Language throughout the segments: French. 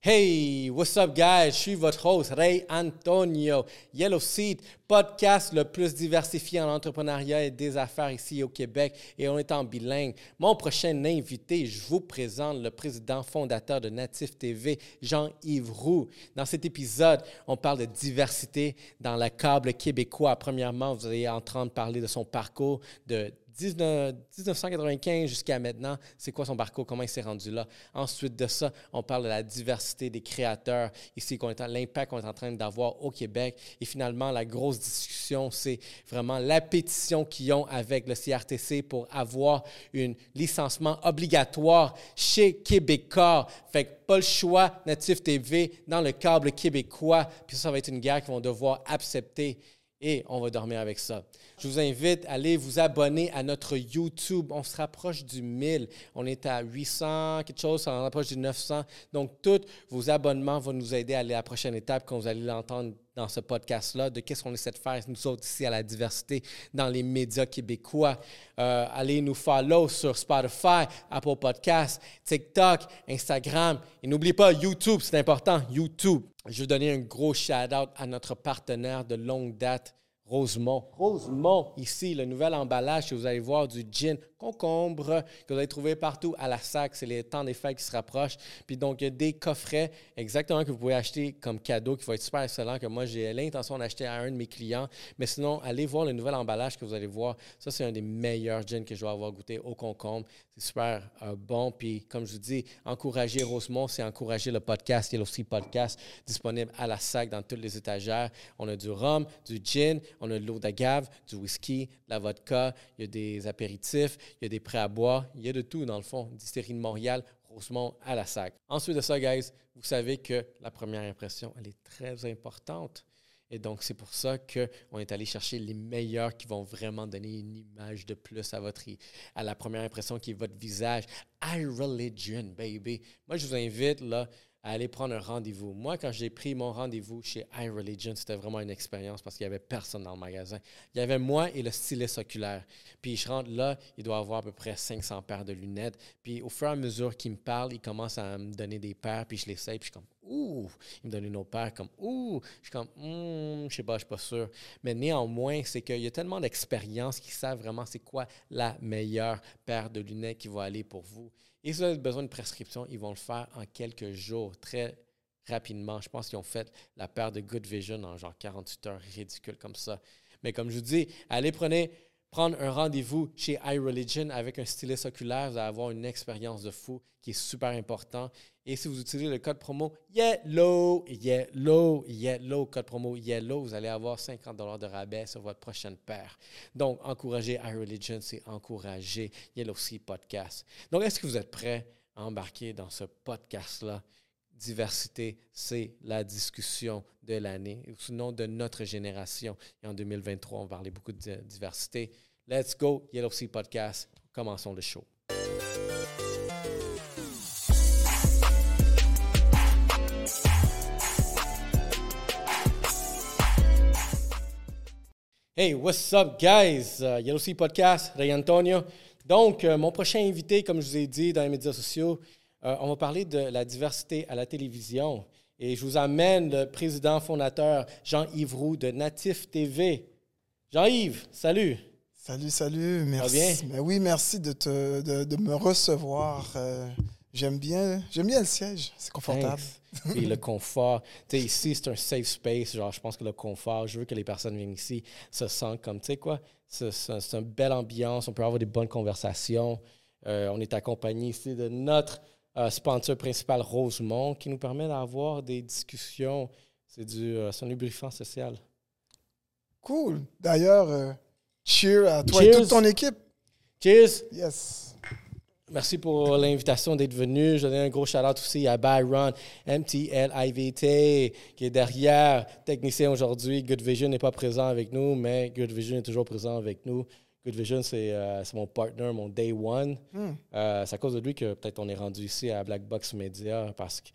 Hey, what's up, guys? Je suis votre host, Ray Antonio. Yellow Seed, podcast le plus diversifié en entrepreneuriat et des affaires ici au Québec et on est en bilingue. Mon prochain invité, je vous présente le président fondateur de Natif TV, Jean-Yves Roux. Dans cet épisode, on parle de diversité dans le câble québécois. Premièrement, vous allez entendre parler de son parcours de 1995 jusqu'à maintenant, c'est quoi son parcours, comment il s'est rendu là? Ensuite de ça, on parle de la diversité des créateurs ici, l'impact qu'on est en train d'avoir au Québec. Et finalement, la grosse discussion, c'est vraiment la pétition qu'ils ont avec le CRTC pour avoir un licenciement obligatoire chez Québécois. Fait que pas le choix, Natif TV, dans le câble québécois. Puis ça, ça va être une guerre qu'ils vont devoir accepter et on va dormir avec ça. Je vous invite à aller vous abonner à notre YouTube. On se rapproche du 1000. On est à 800, quelque chose, on rapproche du 900. Donc, tous vos abonnements vont nous aider à aller à la prochaine étape quand vous allez l'entendre dans ce podcast-là, de qu'est-ce qu'on essaie de faire, nous autres, ici, à la diversité dans les médias québécois. Euh, allez nous follow sur Spotify, Apple Podcasts, TikTok, Instagram. Et n'oubliez pas, YouTube, c'est important, YouTube. Je veux donner un gros shout-out à notre partenaire de longue date, Rosemont. Rosemont, ici, le nouvel emballage que vous allez voir du gin concombre que vous allez trouver partout à la sac. C'est les temps des fêtes qui se rapprochent. Puis donc, il y a des coffrets exactement que vous pouvez acheter comme cadeau qui vont être super excellent, que moi, j'ai l'intention d'acheter à un de mes clients. Mais sinon, allez voir le nouvel emballage que vous allez voir. Ça, c'est un des meilleurs gins que je dois avoir goûté au concombre. Super euh, bon. Puis, comme je vous dis, encourager Rosemont, c'est encourager le podcast. Il y a aussi podcast disponible à la sac dans toutes les étagères. On a du rhum, du gin, on a de l'eau d'agave, du whisky, de la vodka, il y a des apéritifs, il y a des prêts à boire, il y a de tout dans le fond. Distillerie de Montréal, Rosemont à la sac. Ensuite de ça, guys, vous savez que la première impression, elle est très importante. Et donc, c'est pour ça qu'on est allé chercher les meilleurs qui vont vraiment donner une image de plus à votre à la première impression qui est votre visage. iReligion, baby. Moi, je vous invite là, à aller prendre un rendez-vous. Moi, quand j'ai pris mon rendez-vous chez iReligion, c'était vraiment une expérience parce qu'il n'y avait personne dans le magasin. Il y avait moi et le styliste oculaire. Puis je rentre là, il doit avoir à peu près 500 paires de lunettes. Puis au fur et à mesure qu'il me parle, il commence à me donner des paires, puis je l'essaye, puis je suis comme ouh, il me donne une autre paire, comme ouh, je suis comme hmm, je sais pas, je suis pas sûr. Mais néanmoins, c'est qu'il y a tellement d'expérience qu'ils savent vraiment c'est quoi la meilleure paire de lunettes qui va aller pour vous. Et si vous avez besoin de prescription, ils vont le faire en quelques jours, très rapidement. Je pense qu'ils ont fait la paire de Good Vision en genre 48 heures, ridicule comme ça. Mais comme je vous dis, allez prenez, prendre un rendez-vous chez iReligion avec un styliste oculaire, vous allez avoir une expérience de fou qui est super important. Et si vous utilisez le code promo YELLOW, YELLOW, YELLOW, code promo YELLOW, vous allez avoir 50 de rabais sur votre prochaine paire. Donc, encourager iReligion, c'est encourager Yellow Sea Podcast. Donc, est-ce que vous êtes prêts à embarquer dans ce podcast-là? Diversité, c'est la discussion de l'année, sinon de notre génération. Et en 2023, on parler beaucoup de diversité. Let's go, Yellow Sea Podcast. Commençons le show. Hey, what's up, guys? Uh, Yellow Sea Podcast, Ray Antonio. Donc, euh, mon prochain invité, comme je vous ai dit dans les médias sociaux, euh, on va parler de la diversité à la télévision. Et je vous amène le président fondateur Jean-Yves Roux de Natif TV. Jean-Yves, salut. Salut, salut. Merci. bien? Ben oui, merci de, te, de, me recevoir. Euh, j'aime bien, j'aime bien le siège. C'est confortable. Et le confort. Tu sais, ici, c'est un safe space. Genre, je pense que le confort, je veux que les personnes viennent ici se sentent comme, tu sais quoi, c'est une belle ambiance. On peut avoir des bonnes conversations. Euh, on est accompagné ici de notre euh, sponsor principal Rosemont qui nous permet d'avoir des discussions. C'est du euh, son lubrifiant social. Cool. D'ailleurs, euh, cheer à toi et toute ton équipe. Cheers. Yes. Merci pour l'invitation d'être venu. Je donne un gros shout-out aussi à Byron, MTL IVT, qui est derrière, technicien aujourd'hui. Good Vision n'est pas présent avec nous, mais Good Vision est toujours présent avec nous. Good Vision, euh, c'est mon partner, mon day one. Hmm. Euh, c'est à cause de lui que peut-être on est rendu ici à Black Box Media parce que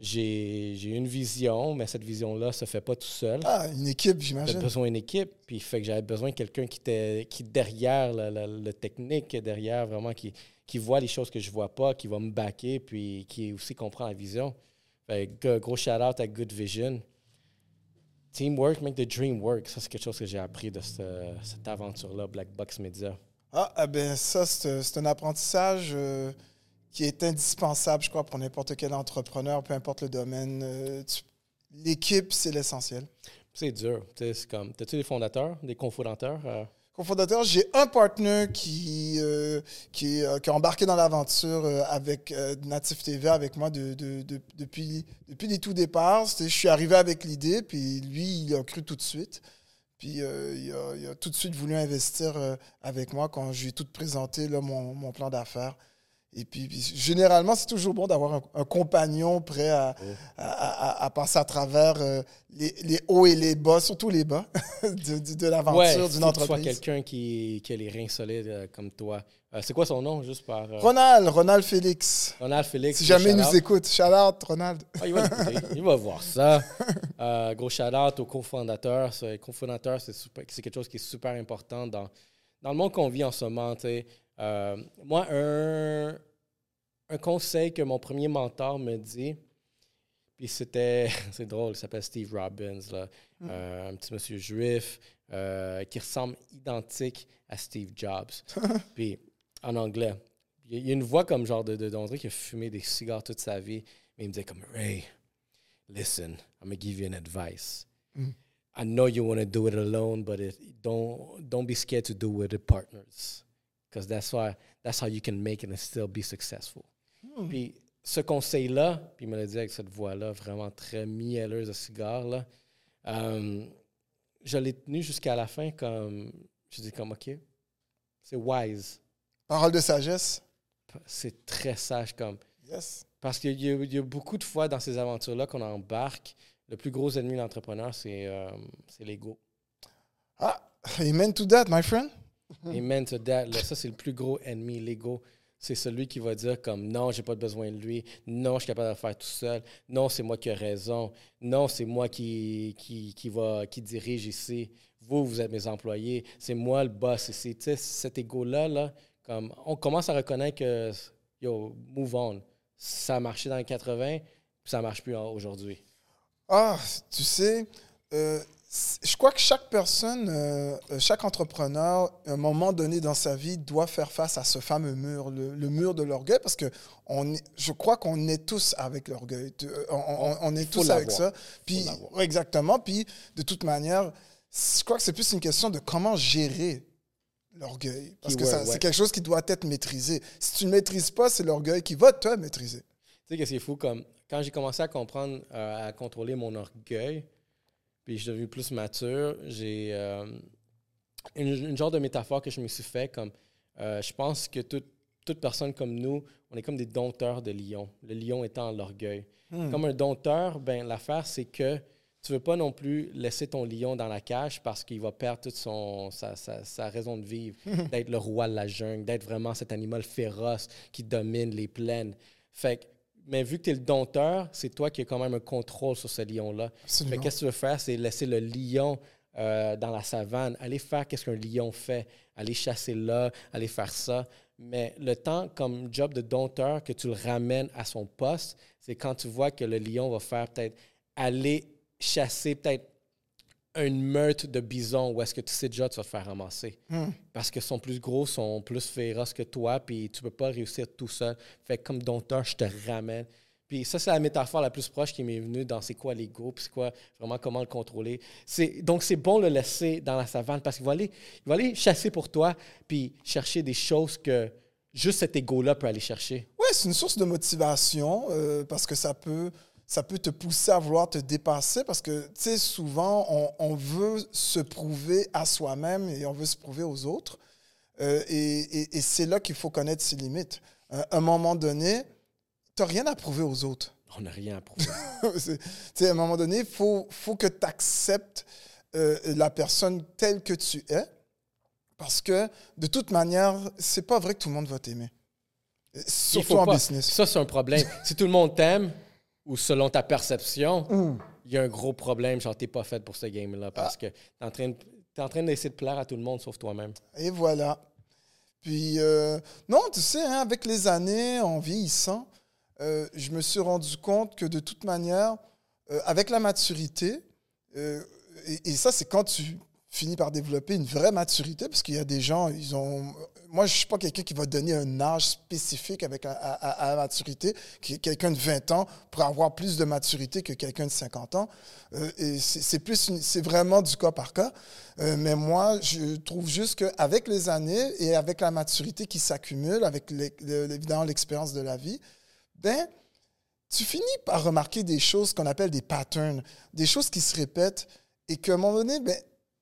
j'ai une vision, mais cette vision-là se fait pas tout seul. Ah, une équipe, j'imagine. J'ai besoin d'une équipe, puis fait que j'avais besoin de quelqu'un qui était qui derrière le, technique, derrière vraiment qui, qui voit les choses que je vois pas, qui va me backer, puis qui aussi comprend la vision. Fait gros shout-out à Good Vision. Teamwork make the dream work. Ça, c'est quelque chose que j'ai appris de cette, aventure-là, Black Box Media. Ah, eh ben ça, c'est un apprentissage euh, qui est indispensable, je crois, pour n'importe quel entrepreneur, peu importe le domaine. Euh, l'équipe, c'est l'essentiel. C'est dur. C'est comme, t'as-tu des fondateurs, des cofondateurs? Euh? Cofondateur, j'ai un partenaire qui, qui, qui, a embarqué dans l'aventure avec Natif TV avec moi de, de, depuis, depuis les tout départs. Je suis arrivé avec l'idée, puis lui, il a cru tout de suite. Puis euh, il, a, tout de suite voulu investir euh, avec moi quand je lui ai tout présenté mon plan d'affaires. Et puis, généralement, c'est toujours bon d'avoir un, compagnon prêt à, à, à, passer à travers euh, les, les, hauts et les bas, surtout les bas de, de, l'aventure d'une entreprise. soit quelqu'un qui, qui, a les reins solides comme toi. c'est quoi son nom, juste par... Ronald, Ronald Félix. Ronald Félix. Si jamais il nous écoute, shout out, Ronald. Ah, il, va il, va voir ça. gros shout out au cofondateur. cofondateur, c'est quelque chose qui est super important dans, dans le monde qu'on vit en ce moment. Euh, moi, un, un conseil que mon premier mentor me dit, puis c'était, c'est drôle, il s'appelle Steve Robbins, là, mm. euh, un petit monsieur juif euh, qui ressemble identique à Steve Jobs. puis en anglais. Il y a une voix comme genre de, de qui a fumé des cigares toute sa vie, mais il me disait comme Ray, listen, I'm gonna give you an advice. Mm. I know you want to do it alone, but it, don't don't be scared to do it with partners because that's why that's how you can make it and still be successful. Hmm. Puis ce conseil-là, puis il me l'a dit avec cette voix-là, vraiment très mielleuse de cigare, là, euh, je l'ai tenu jusqu'à la fin comme, je dis comme, OK, c'est wise. Parole de sagesse. C'est très sage comme. Yes. Parce qu'il y, y, a beaucoup de fois dans ces aventures-là qu'on embarque, le plus gros ennemi de l'entrepreneur, c'est euh, l'ego. Ah, amen to that, my friend. Amen to that. ça, c'est le plus gros ennemi, l'ego. C'est celui qui va dire comme non, j'ai pas besoin de lui. Non, je suis capable de le faire tout seul. Non, c'est moi qui ai raison. Non, c'est moi qui, qui, qui, va, qui dirige ici. Vous, vous êtes mes employés. C'est moi le boss ici. Tu sais, cet ego-là, là, comme, on commence à reconnaître que, yo, move on. Ça a marché dans les 80, puis ça marche plus aujourd'hui. Ah, tu sais, euh, je crois que chaque personne, euh, euh, chaque entrepreneur, à un moment donné dans sa vie, doit faire face à ce fameux mur, le, mur de l'orgueil, parce que on je crois qu'on est tous avec l'orgueil. Euh, on, est tous avec ça. Puis, exactement. Puis, de toute manière, je crois que c'est plus une question de comment gérer l'orgueil. Parce que c'est quelque chose qui doit être maîtrisé. Si tu ne maîtrises pas, c'est l'orgueil qui va te maîtriser. Tu sais que c'est fou, comme quand j'ai commencé à comprendre, à contrôler mon orgueil, puis je suis devenu plus mature. J'ai euh, une, genre de métaphore que je me suis fait comme euh, je pense que toute personne comme nous, on est comme des dompteurs de lions. Le lion étant l'orgueil. Hmm. Comme un dompteur, ben, l'affaire, c'est que tu veux pas non plus laisser ton lion dans la cage parce qu'il va perdre toute son, sa, sa raison de vivre, d'être le roi de la jungle, d'être vraiment cet animal féroce qui domine les plaines. Fait que mais vu que tu es le dompteur, c'est toi qui as quand même un contrôle sur ce lion-là. Qu'est-ce que tu veux faire? C'est laisser le lion euh, dans la savane, aller faire qu'est-ce qu'un lion fait, aller chasser là, aller faire ça. Mais le temps, comme job de dompteur, que tu le ramènes à son poste, c'est quand tu vois que le lion va faire peut-être aller chasser peut-être une meute de bisons où est-ce que tu sais déjà tu vas te faire ramasser. Hmm. Parce que sont plus gros, sont plus féroces que toi, puis tu peux pas réussir tout seul. Fait que comme dompteur, je te ramène. Puis ça, c'est la métaphore la plus proche qui m'est venue dans c'est quoi l'ego, puis c'est quoi vraiment comment le contrôler. Donc, c'est bon de le laisser dans la savane parce qu'il va aller, il va aller chasser pour toi, puis chercher des choses que juste cet ego-là peut aller chercher. Oui, c'est une source de motivation euh, parce que ça peut ça peut te pousser à vouloir te dépasser parce que, tu sais, souvent, on, veut se prouver à soi-même et on veut se prouver aux autres. Euh, et, c'est là qu'il faut connaître ses limites. Euh, à un moment donné, tu n'as rien à prouver aux autres. On n'a rien à prouver. tu sais, à un moment donné, il faut, faut que tu acceptes euh, la personne telle que tu es parce que, de toute manière, c'est pas vrai que tout le monde va t'aimer. Surtout en business. Ça, c'est un problème. si tout le monde t'aime, ou selon ta perception, mm. il y a un gros problème, genre t'es pas fait pour ce game-là parce ah. que t'es en train, es en train d'essayer de plaire à tout le monde sauf toi-même. Et voilà. Puis, euh, non, tu sais, hein, avec les années, en vieillissant, euh, je me suis rendu compte que de toute manière, euh, avec la maturité, et, et ça, c'est quand tu finis par développer une vraie maturité, parce qu'il y a des gens, ils ont... Moi, je ne suis pas quelqu'un qui va donner un âge spécifique avec à, la maturité. Quelqu'un de 20 ans pour avoir plus de maturité que quelqu'un de 50 ans. Euh, c'est vraiment du cas par cas. Euh, mais moi, je trouve juste qu'avec les années et avec la maturité qui s'accumule, avec évidemment l'expérience de la vie, ben, tu finis par remarquer des choses qu'on appelle des patterns, des choses qui se répètent et qu'à un moment donné, ben,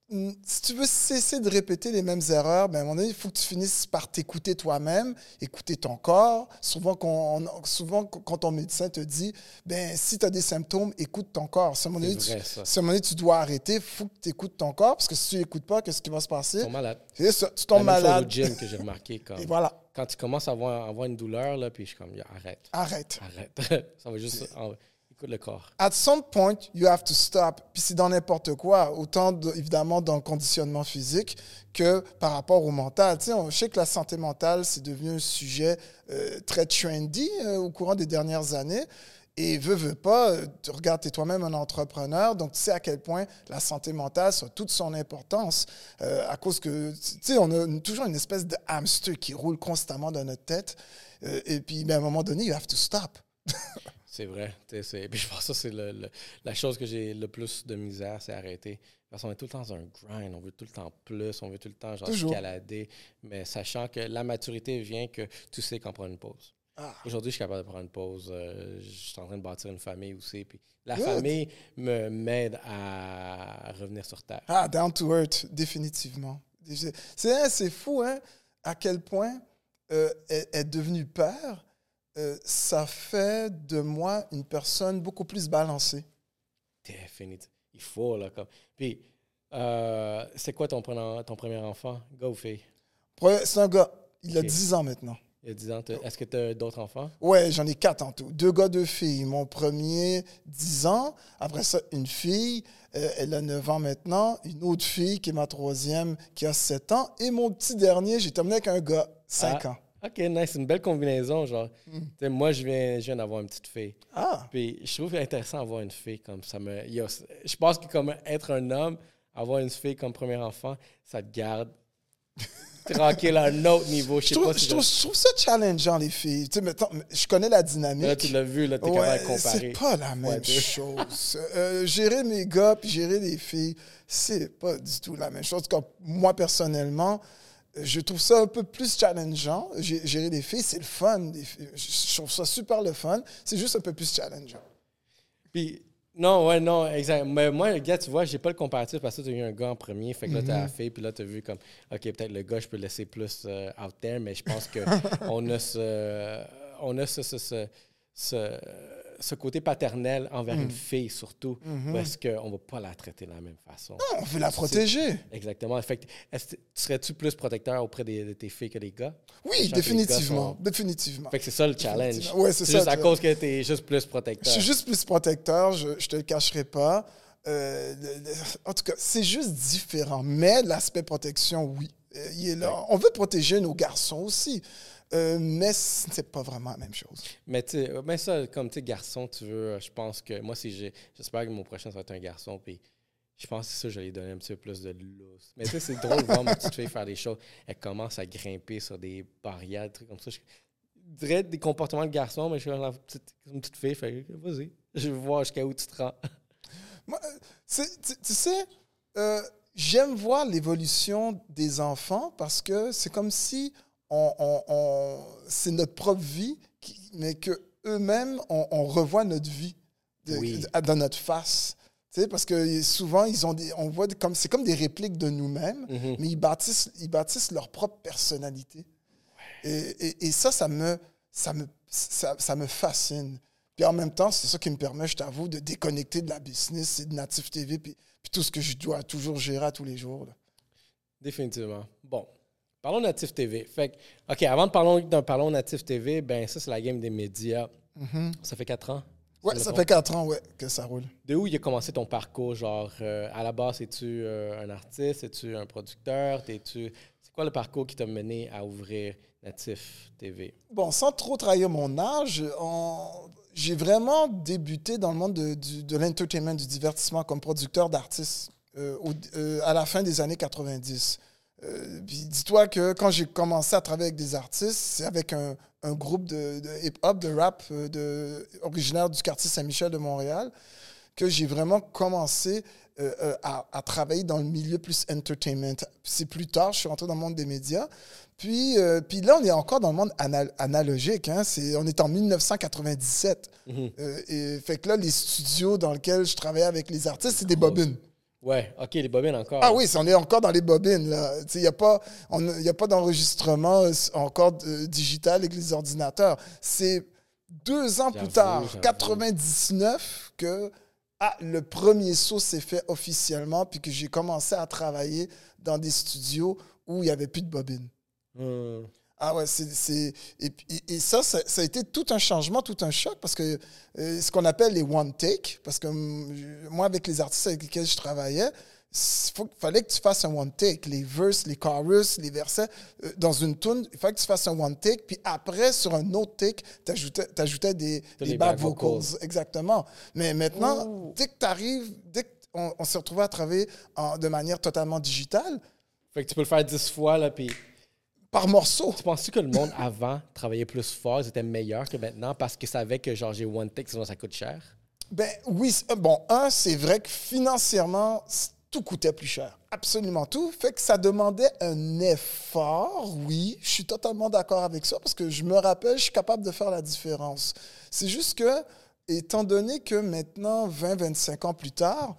si tu veux cesser de répéter les mêmes erreurs, ben, à un moment donné, il faut que tu finisses par t'écouter toi-même, écouter ton corps. Souvent, quand, on- souvent, quand ton médecin te dit, ben, si tu as des symptômes, écoute ton corps. Si à un moment donné, C'est tu, vrai, si à un moment donné, tu dois arrêter, il faut que tu écoutes ton corps, parce que si tu n'écoutes pas, qu'est-ce qui va se passer? Malades. C'est ça, tu tombes malade. au gym que j'ai remarqué. Comme, Et voilà, Quand tu commences à avoir, à avoir une douleur, là, puis je suis comme, arrête, arrête. arrête. ça va juste. Écoute le corps. at some point, you have to stop. Puis c'est dans n'importe quoi, autant de- évidemment dans le conditionnement physique que par rapport au mental. Tu sais, on, je sais que la santé mentale, c'est devenu un sujet euh, très trendy euh, au courant des dernières années. Et veux, veux pas, euh, tu regardes, tu es toi-même un entrepreneur, donc tu sais à quel point la santé mentale a toute son importance. à cause que, tu sais, on a toujours une espèce de hamster qui roule constamment dans notre tête. Et puis, ben, à un moment donné, you have to stop. C'est vrai. Puis je pense que c'est le- le- la chose que j'ai le plus de misère, c'est arrêter. Parce qu'on est tout le temps dans un grind, on veut tout le temps plus, on veut tout le temps genre escalader. Mais sachant que la maturité vient que tu sais quand prendre une pause. Ah. Aujourd'hui, je suis capable de prendre une pause. euh, je suis en train de bâtir une famille aussi. Puis la Good. famille me m'aide à revenir sur terre. Ah, down to earth, définitivement. C'est fou, hein, à quel point euh, être être devenu père, euh, ça fait de moi une personne beaucoup plus balancée. Définitivement. Il faut, là. Comme... Puis, euh, c'est quoi ton, premier enfant? Gars ou fille? C'est un gars, il a Ok. 10 ans maintenant. Il y a 10 ans. Est-ce que tu as d'autres enfants? Ouais, j'en ai quatre en tout. Deux gars, deux filles. Mon premier, 10 ans. Après ça, une fille, euh, elle a 9 ans maintenant. Une autre fille, qui est ma troisième, qui a 7 ans. Et mon petit dernier, j'ai terminé avec un gars, 5 Ah. ans. OK, nice. C'est une belle combinaison, genre. Mm. Sais, Moi, je viens, je viens d'avoir une petite fille. Ah, Puis, je trouve intéressant d'avoir une fille comme ça. Me... Je pense que comme être un homme, avoir une fille comme premier enfant, ça te garde tranquille à un autre niveau. Je sais trouve, pas si je, trouve, je trouve ça challengeant, les filles. Tu sais, mettons, je connais la dynamique. Là, tu l'as vu, là, t'es Ouais, capable de comparer. c'est pas la même Ouais, chose. Euh, gérer mes gars puis gérer les filles, c'est pas du tout la même chose. Comme moi, personnellement, je trouve ça un peu plus challengeant. Gé- Gérer les filles, c'est le fun. Filles. Je trouve ça super le fun. C'est juste un peu plus challengeant. Puis, non, ouais, non, exact. Mais moi, gars, tu vois, j'ai pas le comparatif parce que tu as eu un gars en premier. Fait que là, t'as la fille, puis là, tu as vu comme, OK, peut-être le gars, je peux le laisser plus euh, out there, mais je pense qu'on a ce. On a ce. ce, ce, ce- ce côté paternel envers une fille, surtout, parce qu'on ne va pas la traiter de la même façon? On veut la protéger. Exactement. Fait est-ce serais-tu plus protecteur auprès des- de tes filles que des gars? Oui, définitivement. gars sont- Définitivement. Fait que c'est ça le challenge. Ouais, c'est ça, juste à cause que tu es juste plus Je protecteur. suis juste plus protecteur, je, je te le cacherai pas. Euh, en tout cas, c'est juste différent. Mais l'aspect protection, oui, euh, il est là. On veut protéger nos garçons aussi, euh, mais ce n'est pas vraiment la même chose. Mais mais ça, comme tu garçon, tu veux, euh, je pense que moi, si j'espère que mon prochain, être un garçon, puis je pense que c'est ça, je vais lui donner un petit peu plus de lousse. Mais tu sais, c'est drôle de voir ma petite fille faire des choses. Elle commence à grimper sur des barrières, des trucs comme ça. Je dirais des comportements de garçon, mais je suis une petite, une petite fille, fait vas-y, je veux voir jusqu'à où tu te rends. Moi, euh, c'est- tu, tu sais, euh, j'aime voir l'évolution des enfants parce que c'est comme si on, on- on- c'est notre propre vie, qui- mais que eux-mêmes, on, revoit notre vie de- Oui. de- dans notre face. Parce que souvent, ils ont des, on voit comme, c'est comme des répliques de nous-mêmes, Mhm. mais ils bâtissent, ils bâtissent leur propre personnalité. Et, et- et ça, ça me, ça, me, ça, ça me fascine. Puis en même temps, c'est ça qui me permet, je t'avoue, de déconnecter de la business et de Native TV, puis, puis tout ce que je dois toujours gérer à tous les jours. là. Définitivement. Bon. Parlons Natif TV. Fait que, OK, avant de parler d'un Parlons Natif TV, ben ça, c'est la game des médias. Ça fait quatre ans. Ouais, ça fait quatre ans ouais, que ça roule. De où il a commencé ton parcours? Genre, euh, à la base, es-tu euh, un artiste? Es-tu un producteur? T'es-tu... C'est quoi le parcours qui t'a mené à ouvrir Natif TV. Bon, sans trop trahir mon âge, j'ai vraiment débuté dans le monde de, de l'entertainment, du divertissement comme producteur d'artistes euh, à la fin des années 90. Euh, puis dis-toi que quand j'ai commencé à travailler avec des artistes, c'est avec un, un groupe de, de hip-hop, de rap euh, de, originaire du quartier Saint-Michel de Montréal, que j'ai vraiment commencé euh, euh, à, à travailler dans le milieu plus entertainment. C'est plus tard, je suis rentré dans le monde des médias. Puis, euh, puis là, on est encore dans le monde anal- analogique. Hein? On est en 1997. Mhm. Et fait que là, les studios dans lesquels je travaillais avec les artistes, c'est des bobines. Ouais, ok, les bobines encore. Ah oui, on est encore dans les bobines. Il n'y a pas, pas d'enregistrement euh, encore euh, digital avec les ordinateurs. C'est deux ans plus tard, j'avoue. 99, que ah, le premier saut s'est fait officiellement, puis que j'ai commencé à travailler dans des studios où il n'y avait plus de bobines. Hmm. Ah ouais, c'est. c'est- Et, et- et ça, ça, ça a été tout un changement, tout un choc, parce que euh, ce qu'on appelle les one take, parce que je- moi, avec les artistes avec lesquels je travaillais, il fallait que tu fasses un one take. Les verses, les chorus, les versets. euh, dans une tune, il fallait que tu fasses un one take, puis après, sur un autre take, tu ajoutais, des, des back back vocals. vocals. Exactement. Mais maintenant, dès que tu arrives, dès qu'on on s'est retrouvé à travailler en- de manière totalement digitale, Fait que tu peux le faire dix fois, là, puis... par morceau. Tu penses que le monde avant travaillait plus fort, ils étaient meilleurs que maintenant parce qu'ils savaient que genre j'ai one take, sinon ça coûte cher? Ben oui, c'est- bon, un, c'est vrai que financièrement, tout coûtait plus cher. Absolument tout. Fait que ça demandait un effort, oui. Je suis totalement d'accord avec ça parce que je me rappelle, je suis capable de faire la différence. C'est juste que, étant donné que maintenant, 20, 25 ans plus tard,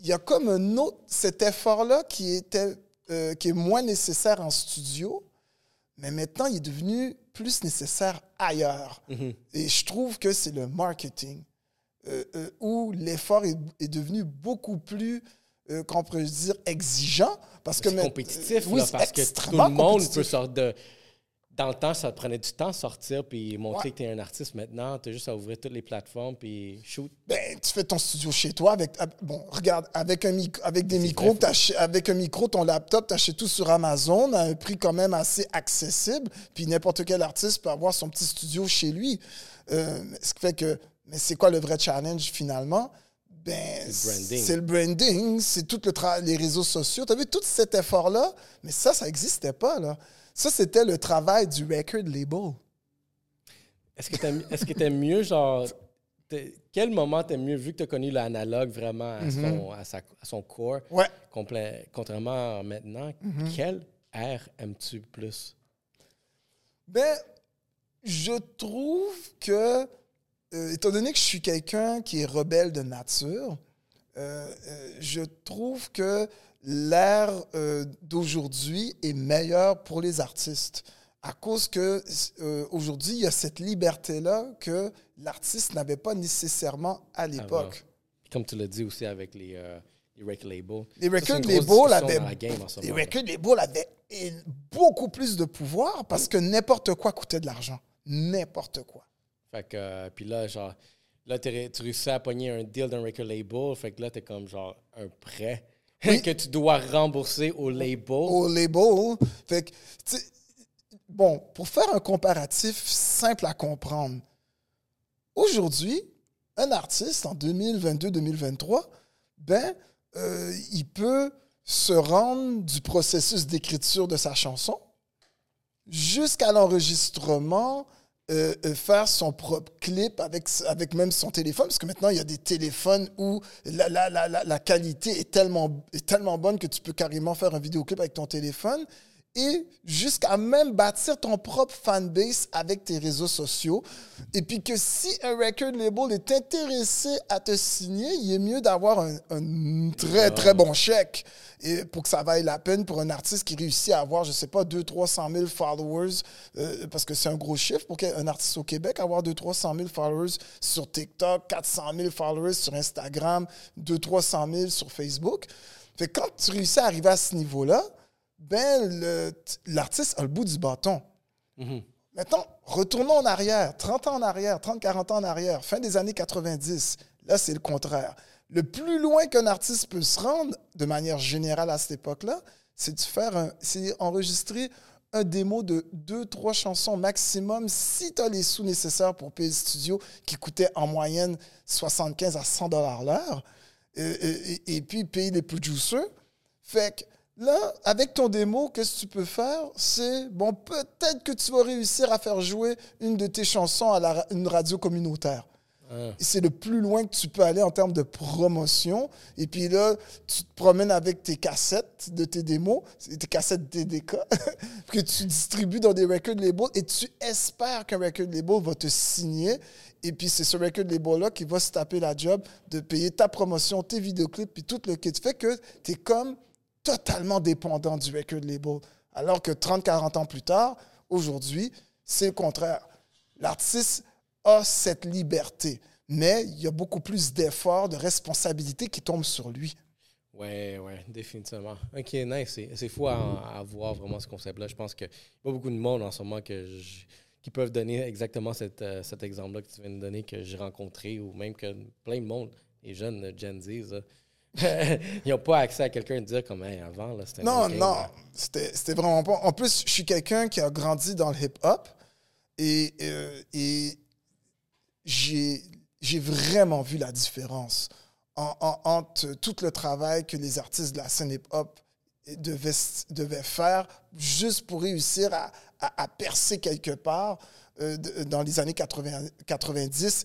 il y a comme un autre, cet effort-là qui, était, euh, qui est moins nécessaire en studio, mais maintenant, il est devenu plus nécessaire ailleurs. Et je trouve que c'est le marketing, euh, euh, où l'effort est, est devenu beaucoup plus, euh, qu'on pourrait dire, exigeant. Parce que mais- compétitif, oui, là, parce que tout le monde peut sortir de... Dans le temps, ça te prenait du temps de sortir puis montrer Ouais. que tu es un artiste. Maintenant, tu as juste à ouvrir toutes les plateformes puis shoot. Ben, tu fais ton studio chez toi avec. ah, Bon, regarde, avec, un avec des micros, avec un micro, ton laptop, tu achètes tout sur Amazon à un prix quand même assez accessible. Puis n'importe quel artiste peut avoir son petit studio chez lui. Euh, ce qui fait que. Mais c'est quoi le vrai challenge finalement? Ben, C'est le branding. c'est le branding, c'est tout le tra- les réseaux sociaux. Tu as vu tout cet effort-là? Mais ça, ça n'existait pas, là. Ça, c'était le travail du record label. Est-ce que t'aimes t'aimes mieux, genre... Quel moment t'aimes mieux, vu que tu as connu l'analogue vraiment à, son, à, sa- à son corps, Ouais. complet- contrairement à maintenant, Mhm. quel air aimes-tu plus? Ben, je trouve que, euh, étant donné que je suis quelqu'un qui est rebelle de nature, euh, euh, je trouve que l'ère euh, d'aujourd'hui est meilleure pour les artistes. À cause que euh, aujourd'hui, il y a cette liberté-là que l'artiste n'avait pas nécessairement à l'époque. Comme tu l'as dit aussi avec les, euh, les record labels. Les record labels avaient, la beaucoup plus de pouvoir parce que n'importe quoi coûtait de l'argent. N'importe quoi. Fait que, euh, puis là, genre, là, tu réussis à pogner un deal d'un record label. Fait que là, t'es comme, genre, un prêt. Que tu dois rembourser au label. au label. Fait que, bon, pour faire un comparatif simple à comprendre, aujourd'hui, un artiste en 2022-2023, ben, euh, il peut se rendre du processus d'écriture de sa chanson jusqu'à l'enregistrement, euh, euh, faire son propre clip avec, même son téléphone, parce que maintenant, il y a des téléphones où la, la, la, la, la qualité est tellement, est tellement bonne que tu peux carrément faire un vidéoclip avec ton téléphone et jusqu'à même bâtir ton propre fanbase avec tes réseaux sociaux. Et puis que si un record label est intéressé à te signer, il est mieux d'avoir un, un très, très bon chèque et pour que ça vaille la peine pour un artiste qui réussit à avoir, je sais pas, 200-300 000 followers, euh, parce que c'est un gros chiffre pour qu'un artiste au Québec, avoir 200-300 000 followers sur TikTok, 400 000 followers sur Instagram, 200-300 000 sur Facebook. Fait que quand tu réussis à arriver à ce niveau-là, ben, l'artiste a le bout du bâton. Mhm. Maintenant, retournons en arrière, 30 ans en arrière, 30-40 ans en arrière, fin des années 90. Là, c'est le contraire. Le plus loin qu'un artiste peut se rendre, de manière générale à cette époque-là, c'est de faire un, c'est enregistrer un démo de deux, trois chansons maximum si tu as les sous nécessaires pour payer le studio qui coûtait en moyenne 75 à 100 dollars l'heure. Et, et, puis payer les producers. Fait que là, avec ton démo, qu'est-ce que tu peux faire? C'est, bon, peut-être que tu vas réussir à faire jouer une de tes chansons à la, une radio communautaire. C'est le plus loin que tu peux aller en termes de promotion. Et puis là, tu te promènes avec tes cassettes de tes démos, tes cassettes DDK, que tu distribues dans des record labels et tu espères qu'un record label va te signer. Et puis c'est ce record label-là qui va se taper la job de payer ta promotion, tes vidéoclips, puis tout le kit. Fait que tu es comme totalement dépendant du record label. Alors que 30-40 ans plus tard, aujourd'hui, c'est le contraire. L'artiste a cette liberté. Mais il y a beaucoup plus d'efforts, de responsabilités qui tombent sur lui. Oui, oui, définitivement. OK, nice. C'est fou à, voir vraiment ce concept-là. Je pense qu'il y a beaucoup de monde en ce moment qui peuvent donner exactement euh, cet exemple-là que tu viens de donner, que j'ai rencontré, ou même que plein de monde, les jeunes Gen Z, ils n'ont pas accès à quelqu'un de dire comme avant, c'était Non, non, c'était vraiment pas. En plus, je suis quelqu'un qui a grandi dans le hip-hop et, euh, et j'ai vraiment vu la différence entre tout le travail que les artistes de la scène hip-hop devaient, devaient, faire juste pour réussir à, à, percer quelque part euh, dans les années 80, 90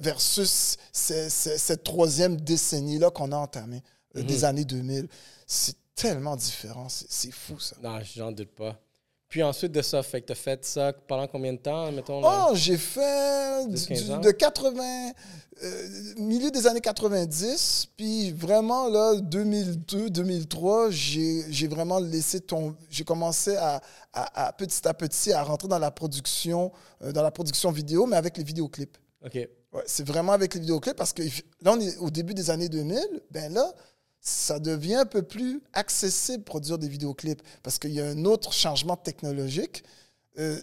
versus cette troisième décennie-là qu'on a entamée, euh, des mhm. années 2000. C'est tellement différent, c'est fou ça. Non, j'en doute pas. Puis ensuite de ça, fait que tu as fait ça pendant combien de temps, mettons? Oh, j'ai fait de 80, euh, milieu des années 90, puis vraiment, là, 2002, 2003, j'ai vraiment laissé ton... J'ai commencé à, à, petit à petit à rentrer dans la production, euh, dans la production vidéo, mais avec les vidéoclips. OK. C'est vraiment avec les vidéoclips parce que là, on est au début des années 2000, ben là, ça devient un peu plus accessible produire des vidéoclips parce qu'il y a un autre changement technologique euh,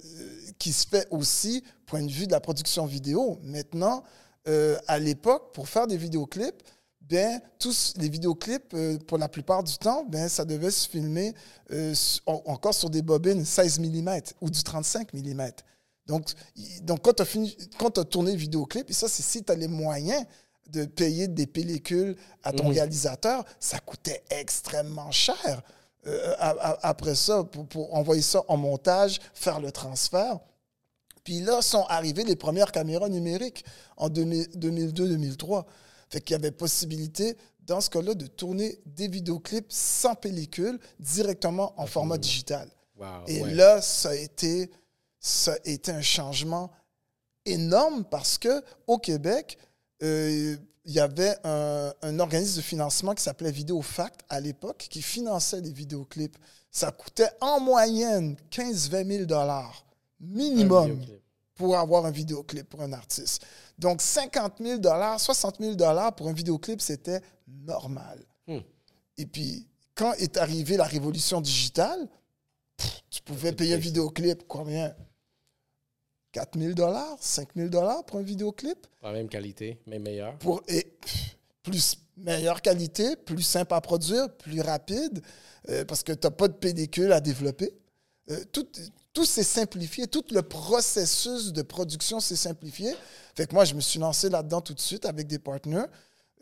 qui se fait aussi point de vue de la production vidéo. Maintenant, euh, à l'époque, pour faire des vidéoclips, ben, tous les vidéoclips, euh, pour la plupart du temps, ben, ça devait se filmer encore sur des bobines 16 mm ou du 35 mm. Donc, donc quand tu as, tourné le vidéoclip, et ça, c'est si tu as les moyens de payer des pellicules à ton mhm. réalisateur, ça coûtait extrêmement cher. Euh, après ça, pour, envoyer ça en montage, faire le transfert. Puis là, sont arrivées les premières caméras numériques en 2002-2003. Fait qu'il y avait possibilité, dans ce cas-là, de tourner des vidéoclips sans pellicule directement en format digital. Et là, ça a, été, ça a été un changement énorme parce que au Québec, euh, il y avait un, organisme de financement qui s'appelait Vidéofact à l'époque qui finançait les vidéoclips. Ça coûtait en moyenne 15-20 000 dollars minimum pour avoir un vidéoclip pour un artiste. Donc 50 000 dollars, 60 000 dollars pour un vidéoclip, c'était normal. Hmm. Et puis, quand est arrivée la révolution digitale, tu pouvais payer un vidéoclip combien 4 000 dollars, 5 000 dollars pour un vidéoclip? Pas la même qualité, mais meilleur. Pour, et plus meilleure qualité, plus simple à produire, plus rapide, euh, parce que tu n'as pas de pellicule à développer. Euh, tout, tout s'est simplifié, tout le processus de production s'est simplifié. Fait que moi, je me suis lancé là-dedans tout de suite avec des partenaires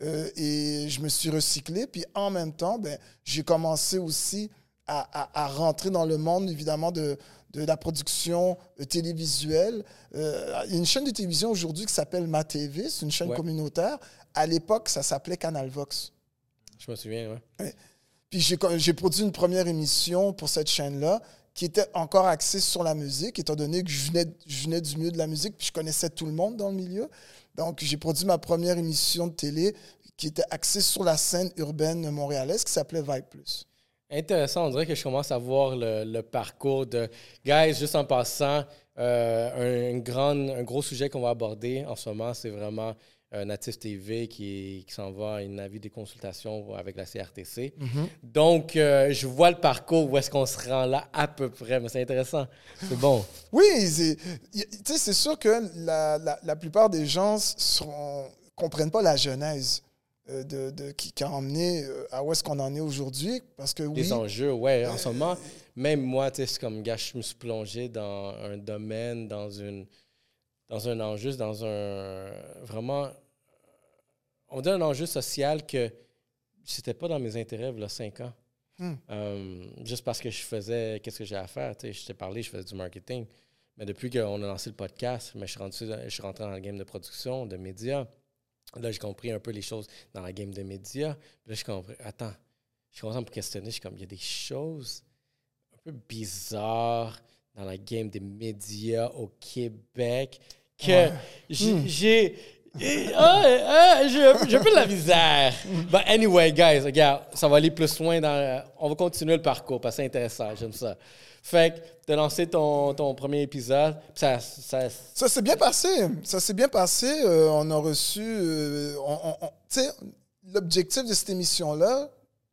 euh, et je me suis recyclé. Puis en même temps, ben, j'ai commencé aussi à, à, rentrer dans le monde, évidemment, de, de la production euh, télévisuelle. Euh, il y a une chaîne de télévision aujourd'hui qui s'appelle MaTV, c'est une chaîne communautaire. À l'époque, ça s'appelait Canal Vox. Je me souviens, oui. Ouais. Puis j'ai produit une première émission pour cette chaîne-là qui était encore axée sur la musique, étant donné que je venais, je venais du milieu de la musique, puis je connaissais tout le monde dans le milieu. Donc, j'ai produit ma première émission de télé qui était axée sur la scène urbaine montréalaise, qui s'appelait Vibe Plus. Intéressant, on dirait que je commence à voir le, parcours de. Guys, juste en passant, euh, un, grand, un gros sujet qu'on va aborder en ce moment, c'est vraiment euh, Natif TV qui, qui s'en va à une avis des consultations avec la CRTC. Mm-hmm. Donc, euh, je vois le parcours, où est-ce qu'on se rend là à peu près, mais c'est intéressant. C'est bon. Oui, c'est sûr que la, la, la, plupart des gens ne comprennent pas la genèse. Euh, de, de, qui, a emmené euh, à où est-ce qu'on en est aujourd'hui? Parce que oui. Les enjeux, ouais, en ce moment. même moi, tu sais, c'est comme, gars, je me suis plongé dans un domaine, dans une, dans un enjeu, dans un, vraiment, on dit un enjeu social que c'était pas dans mes intérêts, il y a cinq ans. Hmm. Euh, juste parce que je faisais, qu'est-ce que j'ai à faire, tu sais, je t'ai parlé, je faisais du marketing. Mais depuis qu'on a lancé le podcast, mais je, suis rentré, je suis rentré dans le game de production, de médias. Là, j'ai compris un peu les choses dans la game de médias. Puis là, je compris, attends, je commence à me questionner. Je suis comme, il y a des choses un peu bizarres dans la game des médias au Québec que j'ai. J'ai- ah, ah, de la misère. But anyway, guys, regarde, ça va aller plus loin. On va continuer le parcours parce que c'est intéressant, j'aime ça. Fait que tu as lancé ton, ton premier épisode, ça, ça, Ça s'est bien passé. Ça s'est bien passé. Euh, on a reçu. euh, on- l'objectif de cette émission-là,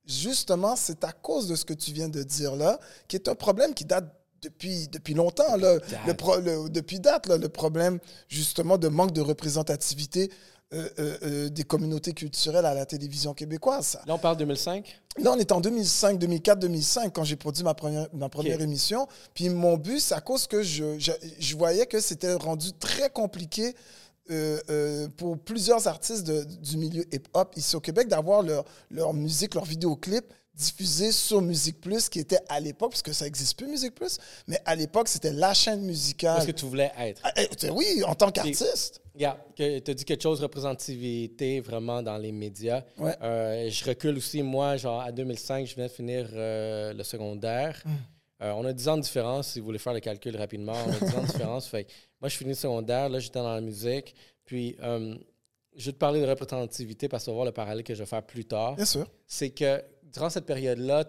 justement, c'est à cause de ce que tu viens de dire là, qui est un problème qui date depuis, depuis longtemps. Là. Le pro- le- depuis date, là, le problème, justement, de manque de représentativité euh, euh, euh, des communautés culturelles à la télévision québécoise. Là, on parle 2005. Là, on est en 2005, 2004, 2005 quand j'ai produit ma première, ma première émission. Puis mon but, c'est à cause que je, je, je voyais que c'était rendu très compliqué euh, euh, pour plusieurs artistes de- du milieu hip-hop ici au Québec d'avoir leur, leur musique, leur vidéoclip diffusés sur Musique Plus, qui était à l'époque, parce que ça n'existe plus Musique Plus, mais à l'époque, c'était la chaîne musicale. Parce que tu voulais être. Ah, eh, oui, en tant qu'artiste. Regarde, tu as dit quelque chose, représentativité vraiment dans les médias. Ouais. Euh, je recule aussi, moi, genre à 2005, je venais de finir euh, le secondaire. Hmm. Euh, on a 10 ans de différence, si vous voulez faire le calcul rapidement. On a 10 ans de différence. Fait moi, je finis le secondaire, là, j'étais dans la musique. Puis, je vais te parler de représentativité parce qu'on va voir le parallèle que je vais faire plus tard. Bien sûr. C'est que durant cette période-là,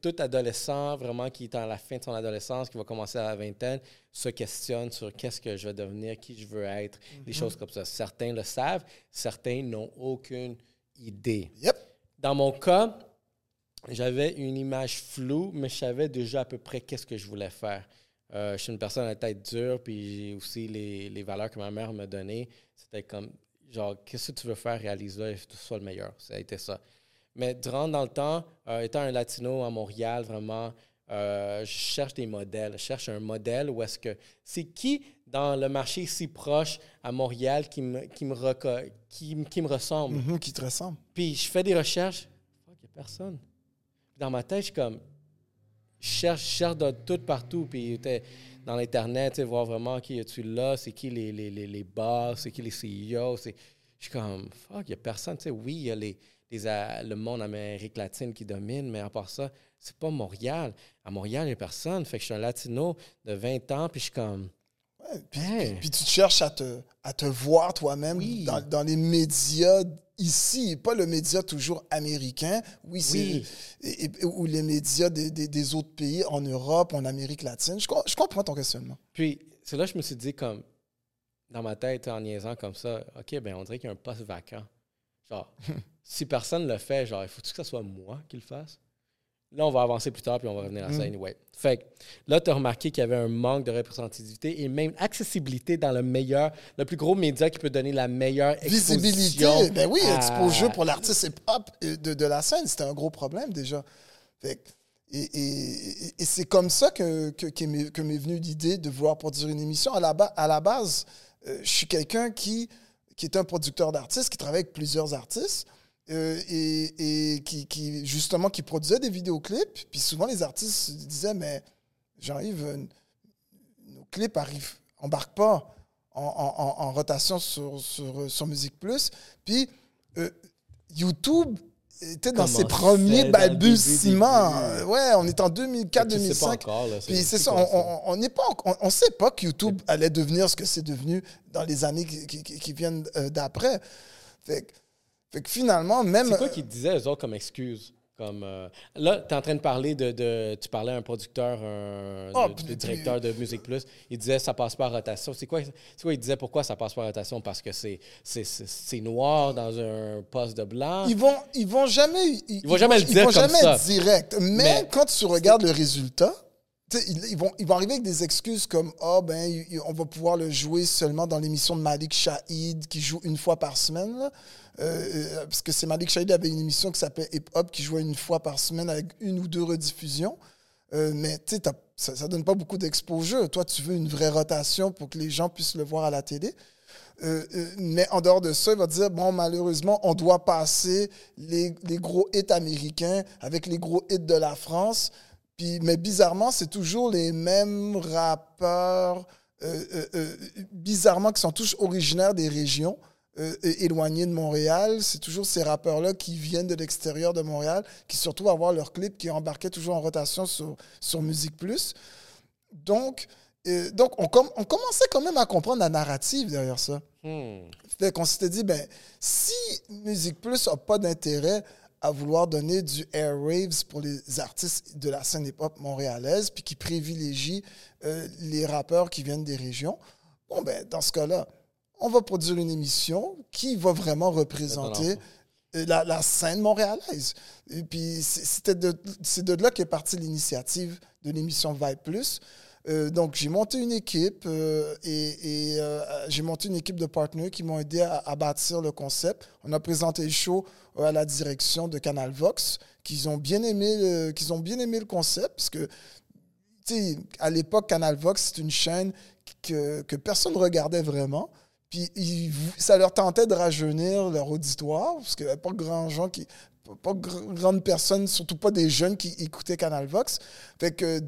tout adolescent, vraiment qui est à la fin de son adolescence, qui va commencer à la vingtaine, se questionne sur qu'est-ce que je vais devenir, qui je veux être, des choses comme ça. Certains le savent, certains n'ont aucune idée. Yep. Dans mon cas, j'avais une image floue, mais je savais déjà à peu près qu'est-ce que je voulais faire. Euh, je suis une personne à la tête dure, puis j'ai aussi les, les valeurs que ma mère m'a données. C'était comme, genre, qu'est-ce que tu veux faire, réalise-le et sois le meilleur. Ça a été ça. Mais durant dans le temps, euh, étant un latino à Montréal, vraiment, euh, je cherche des modèles. Je cherche un modèle où est-ce que. C'est qui dans le marché si proche à Montréal qui me, qui me, reco- qui, qui me ressemble? Mhm, qui te ressemble. Puis je fais des recherches. Fuck, il n'y a personne. Dans ma tête, je suis comme. Je cherche, je cherche de tout partout. Puis dans l'Internet, tu voir vraiment qui es-tu là, c'est qui les, les, les, les boss, c'est qui les CEO. c'est- Je suis comme, fuck, il n'y a personne. Tu sais, oui, il y a les, les, euh, le monde Amérique latine qui domine, mais à part ça, c'est pas Montréal. À Montréal, il n'y a personne. Fait que je suis un latino de 20 ans, puis je suis comme. Ouais, puis, Hey. puis- puis tu te cherches à te, à te voir toi-même Oui. dans, dans les médias ici, pas le média toujours américain, oui, c'est Oui. et- et- ou les médias des, des- des autres pays en Europe, en Amérique latine. Je comprends ton questionnement. Puis, c'est là que je me suis dit, comme, dans ma tête, en niaisant comme ça, OK, ben on dirait qu'il y a un poste vacant. Genre, si personne ne le fait, genre, il faut que ce soit moi qui le fasse? Là, on va avancer plus tard, puis on va revenir à ça Mm. anyway. Fait que là, tu as remarqué qu'il y avait un manque de représentativité et même accessibilité dans le meilleur, le plus gros média qui peut donner la meilleure Visibilité, exposition ben oui, à- exposure pour l'artiste hip-hop euh, de, de la scène, c'était un gros problème déjà. Fait que- et et- c'est comme ça que, que, que m'est que m'est venue l'idée de vouloir produire une émission. À la, ba- à la base, euh, je suis quelqu'un qui, qui est un producteur d'artistes, qui travaille avec plusieurs artistes. euh, et, et qui, justement qui produisait des vidéoclips. Puis souvent, les artistes se disaient, mais Jean-Yves, euh, nos clips arrivent, embarquent pas en rotation sur, sur, sur Musique Plus. Puis euh, YouTube était dans ses premiers balbutiements. Ouais, on est en 2004, Tu sais pas 2005. encore, là, Puis c'est ça, on- n'est pas, on, on sait pas que YouTube allait devenir ce que c'est devenu dans les années qui, qui- qui- qui viennent euh, d'après. Fait, fait que finalement, même. C'est quoi qu'ils disaient, eux autres, comme excuse? Comme, euh, là, tu es en train de parler de, de- Tu parlais à un producteur, un Ah, de- puis- de directeur de Musique Plus. Il disait ça passe pas en rotation. C'est quoi, c'est quoi il disait pourquoi ça passe pas en rotation? Parce que c'est, noir dans un poste de blanc. Ils vont, ils vont jamais, ils, vont jamais le ils dire vont comme jamais ça. être direct. Mais, Mais- quand tu regardes le résultat, ils, vont, arriver avec des excuses comme ah ben on va pouvoir le jouer seulement dans l'émission de Malik Shahid qui joue une fois par semaine. Euh, euh, parce que c'est Malik Shahid avait une émission qui s'appelait Hip Hop qui jouait une fois par semaine avec une ou deux rediffusions. Euh, mais tu sais, ça, ça donne pas beaucoup d'exposure. Toi, tu veux une vraie rotation pour que les gens puissent le voir à la télé. Mais en dehors de ça, il va dire bon, malheureusement, on doit passer les, les gros hits américains avec les gros hits de la France. Puis, mais bizarrement, c'est toujours les mêmes rappeurs, euh, euh, euh, bizarrement, qui sont tous originaires des régions éloignées de Montréal. C'est toujours ces rappeurs-là qui viennent de l'extérieur de Montréal, qui se retrouvent à voir leurs clips, qui embarquaient toujours en rotation sur, sur Musique Plus. Donc, euh, donc on, com- on commençait quand même à comprendre la narrative derrière ça. Hmm. Fait qu'on s'était dit, ben, si Musique Plus n'a pas d'intérêt à vouloir donner du airwaves pour les artistes de la scène hip-hop montréalaise, puis qui privilégie euh, les rappeurs qui viennent des régions, bon, ben, dans ce cas-là, on va produire une émission qui va vraiment représenter euh, la, la scène montréalaise. Et puis, c'est- de, de là qu'est partie l'initiative de l'émission Vibe Plus. Euh, donc, j'ai monté une équipe euh, et, euh, j'ai monté une équipe de partenaires qui m'ont aidé à, bâtir le concept. On a présenté le show à la direction de Canal Vox, qu'ils ont bien aimé, qu'ils ont bien aimé le concept, parce que à l'époque, Canal Vox, c'est une chaîne que, que personne ne regardait vraiment. Puis ça leur tentait de rajeunir leur auditoire, parce qu'il n'y avait pas grand gens qui. Pas, pas gr- grandes personnes, surtout pas des jeunes qui écoutaient Canal Vox. Fait que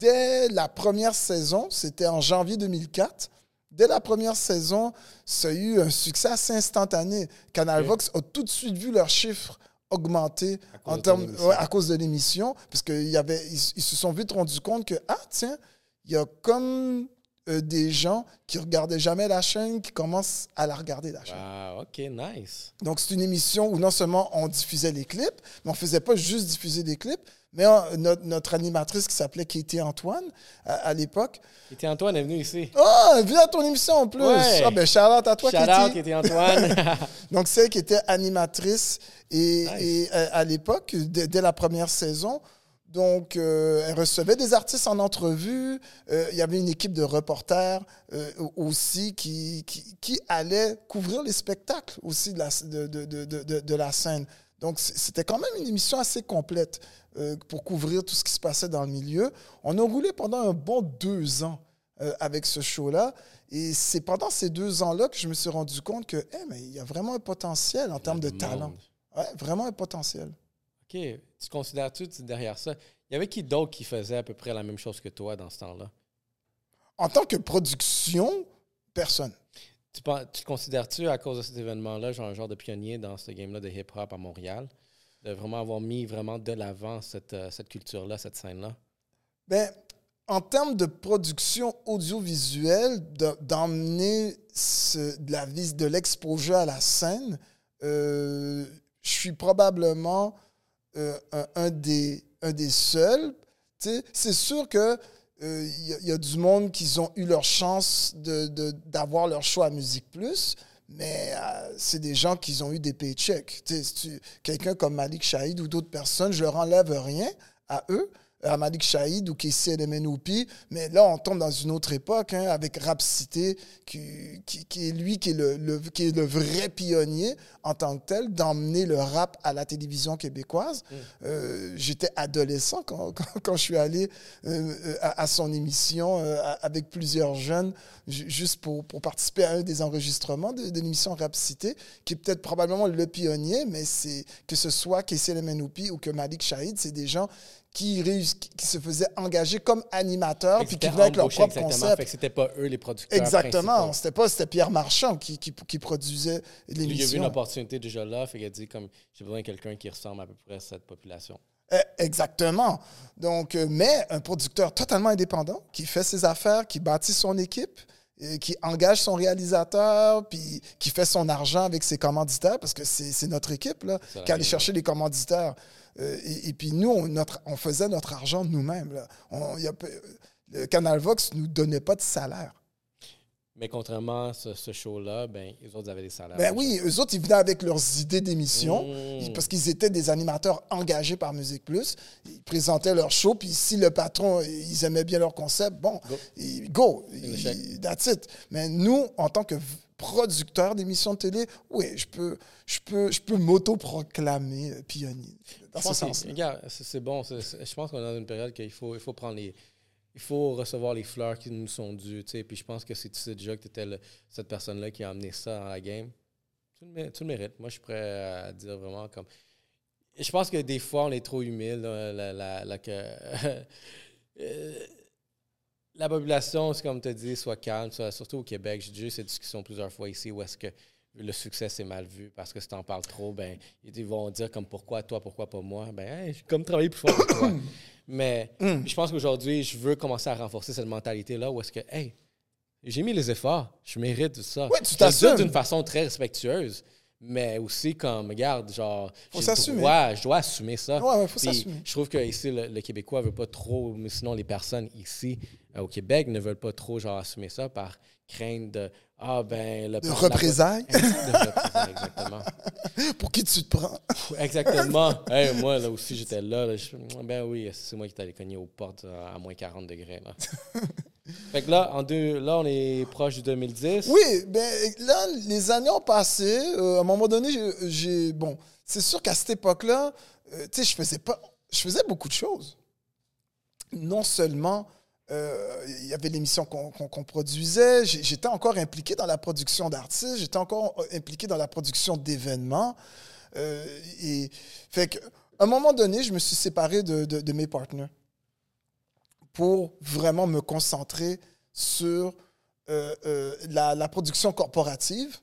dès la première saison, c'était en janvier 2004, dès la première saison, ça a eu un succès assez instantané. Canal. Vox a tout de suite vu leurs chiffres augmenter À en termes, ouais, à cause de l'émission, parce qu'ils ils, ils se sont vite rendus compte que, ah, tiens, il y a comme euh, des gens qui regardaient jamais la chaîne qui commencent à la regarder, la chaîne. Wow, OK, nice. Donc, c'est une émission où non seulement on diffusait les clips, mais on faisait pas juste diffuser des clips, mais euh, notre, notre animatrice qui s'appelait Katie Antoine, à, à l'époque, t'es Antoine est venu ici. oh, viens à ton émission en plus! Ouais. Ah, ben, shout out à toi, Shout Katie! out, était Antoine. Donc, c'est elle qui était animatrice et, Nice. et, euh, à l'époque, dès, dès la première saison. Donc, euh, elle recevait des artistes en entrevue. Euh, il y avait une équipe de reporters euh, aussi qui, qui, qui allait couvrir les spectacles aussi de la, de, de, de, de, de la scène. Donc, c'était quand même une émission assez complète euh, pour couvrir tout ce qui se passait dans le milieu. On a roulé pendant un bon deux ans euh, avec ce show-là. Et c'est pendant ces deux ans-là que je me suis rendu compte que eh, mais il y a vraiment un potentiel en termes de talent. Ouais, vraiment un potentiel. OK. Tu considères-tu tu- derrière ça? Il y avait qui d'autre qui faisait à peu près la même chose que toi dans ce temps-là? En tant que production, personne. Tu, considères-tu, à cause de cet événement-là, genre un genre de pionnier dans ce game-là de hip-hop à Montréal? De vraiment avoir mis vraiment de l'avant cette, euh, cette culture-là, cette scène-là? Ben, en termes de production audiovisuelle, de- d'emmener ce- de la de l'exposure à la scène, euh, je suis probablement euh, un, des, un des seuls. C'est sûr que euh, il y, a- il y a du monde qui ont eu leur chance d'avoir leur choix à Musique Plus, mais euh, c'est des gens qui ont eu des paychecks. Quelqu'un comme Malik Shahid ou d'autres personnes, je leur enlève rien à eux, à Malik Shahid ou Kessie Elemenopi, mais là, on tombe dans une autre époque, hein, avec Rapcité, qui, qui, qui est lui qui est le, le- qui est le vrai pionnier en tant que tel d'emmener le rap à la télévision québécoise. Euh, J'étais adolescent quand, quand, quand je suis allé euh, à, à son émission euh, avec plusieurs jeunes, ju- juste pour, pour participer à un des enregistrements de, de l'émission Rapcité, qui est peut-être probablement le pionnier, mais c'est que ce soit Kessie Elemenopi ou que Malik Shahid, c'est des gens qui, se faisaient engager comme animateurs, puis qui venaient avec leur propre concept. Fait que c'était pas eux les producteurs Exactement. C'était pas c'était Pierre Marchand qui, qui, qui produisait Lui, il a vu une l'émission. opportunité déjà là, fait qu'il a dit comme j'ai besoin de quelqu'un qui ressemble à peu près à cette population. Eh, Exactement. Donc, euh, mais un producteur totalement indépendant qui fait ses affaires, qui bâtit son équipe, euh, qui engage son réalisateur, puis qui fait son argent avec ses commanditaires, parce que c'est c'est notre équipe là, qui allait chercher les commanditaires. Euh, et, et puis nous, on, notre, on faisait notre argent nous-mêmes. il le Canal Vox ne nous donnait pas de salaire. Mais contrairement à ce, ce show-là, ben, les autres avaient des salaires. Ben oui, eux autres, ils venaient avec leurs idées d'émission. Mmh. Parce qu'ils étaient des animateurs engagés par Musique Plus. Ils présentaient leur show, puis si le patron, ils aimaient bien leur concept, bon, Go. go, ils- that's it. Mais nous, en tant que producteur d'émissions de télé, oui, je peux, je peux, je peux m'auto-proclamer pionnier. Dans Je ce sens c'est c'est bon. je pense qu'on est dans une période qu'il faut, il faut prendre les. Il faut recevoir les fleurs qui nous sont dues. tu sais. Puis je pense que c'est tu sais déjà que tu étais cette personne-là qui a amené ça dans la game. Tu le, mé- tu le mérites. Moi, je suis prêt à dire vraiment comme. Je pense que des fois, on est trop là, la, la- la- que, Euh, la population, c'est comme tu dis, soit calme, soit- surtout au Québec. J'ai déjà eu cette discussion plusieurs fois ici où est-ce que le succès c'est mal vu parce que si t'en parles trop, ben ils vont dire comme pourquoi toi, pourquoi pas moi? Ben hey, comme travaillé plus fort que toi. Mais Mm. je pense qu'aujourd'hui, je veux commencer à renforcer cette mentalité-là où est-ce que hey, j'ai mis les efforts, je mérite de ça. Ouais, tu t'assumes. d'une façon très respectueuse. Mais aussi comme, regarde, genre, Faut le droit- je dois assumer ça. Ouais, ouais, faut s'assumer. Je trouve que ici, le, le Québécois veut pas trop, mais sinon les personnes ici euh, au Québec ne veulent pas trop genre assumer ça par crainte de ah ben le De représailles. de représailles, exactement. Pour qui tu te prends? Exactement. Hey, moi là aussi j'étais là, là, je- ben oui, c'est moi qui t'allais cogner aux portes euh, à moins 40 degrés là. Fait que là en deux, là on est proche du 2010. Oui, ben là, les années ont passé. Euh, à un moment donné, j'ai-. Bon, c'est sûr qu'à cette époque-là, euh, tu sais, je faisais pas. Je faisais beaucoup de choses. Non seulement. euh, Il y avait l'émission qu'on produisait, j'étais encore impliqué dans la production d'artistes, j'étais encore impliqué dans la production d'événements. Et fait que, à un moment donné, je me suis séparé de- de mes partenaires pour vraiment me concentrer sur euh, euh, la, production corporative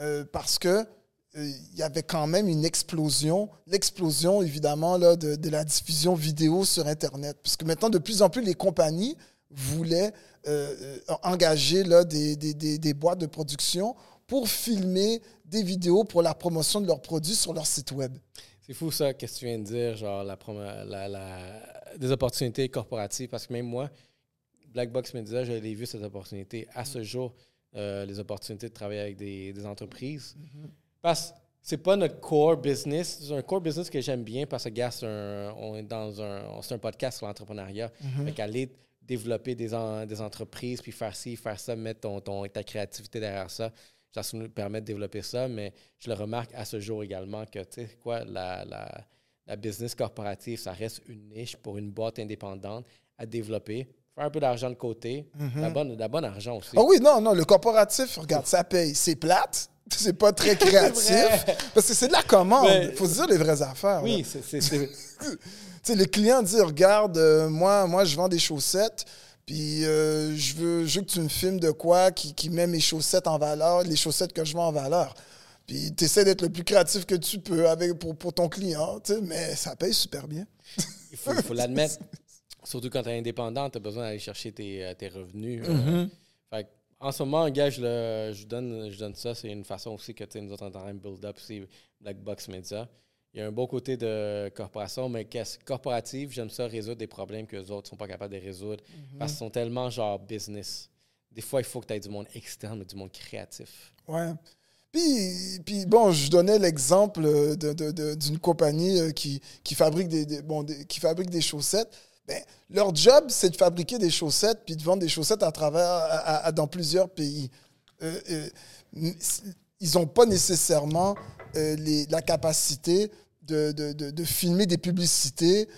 euh, parce que il y avait quand même une explosion, l'explosion évidemment là, de, la diffusion vidéo sur Internet. Puisque maintenant, de plus en plus, les compagnies voulaient engager là, des, des, des, des boîtes de production pour filmer des vidéos pour la promotion de leurs produits sur leur site web. C'est fou ça, qu'est-ce que tu viens de dire, genre la- des opportunités corporatives, parce que même moi, Black Box Media, je l'ai vu cette opportunité. À ce jour, euh, les opportunités de travailler avec des, des entreprises. Parce que c'est pas notre core business. C'est un core business que j'aime bien parce que, gars, c'est un, on est dans un, c'est un podcast sur l'entrepreneuriat. Fait qu'aller développer des, en- des entreprises, puis faire ci, faire ça, mettre ton, ton, ta créativité derrière ça, ça nous permet de développer ça. Mais je le remarque à ce jour également que, tu sais, quoi, la, la, la business corporative, ça reste une niche pour une boîte indépendante à développer. Faire un peu d'argent de côté. la, bonne, la bonne argent aussi. Ah oui, non, non, le corporatif, regarde, ça paye. C'est plate, c'est pas très créatif, parce que c'est de la commande. Il faut se dire les vraies affaires. oui, c'est- Tu sais, le client dit, regarde, euh, moi, moi, je vends des chaussettes, puis euh, je, veux, je veux que tu me filmes de quoi qui, qui met mes chaussettes en valeur, les chaussettes que je vends en valeur. Puis tu essaies d'être le plus créatif que tu peux avec, pour, pour ton client, mais ça paye super bien. il faut l'admettre. Surtout quand tu es indépendant, tu as besoin d'aller chercher tes, euh, tes revenus. euh. Mm-hmm. Fait en ce moment, gars, je, le- je donne, je donne ça. C'est une façon aussi que tu sais, nous autres, on est en train de build up aussi Black Box Media. Il y a un beau côté de corporation, mais qu'est-ce- corporative, j'aime ça résoudre des problèmes que les autres ne sont pas capables de résoudre parce qu'ils sont tellement genre business. Des fois, il faut que tu aies du monde externe, mais du monde créatif. Ouais. Puis, puis bon, je donnais l'exemple euh, d'une compagnie euh, qui, qui, fabrique des, bon, qui fabrique des chaussettes. Ben, leur job, c'est de fabriquer des chaussettes puis de vendre des chaussettes à travers, à- dans plusieurs pays. Euh, ils n'ont pas nécessairement la capacité de, de- de- filmer des publicités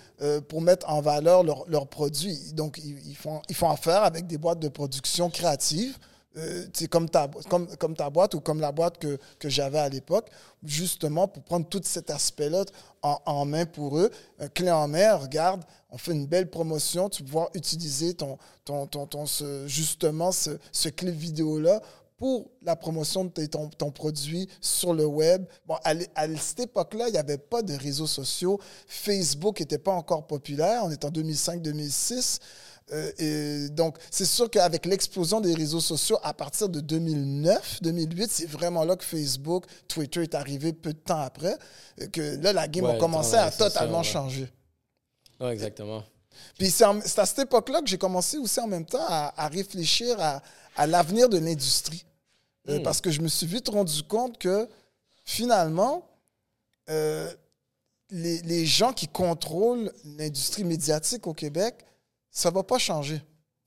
pour mettre en valeur leurs leurs produits. Donc, ils, ils font, ils font affaire avec des boîtes de production créatives euh, comme, ta, comme, comme ta boîte ou comme la boîte que, que j'avais à l'époque, justement pour prendre tout cet aspect-là en, en main pour eux. Clé en main, regarde, on fait une belle promotion, tu vas pouvoir utiliser ton, ton, ton, ton- justement ce, clip vidéo-là pour la promotion de ton, ton produit sur le web. Bon, à, à cette époque-là, il n'y avait pas de réseaux sociaux. Facebook n'était pas encore populaire. On est en 2005-2006. Euh, et donc, c'est sûr qu'avec l'explosion des réseaux sociaux à partir de 2009, 2008, c'est vraiment là que Facebook, Twitter est arrivé peu de temps après, euh, que là, la game Ouais, a commencé à ça, totalement ouais. changer. Ouais, exactement. Puis c'est à cette époque-là que j'ai commencé aussi en même temps à, à réfléchir à, à l'avenir de l'industrie. Euh, Hmm. Parce que je me suis vite rendu compte que finalement, euh, les, les gens qui contrôlent l'industrie médiatique au Québec, ça va pas changer.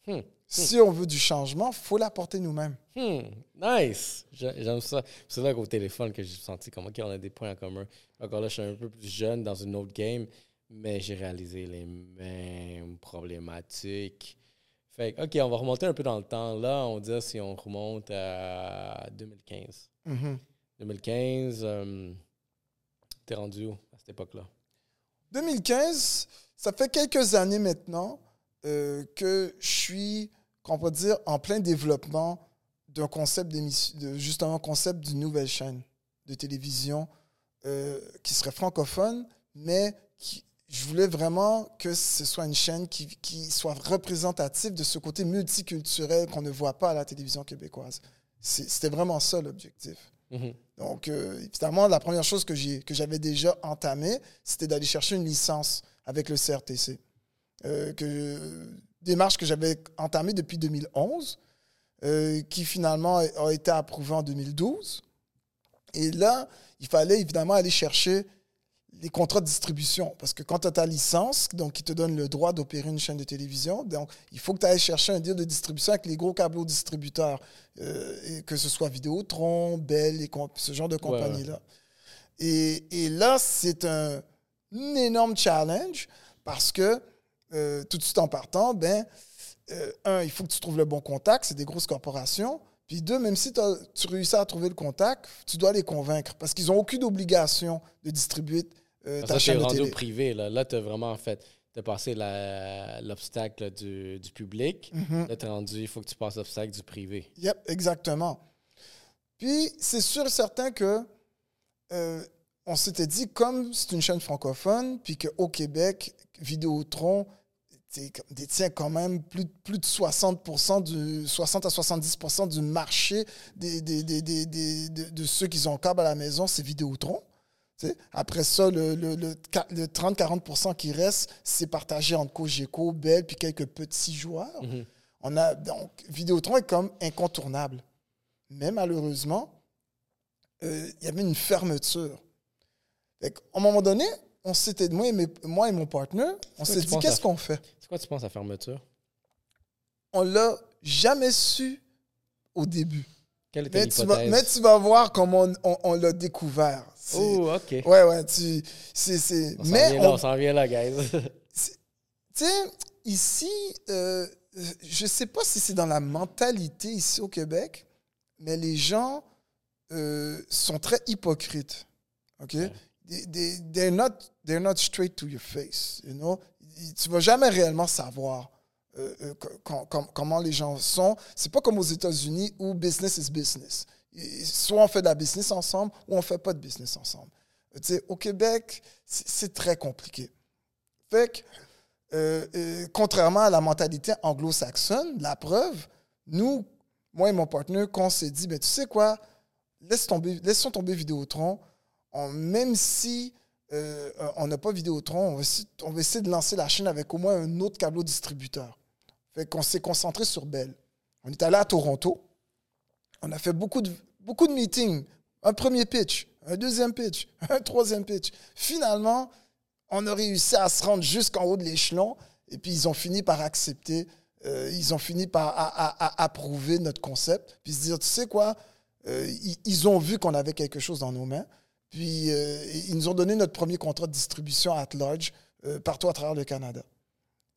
Hmm. Si on veut du changement, il faut l'apporter nous-mêmes. Hmm, nice. J'ai- J'aime ça. C'est là qu'au téléphone que j'ai senti comme, OK, on a des points en commun. Encore là, je suis un peu plus jeune dans une autre game, mais j'ai réalisé les mêmes problématiques. Fait que, OK, on va remonter un peu dans le temps. Là, on dit si on remonte à 2015. Mhm. 2015, euh, t'es rendu où à cette époque-là? 2015, ça fait quelques années maintenant euh, que je suis, qu'on peut dire, en plein développement d'un concept d'émission, de justement un concept d'une nouvelle chaîne de télévision euh, qui serait francophone, mais qui, je voulais vraiment que ce soit une chaîne qui, qui soit représentative de ce côté multiculturel qu'on ne voit pas à la télévision québécoise. C'était vraiment ça l'objectif. Mhm. Donc, euh, évidemment, la première chose que j'avais déjà entamée, c'était d'aller chercher une licence avec le CRTC. Euh, que, démarche que j'avais entamée depuis 2011, euh, qui finalement a été approuvée en 2012. Et là, il fallait évidemment aller chercher les contrats de distribution. Parce que quand tu as ta licence, donc qui te donne le droit d'opérer une chaîne de télévision, donc il faut que tu ailles chercher un deal de distribution avec les gros câbleaux distributeurs, euh, et que ce soit Vidéotron, Bell, et ce genre de ouais. compagnie-là. Et, et là, c'est un, un énorme challenge parce que euh, tout de suite en partant, ben, euh, un, il faut que tu trouves le bon contact, c'est des grosses corporations. Puis deux, même si tu réussis à trouver le contact, tu dois les convaincre parce qu'ils n'ont aucune obligation de distribuer euh, ta que t'es chaîne de télé. privé. Là, là tu as vraiment fait. Tu as passé l'obstacle du, du public. Mhm. Là, tu es rendu, il faut que tu passes l'obstacle du privé. Yep, exactement. Puis, c'est sûr et certain que euh, on s'était dit, comme c'est une chaîne francophone, puis qu'au Québec, Vidéotron détient quand même plus, de- plus de 60%, du, 60 à 70% du marché des, des- des- des- de, de ceux qui ont câble à la maison, c'est Vidéotron. T'sais, Après ça, le, le, le, qua- le 30-40% qui reste, c'est partagé entre Cogeco, Bell, puis quelques petits joueurs. Mhm. On a, donc, Vidéotron est comme incontournable. Mais malheureusement, euh, il y avait une fermeture. Fait qu'à un moment donné, on s'était, moi et, mes- moi et mon partenaire, on s'est dit, qu'est-ce à- qu'on fait? C'est quoi, tu penses, à fermeture? On l'a jamais su au début. Quelle était Mais tu, vas, mais tu vas voir comment on, on- on l'a découvert. Oh, OK. Ouais, ouais, tu, c'est, c'est, On mais vient on s'en vient là, guys. Tu sais, ici, euh, je sais pas si c'est dans la mentalité ici au Québec, mais les gens euh, sont très hypocrites. OK? Ouais. They, they- they're, not, they're not straight to your face. You know? Tu vas jamais réellement savoir euh, euh, co- com- com- comment les gens sont. C'est pas comme aux États-Unis où business is business. Soit on fait de la business ensemble ou on fait pas de business ensemble. Euh, Tu sais, au Québec, c'est très compliqué. Fait que, contrairement à la mentalité anglo-saxonne, la preuve, nous, moi et mon partenaire, quand on s'est dit, ben, tu sais quoi, laisse tomber, laissons tomber Vidéotron, on- même si euh, on n'a pas Vidéotron, on va, on va essayer de lancer la chaîne avec au moins un autre câble distributeur. Fait qu'on s'est concentré sur Bell. On est allé à Toronto, on a fait beaucoup de, beaucoup de meetings, un premier pitch, un deuxième pitch, un troisième pitch. Finalement, on a réussi à se rendre jusqu'en haut de l'échelon et puis ils ont fini par accepter, euh, ils ont fini par approuver notre concept, puis se dire, tu sais quoi, euh, ils ont vu qu'on avait quelque chose dans nos mains, puis euh, ils nous ont donné notre premier contrat de distribution at large euh, partout à travers le Canada.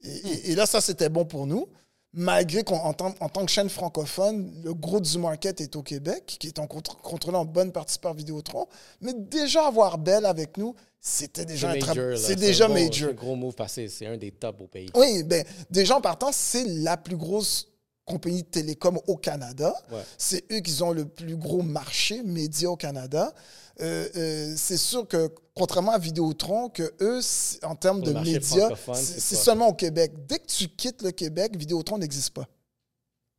Et, et- et là, ça, c'était bon pour nous, malgré qu'en tant, en tant que chaîne francophone, le gros du market est au Québec, qui est en contr- contrôlé en bonne partie par Vidéotron. Mais déjà avoir Bell avec nous, c'était déjà un C'est déjà major. C'est un gros move passé. C'est un des tops au pays. Oui, ben, déjà en partant, c'est la plus grosse compagnie de télécom au Canada. Ouais. C'est eux qui ont le plus gros marché média au Canada. Euh, euh, c'est sûr que, contrairement à Vidéotron, que eux, en termes de médias, c'est seulement au Québec. Dès que tu quittes le Québec, Vidéotron n'existe pas.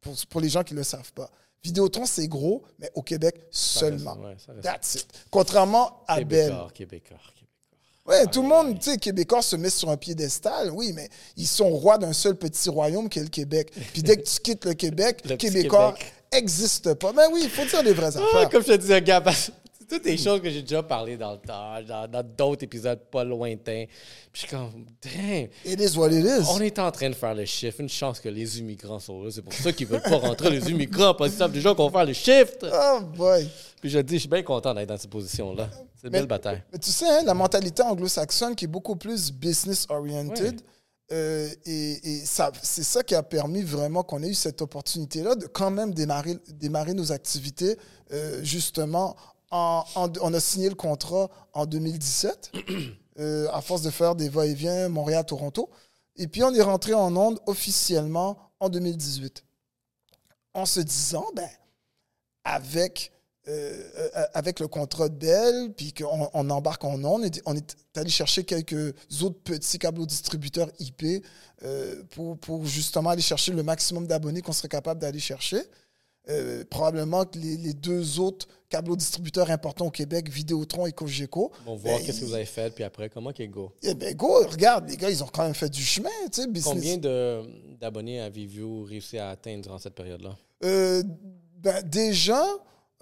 Pour, pour les gens qui ne le savent pas. Vidéotron, c'est gros, mais au Québec Ça seulement. reste- ouais, ça That's it. Contrairement à Bell. Québécois, Québécois, Québécois. Ouais, tout le monde, tu sais, Québécois se met sur un piédestal, oui, mais ils sont rois d'un seul petit royaume qui est le Québec. Puis dès que tu quittes le Québec, Le Québécois n'existe pas. Mais oui, il faut dire les vraies Ah, affaires. comme je te disais, Gab, Toutes des choses que j'ai déjà parlé dans le temps, dans d'autres épisodes pas lointains. Puis je suis comme, damn, It is what it is. on est en train de faire le shift. Une chance que les immigrants sont là. C'est pour ça qu'ils veulent pas rentrer, les immigrants, parce qu'ils savent déjà qu'on va faire le shift. Oh boy. Puis je dis, je suis bien content d'être dans cette position-là. C'est une Mais- belle bataille. Mais tu sais, hein, la mentalité anglo-saxonne qui est beaucoup plus business-oriented, euh, et, et ça, c'est ça qui a permis vraiment qu'on ait eu cette opportunité-là de quand même démarrer, démarrer nos activités. euh, justement, on a signé le contrat en 2017, euh, à force de faire des va-et-vient Montréal-Toronto. Et puis, on est rentré en onde officiellement en 2018. En se disant, ben, avec, euh, euh, avec le contrat de Bell, puis qu'on on embarque en ondes, on est, allé chercher quelques autres petits câbles distributeurs IP pour, pour justement aller chercher le maximum d'abonnés qu'on serait capable d'aller chercher. Euh, probablement que les, les deux autres câbles distributeurs importants au Québec, Vidéotron et Cogeco, On va voir Ben, qu'est-ce que vous avez fait, puis après, comment qu'il go? eh ben go, regarde, les gars, ils ont quand même fait du chemin, tu sais. Combien d'abonnés avez-vous réussi à atteindre durant cette période-là? Euh, ben, déjà,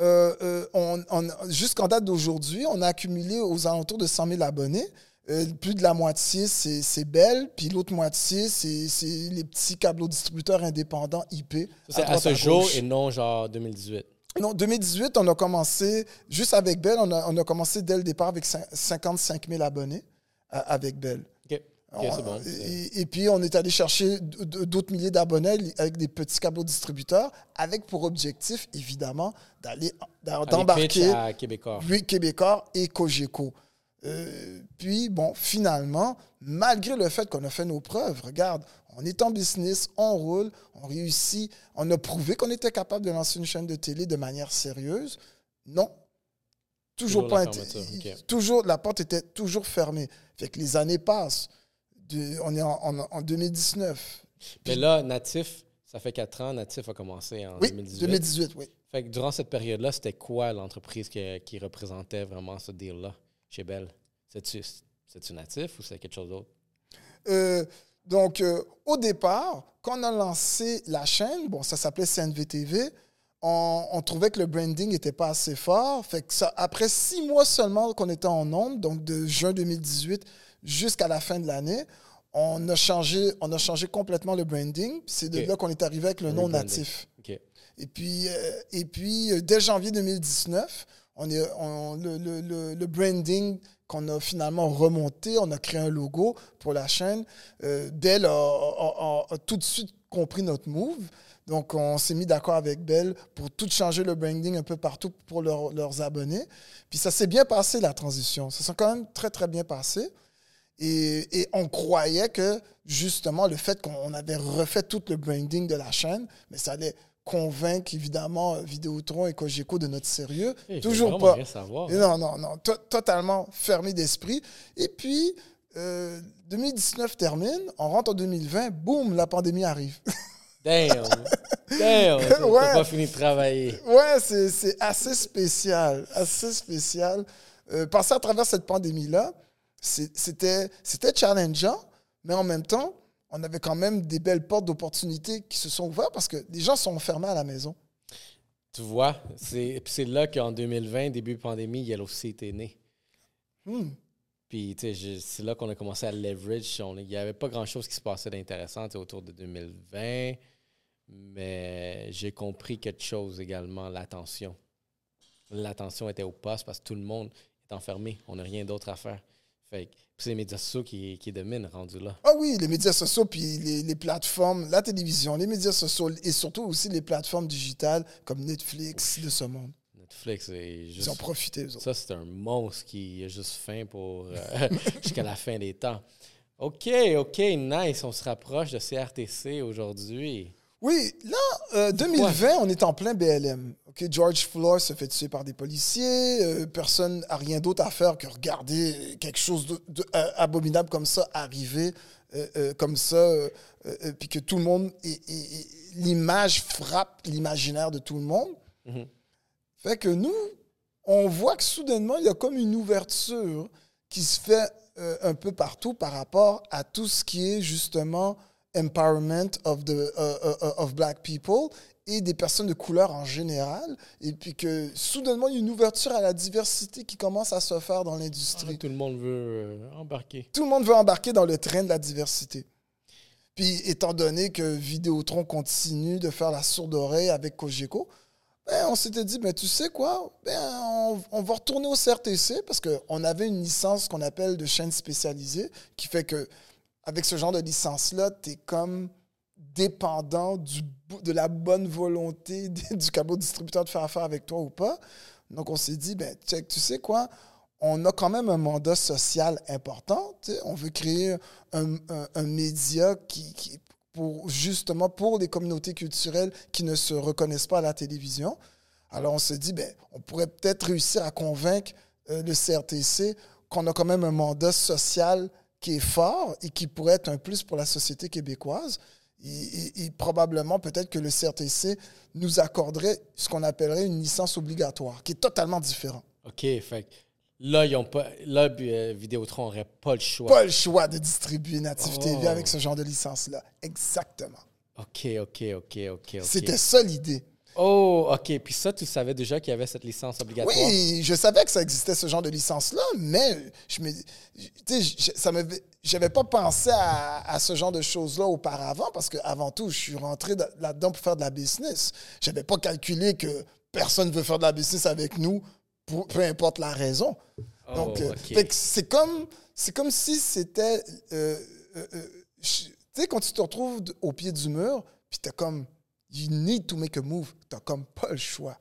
euh, euh, on, on- jusqu'en date d'aujourd'hui, on a accumulé aux alentours de 100 000 abonnés. Euh, plus de la moitié, c'est Bell, puis l'autre moitié, c'est les petits câbles distributeurs indépendants IP. C'est à ce à jour et non genre 2018. Non, 2018, on a commencé, juste avec Bell, on a, on a commencé dès le départ avec cin- 55 000 abonnés euh, avec Bell. OK, OK, c'est bon. Et, et puis, on est allé chercher d'autres milliers d'abonnés avec des petits câbles distributeurs, avec pour objectif, évidemment, d'aller d'embarquer Québécois. oui, Québécois et Cogeco. Euh, puis, bon, finalement, malgré le fait qu'on a fait nos preuves, regarde, on est en business, on roule, on réussit, on a prouvé qu'on était capable de lancer une chaîne de télé de manière sérieuse. Non. Toujours, Toujours pas. la. Toujours, la porte était toujours fermée. Fait que les années passent. De- on est en, en- en 2019. Mais là, Natif, ça fait 4 ans, Natif a commencé en Oui, 2018. 2018, oui. Fait que durant cette période-là, c'était quoi l'entreprise qui, qui représentait vraiment ce deal-là? Chez Bell? C'est-tu c'est-tu Natif ou c'est quelque chose d'autre? Euh, donc, euh, au départ, quand on a lancé la chaîne, bon, ça s'appelait CNVTV, on, on trouvait que le branding n'était pas assez fort. Fait que ça, après six mois seulement qu'on était en ondes, donc de juin 2018 jusqu'à la fin de l'année, on a changé, on a changé complètement le branding. C'est de là qu'on est arrivé avec le nom natif. OK. Et puis, euh, et puis euh, dès janvier 2019, on est, le, le- le- branding qu'on a finalement remonté, on a créé un logo pour la chaîne. Euh, Bell a, tout de suite compris notre move. Donc, on s'est mis d'accord avec Bell pour tout changer le branding un peu partout pour leur- leurs abonnés. Puis ça s'est bien passé, la transition. Ça s'est quand même très, très bien passé. Et, et on croyait que, justement, le fait qu'on avait refait tout le branding de la chaîne, mais ça allait convaincre, évidemment, Vidéotron et Cogeco de notre sérieux. Toujours pas. savoir. Non, non, non. To- totalement fermé d'esprit. Et puis, euh, 2019 termine, on rentre en 2020, boum, la pandémie arrive. Damn! Damn! T'as Ouais. pas fini de travailler. ouais, c'est assez spécial, assez spécial. Euh, passer à travers cette pandémie-là, c'était challengeant, mais en même temps, on avait quand même des belles portes d'opportunités qui se sont ouvertes parce que les gens sont enfermés à la maison. Tu vois, c'est là qu'en 2020, début pandémie, Yellow Seat est né. Hmm. Puis, c'est là qu'on a commencé à leverage. Il n'y avait pas grand-chose qui se passait d'intéressant autour de 2020, mais j'ai compris quelque chose également, l'attention. L'attention était au poste parce que tout le monde est enfermé. On n'a rien d'autre à faire. Fait c'est les médias sociaux qui, qui dominent, rendus là. Ah oui, les médias sociaux, puis les, les plateformes, la télévision, les médias sociaux et surtout aussi les plateformes digitales comme Netflix de ce monde. Netflix, Ils juste. ont profité, eux autres. Ça, c'est un monstre qui a juste faim pour euh, jusqu'à la fin des temps. OK, OK, nice. On se rapproche de CRTC aujourd'hui. Oui, là, euh, 2020, on est en plein BLM. Ok, George Floyd se fait tuer par des policiers. euh, personne n'a rien d'autre à faire que regarder quelque chose d'abominable comme ça arriver, euh, euh, comme ça, euh, euh, puis que tout le monde, l'image frappe l'imaginaire de tout le monde. Mhm. Fait que nous, on voit que soudainement, il y a comme une ouverture qui se fait euh, un peu partout par rapport à tout ce qui est justement empowerment of, the, uh, uh, uh, of black people et des personnes de couleur en général, et puis que soudainement, il y a une ouverture à la diversité qui commence à se faire dans l'industrie. tout le monde veut euh, embarquer. Tout le monde veut embarquer dans le train de la diversité. Puis, étant donné que Vidéotron continue de faire la sourde oreille avec Cogeco, ben, on s'était dit, ben, tu sais quoi, ben, on, on, va retourner au CRTC parce qu'on avait une licence qu'on appelle de chaîne spécialisée qui fait que avec ce genre de licence-là, tu es comme dépendant de la bonne volonté du cabot distributeur de faire affaire avec toi ou pas. Donc, on s'est dit, ben, tu sais quoi, on a quand même un mandat social important. On veut créer un, média qui, qui, justement pour les communautés culturelles qui ne se reconnaissent pas à la télévision. Alors, on s'est dit, ben, on pourrait peut-être réussir à convaincre euh, le CRTC qu'on a quand même un mandat social qui est fort et qui pourrait être un plus pour la société québécoise. Et, probablement, peut-être que le CRTC nous accorderait ce qu'on appellerait une licence obligatoire, qui est totalement différent. OK, fait là, ils ont pas, là euh, Vidéotron n'aurait pas le choix. Pas le choix de distribuer Native TV avec ce genre de licence-là. Exactement. OK, OK, OK, OK. C'était ça l'idée. Oh, OK. Puis ça, tu savais déjà qu'il y avait cette licence obligatoire? Oui, je savais que ça existait, ce genre de licence-là, mais je me, ça j'avais pas pensé à, ce genre de choses-là auparavant parce qu'avant tout, je suis rentré là-dedans pour faire de la business. Je n'avais pas calculé que personne ne veut faire de la business avec nous, peu importe la raison. Oh, Donc, euh, c'est comme, comme si c'était... Euh, euh, tu sais, quand tu te retrouves au pied du mur, puis tu es comme You need to make a move. Tu comme pas le choix.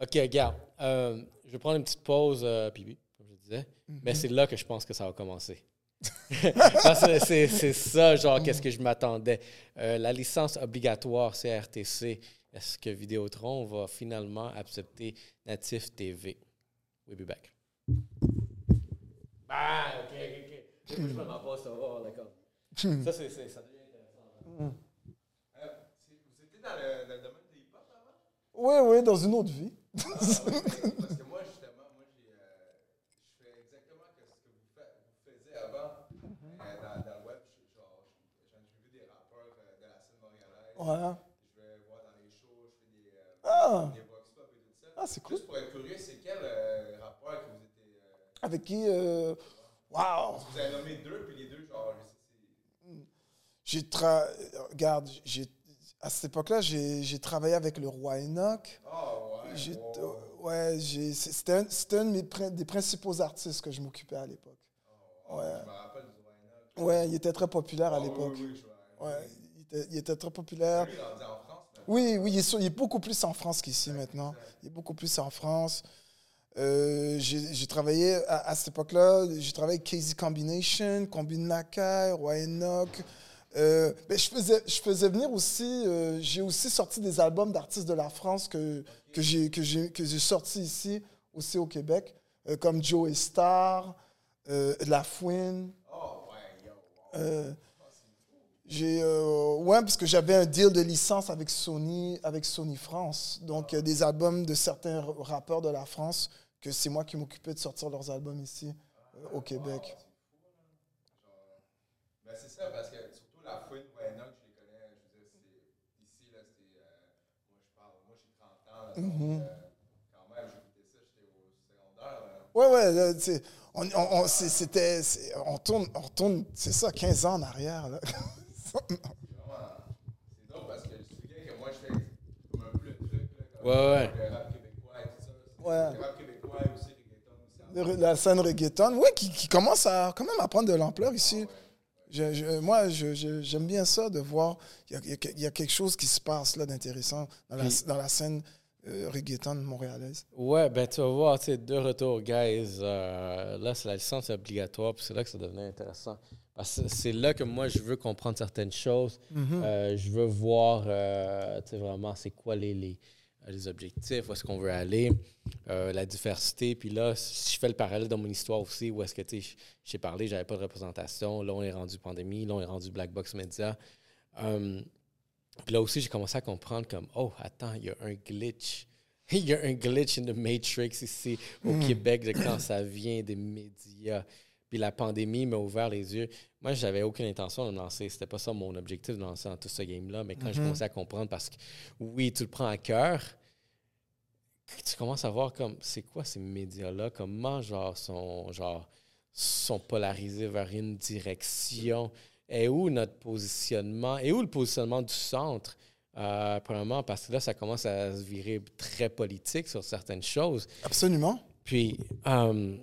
OK, regarde. Euh, je vais prendre une petite pause, euh, Pibi, comme je disais. Mais mhm. c'est là que je pense que ça va commencer. c'est ça, genre, qu'est-ce que je m'attendais. Euh, la licence obligatoire CRTC, est-ce que Vidéotron va finalement accepter Natif TV? We'll be back. Ah, ok, ok, ok. Je me pas, ça va, d'accord. Ça, c'est ça devient intéressant. Mm dans le, dans le domaine des hip-hop avant? Oui, oui, dans une autre vie. Ah, parce que moi, justement, moi, j'ai, euh, je fais exactement ce que vous, faisiez avant mm -hmm. euh, dans, dans, le web. J'ai vu des rappeurs euh, de la scène montréalaise. Ouais. Je vais voir dans les shows, je fais des, ah. des vox pop et tout ça. Ah, c'est cool. Juste pour être curieux, c'est quel rappeur que vous étiez. Avec qui Wow! Vous avez nommé deux, puis les deux, genre, je sais, j'ai tra... Regarde, j'ai à cette époque-là, j'ai travaillé avec le roi Enoch. Oh, ouais. Ouais, c'était un, un, de mes des principaux artistes que je m'occupais à l'époque. Oh, ouais. Je me rappelle du roi Enoch. Ouais, il était très populaire à oh, l'époque. Oui, oui, ouais, il était, il était, très populaire. Il en France, oui, oui, il est, il est, beaucoup plus en France qu'ici maintenant. Il est beaucoup plus en France. Euh, j'ai travaillé à, à cette époque-là, j'ai travaillé avec Casey Combination, Combine Nakai, Roi Enoch. Euh, ben, je, faisais, je faisais venir aussi, euh, j'ai aussi sorti des albums d'artistes de la France que, que j'ai que j'ai sortis ici, aussi au Québec, euh, comme Joe Star, La Fouine. J'ai ouais parce que j'avais un deal de licence avec Sony avec Sony France donc des albums de certains rappeurs de la France que c'est moi qui m'occupais de sortir leurs albums ici au Québec. Ben, c'est ça parce que la fouine Enoch, je les connais. Je veux dire, ici, là, c'était. Euh, moi, je parle, moi, j'ai 30 ans. Là, donc, mm -hmm. euh, quand même, j'écoutais ça, j'étais au secondaire. Ouais, ouais, sais, on, on, on c'était. On tourne, on tourne c'est ça, 15 ans en arrière. Là. c'est drôle parce que je sais que moi, je fais comme un peu le truc. Là, comme ouais, ouais. Le rap québécois et tout ça. Ouais. Le rap québécois et aussi reggaeton. Aussi, la scène reggaeton, oui, qui, qui, commence à quand même à prendre de l'ampleur ici. Ouais. Je, je, moi, j'aime bien ça de voir. Il y, y, a quelque chose qui se passe là d'intéressant dans, dans, la scène euh, reggaeton montréalaise. Ouais, ben tu vas voir, tu sais, de retour, guys. Euh, là, c'est la licence obligatoire, puis c'est là que ça devenait intéressant. Parce que c'est là que moi, je veux comprendre certaines choses. Mm -hmm. euh, je veux voir, euh, tu sais, vraiment, c'est quoi les, les, les objectifs, où est-ce qu'on veut aller, la diversité. Puis là, si je fais le parallèle dans mon histoire aussi, où est-ce que, tu sais, j'ai parlé, j'avais pas de représentation. Là, on est rendu pandémie. Là, on est rendu Black Box Media. Um, puis là aussi, j'ai commencé à comprendre comme, oh, attends, il y a un glitch. Il y a un glitch in the Matrix ici au mm. Québec de quand ça vient des médias. Puis la pandémie m'a ouvert les yeux. Moi, j'avais aucune intention de me lancer. C'était pas ça mon objectif de lancer dans tout ce game-là. Mais quand j'ai commencé à comprendre, parce que oui, tu le prends à cœur, tu commences à voir comme c'est quoi ces médias-là, comment genre sont genre sont polarisés vers une direction? Et où notre positionnement? Et où le positionnement du centre? Euh, premièrement, parce que là, ça commence à se virer très politique sur certaines choses. Absolument. Puis, euh,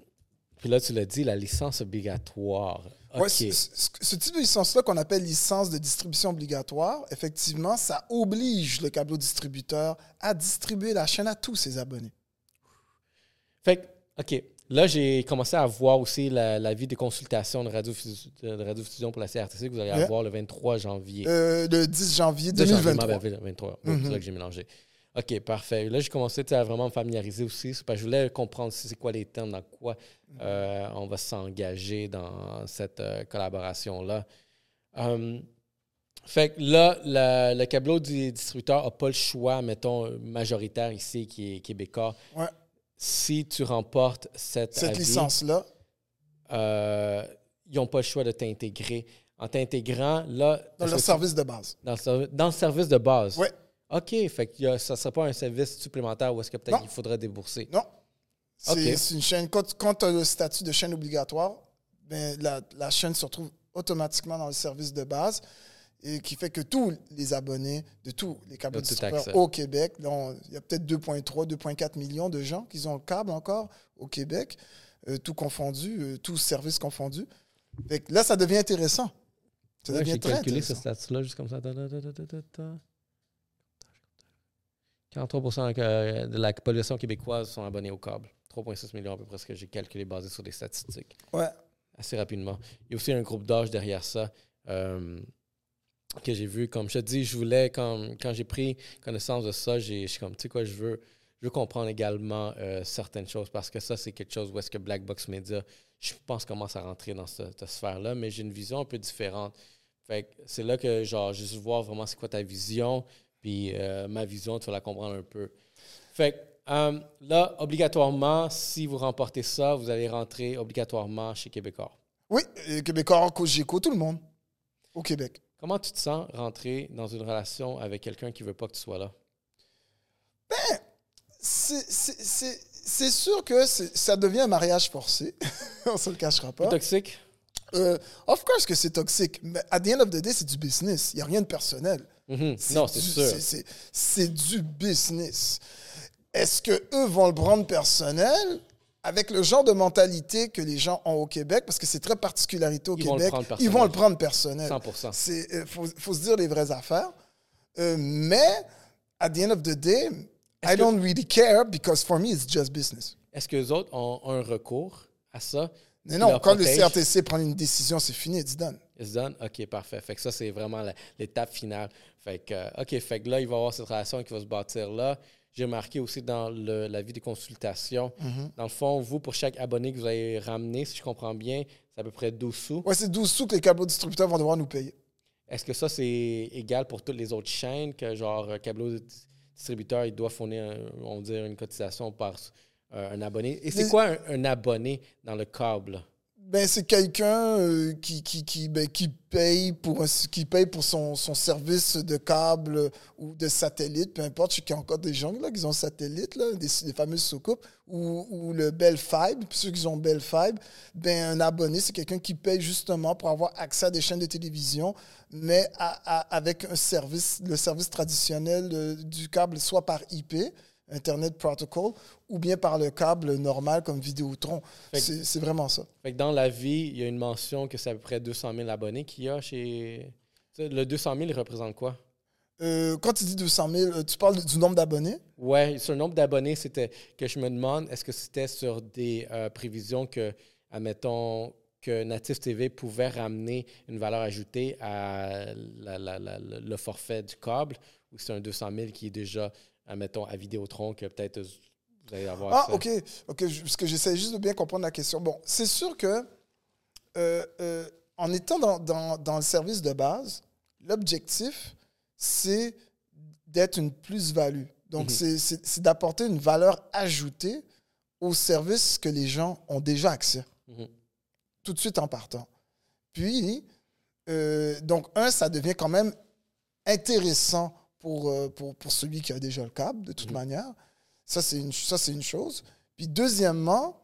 puis là, tu l'as dit, la licence obligatoire. Ouais, OK. ce, ce- ce type de licence-là qu'on appelle licence de distribution obligatoire, effectivement, ça oblige le câbleau distributeur à distribuer la chaîne à tous ses abonnés. Fait que, OK. Là, j'ai commencé à voir aussi la, la vie des consultations de radiodiffusion, de radiodiffusion pour la CRTC que vous allez avoir le 23 janvier. Euh, le 10 janvier De janvier, 2023. ma belle, 23. Oui, Mhm. C'est là que j'ai mélangé. OK, parfait. Là, j'ai commencé à vraiment me familiariser aussi. c'est parce que je voulais comprendre c'est quoi les termes, dans quoi euh, on va s'engager dans cette euh, collaboration-là. Hum, fait que là, la- le câbleau du distributeur n'a pas le choix, mettons, majoritaire ici, qui est québécois. Ouais. Si tu remportes cette, licence-là, euh, ils n'ont pas le choix de t'intégrer. En t'intégrant, là... dans leur service de base. dans le, servi- dans le service de base. Ouais. OK, fait que ça ne sera pas un service supplémentaire où est-ce que peut-être il faudra débourser. Non. C'est une chaîne. Quand, tu as le statut de chaîne obligatoire, ben, la, la chaîne se retrouve automatiquement dans le service de base et qui fait que tous les abonnés de tous les câbles distributeurs au Québec, il y a peut-être 2,3, 2,4 millions de gens qui ont le câble encore au Québec, euh, tout confondu, euh, tous services confondus. Fait que là, ça devient intéressant. Ça Ouais, devient très calculé ce statut-là juste comme ça. Ta, ta, ta, ta, ta, ta, ta. 43 que- de la population québécoise sont abonnés au câble. 3,6 millions à peu près ce que j'ai calculé basé sur des statistiques. Ouais. Assez rapidement. Il y a aussi un groupe d'âge derrière ça euh, que j'ai vu. Comme je te dis, je voulais, quand, j'ai pris connaissance de ça, je suis comme, tu sais quoi, je veux, je veux comprendre également euh, certaines choses parce que ça, c'est quelque chose où est-ce que Black Box Media, je pense, commence à rentrer dans cette, sphère-là, mais j'ai une vision un peu différente. Fait c'est là que, genre, veux voir vraiment c'est quoi ta vision, puis euh, ma vision, tu vas la comprendre un peu. Fait euh, là, obligatoirement, si vous remportez ça, vous allez rentrer obligatoirement chez Québécois. Oui, Québécois, Cogeco, tout le monde au Québec. Comment tu te sens rentrer dans une relation avec quelqu'un qui veut pas que tu sois là? C'est- C'est sûr que ça devient un mariage forcé. On se le cachera pas. Toxique? Euh, of course que c'est toxique, mais at the end of the day, c'est du business. Il n'y a rien de personnel. Mhm. Non, c'est sûr. c'est- du business. Est-ce qu'eux vont le prendre personnel? Avec le genre de mentalité que les gens ont au Québec? Parce que c'est très particularité au Ils Québec. Ils vont le prendre personnel. 100 Il faut, faut se dire les vraies affaires. Euh, mais, at the end of the day, I que- don't really care because for me, it's just business. Est-ce que les autres ont un recours à ça? Mais non, quand le? CRTC prend une décision, c'est fini, it's done. It's done? OK, parfait. Fait que ça, c'est vraiment l'étape finale. Fait que, euh, OK, fait que là, il va y avoir cette relation qui va se bâtir là. J'ai remarqué aussi dans le- la vie des consultations, Mm-hmm. dans le fond, vous, pour chaque abonné que vous avez ramené, si je comprends bien, c'est à peu près 12 sous. Ouais, c'est 12 sous que les câbles distributeurs vont devoir nous payer. Est-ce que ça, c'est égal pour toutes les autres chaînes, que genre, euh, Câbleau distributeur, il doit fournir, on va dire, une cotisation par euh, un abonné? Et c'est Les- quoi un, un abonné dans le câble? Ben, c'est quelqu'un euh, qui, qui, qui, ben, qui paye pour, qui paye pour son, son service de câble ou de satellite, peu importe. Je sais y a encore des gens là, qui ont satellite, là, des, des fameuses soucoupes, ou, ou le Bell Fibre. Ceux qui ont Bell Fibre, ben, un abonné, c'est quelqu'un qui paye justement pour avoir accès à des chaînes de télévision, mais avec un service, le service traditionnel euh, du câble, soit par IP. Internet Protocol, ou bien par le câble normal comme Vidéotron. C'est vraiment ça. Fait que dans la vie, il y a une mention que c'est à peu près 200 000 abonnés qu'il y a chez. Le 200 000, il représente quoi? Euh, quand tu dis 200 000, euh, tu parles du nombre d'abonnés? Ouais, sur le nombre d'abonnés, c'était que je me demande, est-ce que c'était sur des euh, prévisions que, admettons, que Native TV pouvait ramener une valeur ajoutée à la- la- la- la- le forfait du câble, ou c'est un 200 000 qui est déjà, admettons, à Vidéotron, que peut-être vous allez avoir Ah, ok. ok, parce que j'essaie juste de bien comprendre la question. Bon, c'est sûr que euh, euh, en étant dans, dans- dans le service de base, l'objectif, c'est d'être une plus-value. Donc, c'est- c'est c'est d'apporter une valeur ajoutée au service que les gens ont déjà accès. Mhm. tout de suite en partant. Puis, euh, donc, un, ça devient quand même intéressant pour, euh, pour, pour celui qui a déjà le câble, de toute manière. Ça, c'est une, ça, une chose. Puis, deuxièmement,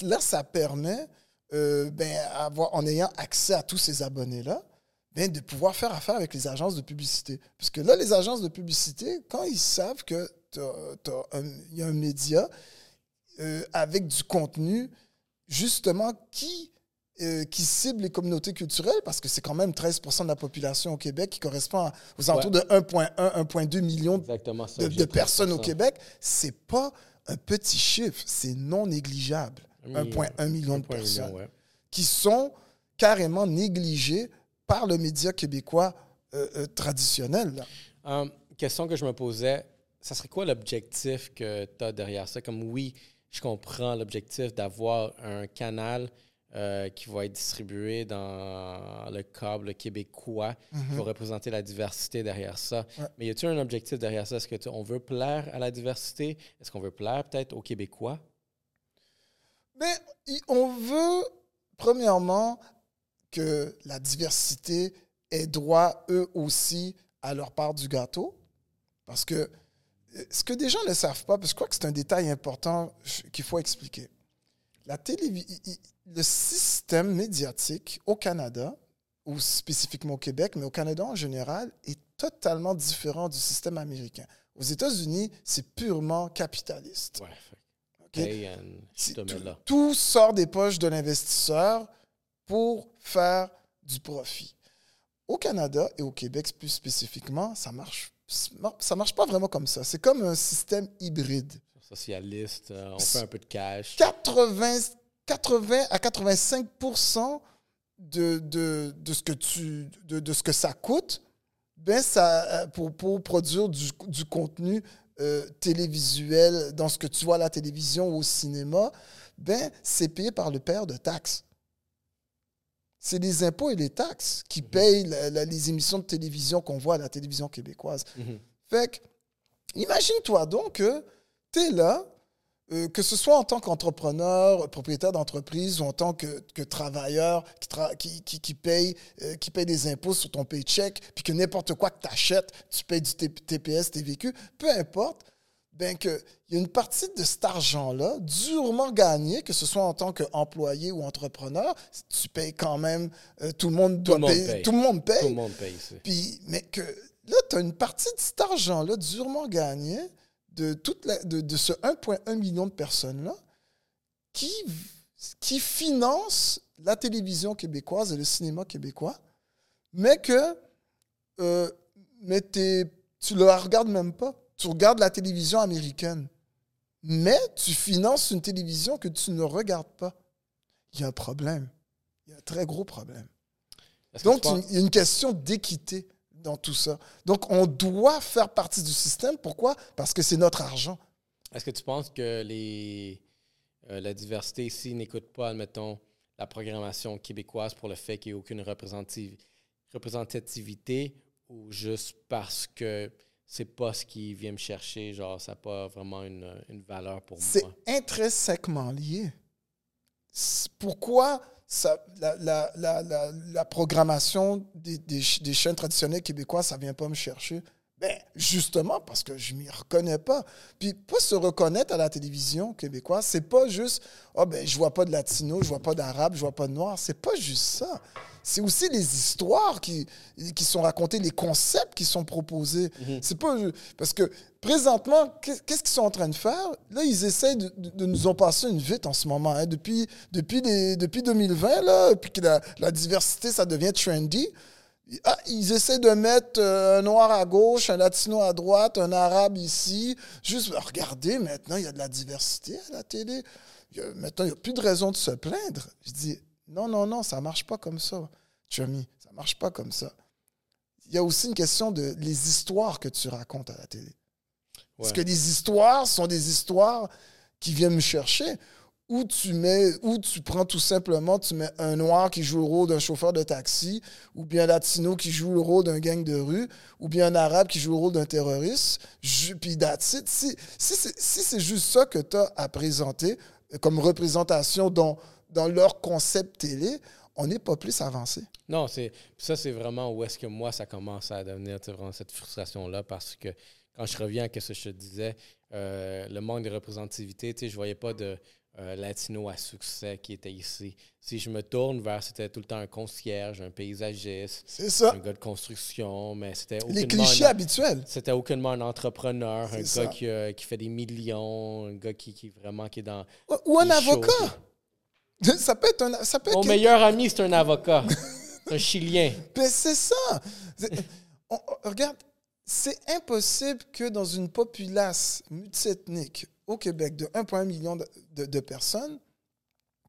là, ça permet, euh, ben, avoir, en ayant accès à tous ces abonnés-là, ben, de pouvoir faire affaire avec les agences de publicité. Parce que là, les agences de publicité, quand ils savent qu'il y a un média euh, avec du contenu, justement, qui, euh, qui cible les communautés culturelles, parce que c'est quand même 13% de la population au Québec qui correspond aux alentours de 1,1, 1,2 millions Exactement ça, de, de 13%. personnes au Québec, c'est pas un petit chiffre, c'est non négligeable. Un million. 1,1 million de 1,1 million, personnes ouais. qui sont carrément négligées par le média québécois euh, euh, traditionnel. Hum, question que je me posais, ça serait quoi l'objectif que tu as derrière ça? Comme oui, je comprends l'objectif d'avoir un canal euh, qui va être distribué dans le câble québécois, qui va représenter la diversité derrière ça. Ouais. Mais y a-t-il un objectif derrière ça? Est-ce que tu- on veut plaire à la diversité? Est-ce qu'on veut plaire peut-être aux Québécois? Mais on veut, premièrement, que la diversité ait droit, eux aussi, à leur part du gâteau. Parce que euh, ce que des gens ne savent pas, parce que je crois que c'est un détail important qu'il faut expliquer. La le système médiatique au Canada, ou spécifiquement au Québec, mais au Canada en général, est totalement différent du système américain. Aux États-Unis, c'est purement capitaliste. Ouais. tout, tout sort des poches de l'investisseur pour faire du profit. Au Canada et au Québec plus spécifiquement, ça marche ça marche pas vraiment comme ça. C'est comme un système hybride. Socialiste, euh, on fait un peu de cash. 80, 80 à 85 de, de, de, ce que tu, de, de ce que ça coûte ben ça, euh, pour, pour produire du, du contenu euh, télévisuel dans ce que tu vois à la télévision ou au cinéma, ben, c'est payé par le père de taxes. C'est les impôts et les taxes qui payent la- la- les émissions de télévision qu'on voit à la télévision québécoise. Mhm. Fait que, imagine-toi donc que tu es là, euh, que ce soit en tant qu'entrepreneur, propriétaire d'entreprise ou en tant que, que travailleur qui, tra- qui, qui, qui paye, euh, qui paye des impôts sur ton paycheck, puis que n'importe quoi que tu achètes, tu payes du TPS, TVQ, peu importe, ben que il y a une partie de cet argent-là, durement gagné, que ce soit en tant qu'employé ou entrepreneur, tu payes quand même, euh, tout le monde doit monde payer, paye. tout le monde paye. Tout le monde paye. Puis, mais que là, tu as une partie de cet argent-là durement gagné de, toute la- de, de ce 1,1 million de personnes-là qui, qui finance la télévision québécoise et le cinéma québécois, mais que euh, mais tu ne la regardes même pas. Tu regardes la télévision américaine, mais tu finances une télévision que tu ne regardes pas. Il y a un problème. Il y a un très gros problème. Donc, il y a une question d'équité dans tout ça. Donc, on doit faire partie du système. Pourquoi? Parce que c'est notre argent. Est-ce que tu penses que les, euh, la diversité ici n'écoute pas, admettons, la programmation québécoise pour le fait qu'il n'y ait aucune représentativ- représentativité ou juste parce que c'est pas ce qui vient me chercher, genre ça n'a pas vraiment une, une valeur pour C'est moi? intrinsèquement lié. C'est Pourquoi la, la- la- la- programmation des, des des chaînes traditionnelles québécoises, ça vient pas me chercher? Ben, justement, parce que je ne m'y reconnais pas. Puis, pas se reconnaître à la télévision québécoise, c'est pas juste, oh, ben, je vois pas de latino, je vois pas d'arabe, je vois pas de noir. C'est pas juste ça. C'est aussi les histoires qui, qui sont racontées, les concepts qui sont proposés. C'est pas. Parce que présentement, qu'est- qu'est-ce qu'ils sont en train de faire? Là, ils essayent de, de- de nous en passer une vite en ce moment. hein. Depuis, depuis, les- depuis 2020, là, puis que la, la diversité, ça devient trendy. Ah, ils essaient de mettre euh, un noir à gauche, un latino à droite, un arabe ici. Juste, regardez, maintenant, il y a de la diversité à la télé. Il y a- maintenant, il n'y a plus de raison de se plaindre. Je dis, non, non, non, ça ne marche pas comme ça, Chummy. Ça ne marche pas comme ça. Il y a aussi une question de les histoires que tu racontes à la télé. Parce que les histoires sont des histoires qui viennent me chercher. Ou tu mets, tu prends tout simplement, tu mets un noir qui joue le rôle d'un chauffeur de taxi, ou bien un latino qui joue le rôle d'un gang de rue, ou bien un arabe qui joue le rôle d'un terroriste. Puis that's. Si, si c'est juste ça que tu as à présenter euh, comme représentation dans, dans leur concept télé, on n'est pas plus avancé. Non, c'est ça, c'est vraiment où est-ce que moi, ça commence à devenir vraiment cette frustration-là parce que quand je reviens à ce que je te disais, euh, le manque de représentativité, je voyais pas de euh, latino à succès qui était ici. Si je me tourne vers, c'était tout le temps un concierge, un paysagiste, ça. un gars de construction, mais c'était Les clichés un- habituels. C'était aucunement un entrepreneur, un gars qui, euh, qui fait des millions, un gars qui, qui vraiment qui est dans. Ou- Ou un avocat. Ça peut être un. Ça peut être Mon meilleur ami, c'est un avocat. Un Chilien. Ben, c'est ça. C'est- on- on- regarde, c'est impossible que dans une populace multiethnique au Québec de 1,1 million de, de- de personnes,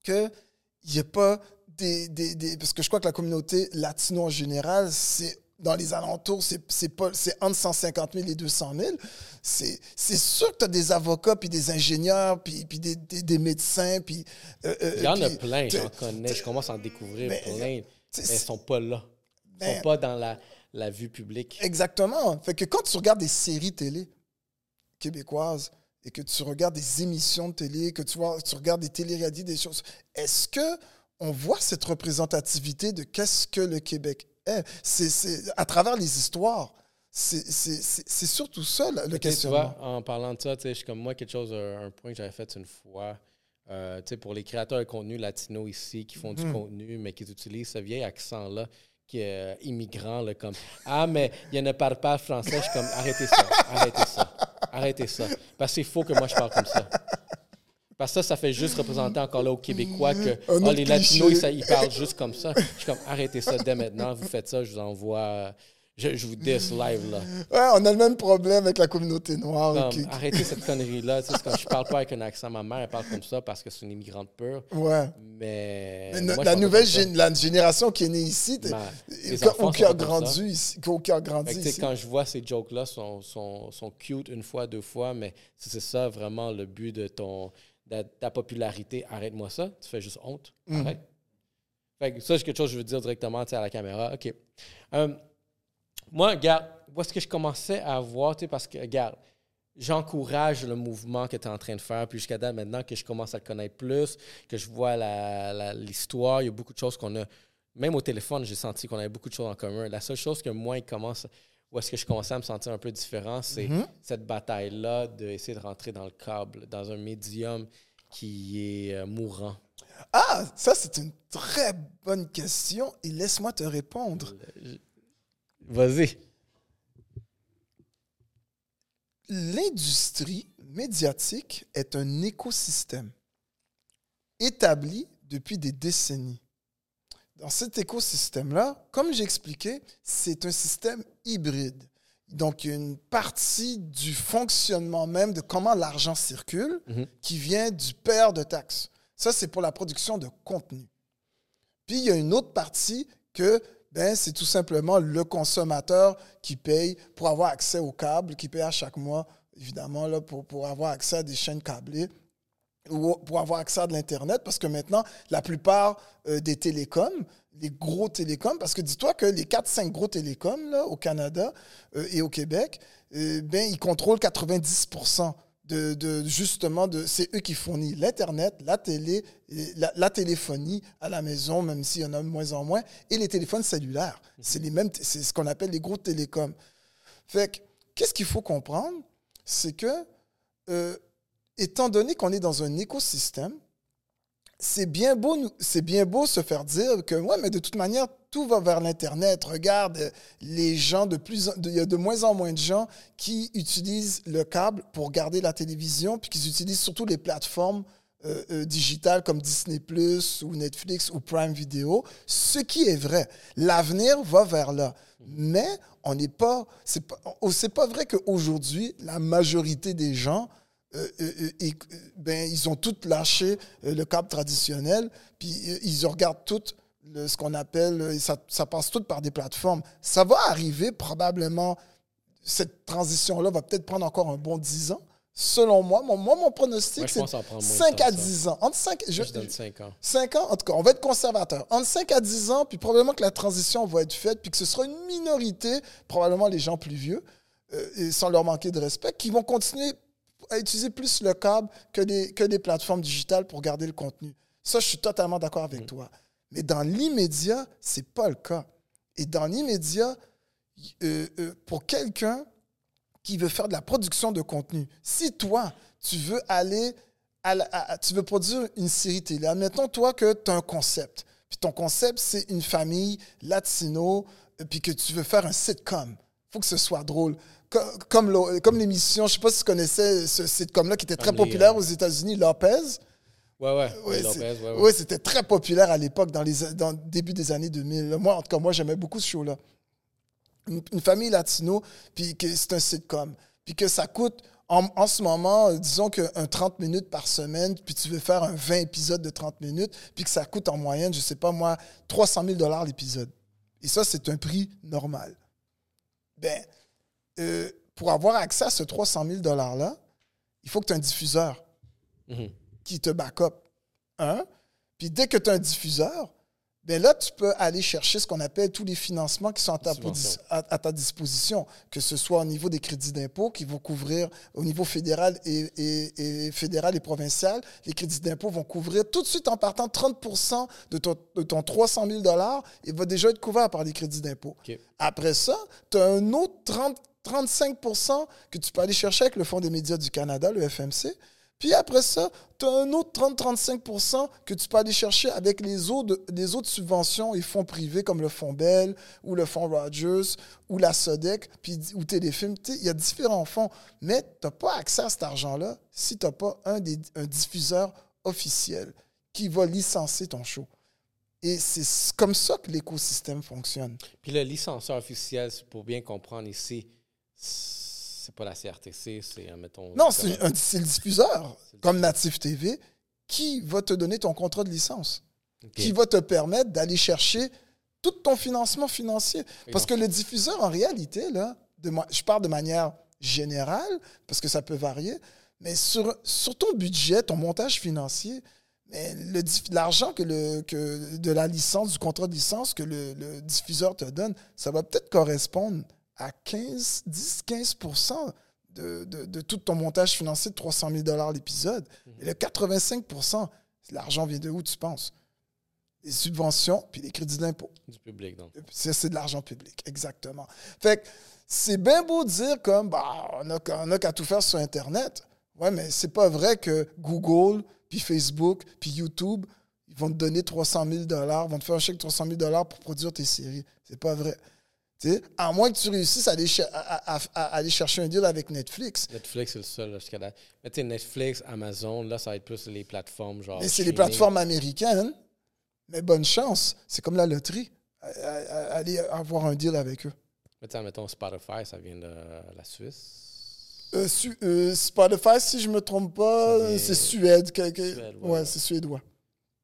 qu'il n'y ait pas des, des- des- Parce que je crois que la communauté latino en général, c'est dans les alentours, c'est c'est pas c'est entre 150 000 et 200 000. C'est sûr que tu as des avocats, puis des ingénieurs, puis, puis des, des- des médecins, puis... euh, euh, Il y en a plein, j'en connais. Je commence à en découvrir Mais- plein. Mais t'sais, ils sont pas là. Ils Ben- sont pas dans la, la vue publique. Exactement. Fait que quand tu regardes des séries télé québécoises et que tu regardes des émissions de télé, que tu, vois, tu regardes des téléréalités, des choses, est-ce que on voit cette représentativité de qu'est-ce que le Québec est? C'est c'est- à travers les histoires. C'est surtout ça le, le Tu questionnement. vois, en parlant de ça, je suis comme moi, quelque chose, un, un point que j'avais fait une fois, euh, pour les créateurs de contenu latinos ici qui font Mhm. du contenu, mais qui utilisent ce vieil accent-là, qui est euh, immigrant, là, comme Ah, mais il ne parle pas français. Je suis comme Arrêtez ça, arrêtez ça, arrêtez ça. Parce qu'il faut que moi je parle comme ça. Parce que ça, ça fait juste représenter encore là aux Québécois que autre les Latinos, ils, parlent juste comme ça. Je suis comme Arrêtez ça dès maintenant, vous faites ça, je vous envoie. Je, je vous dis live là. Ouais, on a le même problème avec la communauté noire. Comme, qui- qui- arrêtez cette connerie-là. Tu sais, comme, je parle pas avec un accent. Ma mère, elle parle comme ça parce que c'est une immigrante pure. Ouais. Mais. Moi, la nouvelle gén- la génération qui est née ici, ou qui a grandi ici, qui- a grandi que, ici. quand je vois ces jokes-là, sont, sont, sont cute une fois, deux fois, mais si c'est ça vraiment le but de ton de ta popularité, arrête-moi ça. Tu fais juste honte. Mhm. Arrête. Fait que ça, c'est quelque chose que je veux dire directement à la caméra. OK. Euh, moi, regarde, où est-ce que je commençais à voir, tu sais, parce que, regarde, j'encourage le mouvement que tu es en train de faire, puis jusqu'à date, maintenant que je commence à le connaître plus, que je vois l'histoire, il y a beaucoup de choses qu'on a, même au téléphone, j'ai senti qu'on avait beaucoup de choses en commun. La seule chose que moi, il commence, où est-ce que je commençais à me sentir un peu différent, c'est Mhm. cette bataille-là d'essayer de rentrer dans le câble, dans un médium qui est euh, mourant. Ah, ça, c'est une très bonne question et laisse-moi te répondre. Vas-y. L'industrie médiatique est un écosystème établi depuis des décennies. Dans cet écosystème-là, comme j'ai expliqué, c'est un système hybride. Donc, il y a une partie du fonctionnement même de comment l'argent circule Mhm. qui vient du père de taxes. Ça, c'est pour la production de contenu. Puis, il y a une autre partie que ben, c'est tout simplement le consommateur qui paye pour avoir accès au câble, qui paye à chaque mois, évidemment, pour, avoir accès à des chaînes câblées ou pour avoir accès à de l'Internet, parce que maintenant, la plupart euh, des télécoms, les gros télécoms, parce que dis-toi que les 4-5 gros télécoms au Canada euh, et au Québec, euh, ben, ils contrôlent 90% de, de- justement, de, c'est eux qui fournissent l'Internet, la télé, la, la téléphonie à la maison, même s'il y en a de moins en moins, et les téléphones cellulaires. C'est les mêmes, c'est ce qu'on appelle les gros télécoms. Fait que, qu'est-ce qu'il faut comprendre? C'est que, euh, étant donné qu'on est dans un écosystème, c'est bien beau c'est bien beau se faire dire que ouais mais de toute manière tout va vers l'internet. Regarde euh, les gens de plus il y a de moins en moins de gens qui utilisent le câble pour regarder la télévision puis qui utilisent surtout les plateformes euh, euh, digitales comme Disney ou Netflix ou Prime Video ce qui est vrai. L'avenir va vers là. Mais on n'est pas c'est pas pas vrai qu'aujourd'hui la majorité des gens euh, ben, ils ont tous lâché le câble traditionnel, puis ils regardent tout le- ce qu'on appelle, euh, ça, ça passe tout par des plateformes. Ça va arriver probablement, cette transition-là va peut-être prendre encore un bon 10 ans. Selon moi, mon, moi, mon pronostic, c'est pense que ça va prendre moins de 5 temps à que ça. 10 ans. Entre 5, je, Je donne 5 ans. 5 ans, en tout cas, on va être conservateur. Entre 5 à 10 ans, puis probablement que la transition va être faite, puis que ce sera une minorité, probablement les gens plus vieux, euh, et sans leur manquer de respect, qui vont continuer à utiliser plus le câble que des, que des plateformes digitales pour garder le contenu. Ça, je suis totalement d'accord avec Mm. toi. Mais dans l'immédiat, c'est pas le cas. Et dans l'immédiat, euh, euh, pour quelqu'un qui veut faire de la production de contenu, si toi, tu veux aller, à la- à- tu veux produire une série télé, admettons toi que tu as un concept, puis ton concept, c'est une famille latino, euh, puis que tu veux faire un sitcom. faut que ce soit drôle. Co- Comme, comme l'émission, je sais pas si tu connaissais ce sitcom-là qui était très populaire aux États-Unis, Lopez. Ouais, ouais. Ouais, c'était très populaire à l'époque, dans, les, dans le début des années 2000. Moi, en tout cas, moi, j'aimais beaucoup ce show-là. Une, une famille latino, puis que c'est un sitcom. Puis que ça coûte, en, en ce moment, disons qu'un 30 minutes par semaine, puis tu veux faire un 20 épisodes de 30 minutes, puis que ça coûte en moyenne, je sais pas moi, 300 000 l'épisode. Et ça, c'est un prix normal. Ben, euh, pour avoir accès à ce 300 000 $-là, il faut que tu aies un diffuseur Mhm. Qui te back up. Un. Puis dès que tu as un diffuseur, ben là, tu peux aller chercher ce qu'on appelle tous les financements qui sont à ta, Subventions. à, à ta disposition, que ce soit au niveau des crédits d'impôt qui vont couvrir au niveau fédéral et, et- et fédéral et provincial. Les crédits d'impôt vont couvrir tout de suite en partant 30 de ton, de ton 300 000 il va déjà être couvert par les crédits d'impôt. Après ça, tu as un autre 30, 35% que tu peux aller chercher avec le Fonds des médias du Canada, le FMC. Puis après ça, tu as un autre 30-35% que tu peux aller chercher avec les autres, subventions et fonds privés comme le Fonds Bell ou le Fonds Rogers ou la SODEC ou Téléfilm. Il y a différents fonds, mais tu n'as pas accès à cet argent-là si tu n'as pas un, diffuseur officiel qui va licencier ton show. Et c'est comme ça que l'écosystème fonctionne. Puis le licencieur officiel, pour bien comprendre ici, c'est pas la CRTC, c'est, euh, mettons... Non, c'est un- c'est le diffuseur, comme Native TV, qui va te donner ton contrat de licence, qui va te permettre d'aller chercher tout ton financement financier. Parce que le diffuseur, en réalité, là, de moi, je parle de manière générale, parce que ça peut varier, mais sur, sur ton budget, ton montage financier, mais le diff- l'argent que, le, que de la licence, du contrat de licence que le, le diffuseur te donne, ça va peut-être correspondre à 15, 10, 15 de, de, de tout ton montage financier de 300 000 l'épisode. Et le 85% l'argent vient de où, tu penses? Les subventions puis les crédits d'impôt. Du public, donc. C'est c'est de l'argent public, exactement. Fait que c'est bien beau de dire comme, bah, on n'a a qu'à tout faire sur Internet. Ouais, mais c'est pas vrai que Google, puis Facebook, puis YouTube, ils vont te donner 300 000 vont te faire un chèque de 300 000 pour produire tes séries. C'est pas vrai. Tu sais, à moins que tu réussisses à aller, cher- à- à- à- à aller chercher un deal avec Netflix. Netflix, c'est le seul là, jusqu'à là. Mais tu sais, Netflix, Amazon, là, ça va être plus les plateformes genre. Mais c'est les plateformes américaines. Mais bonne chance. C'est comme la loterie. Aller avoir un deal avec eux. Mais tu mettons Spotify, ça vient de la Suisse. Euh, Su- euh, Spotify, si je me trompe pas, c'est Suède. que- que- Suède, ouais, ouais. c'est suédois.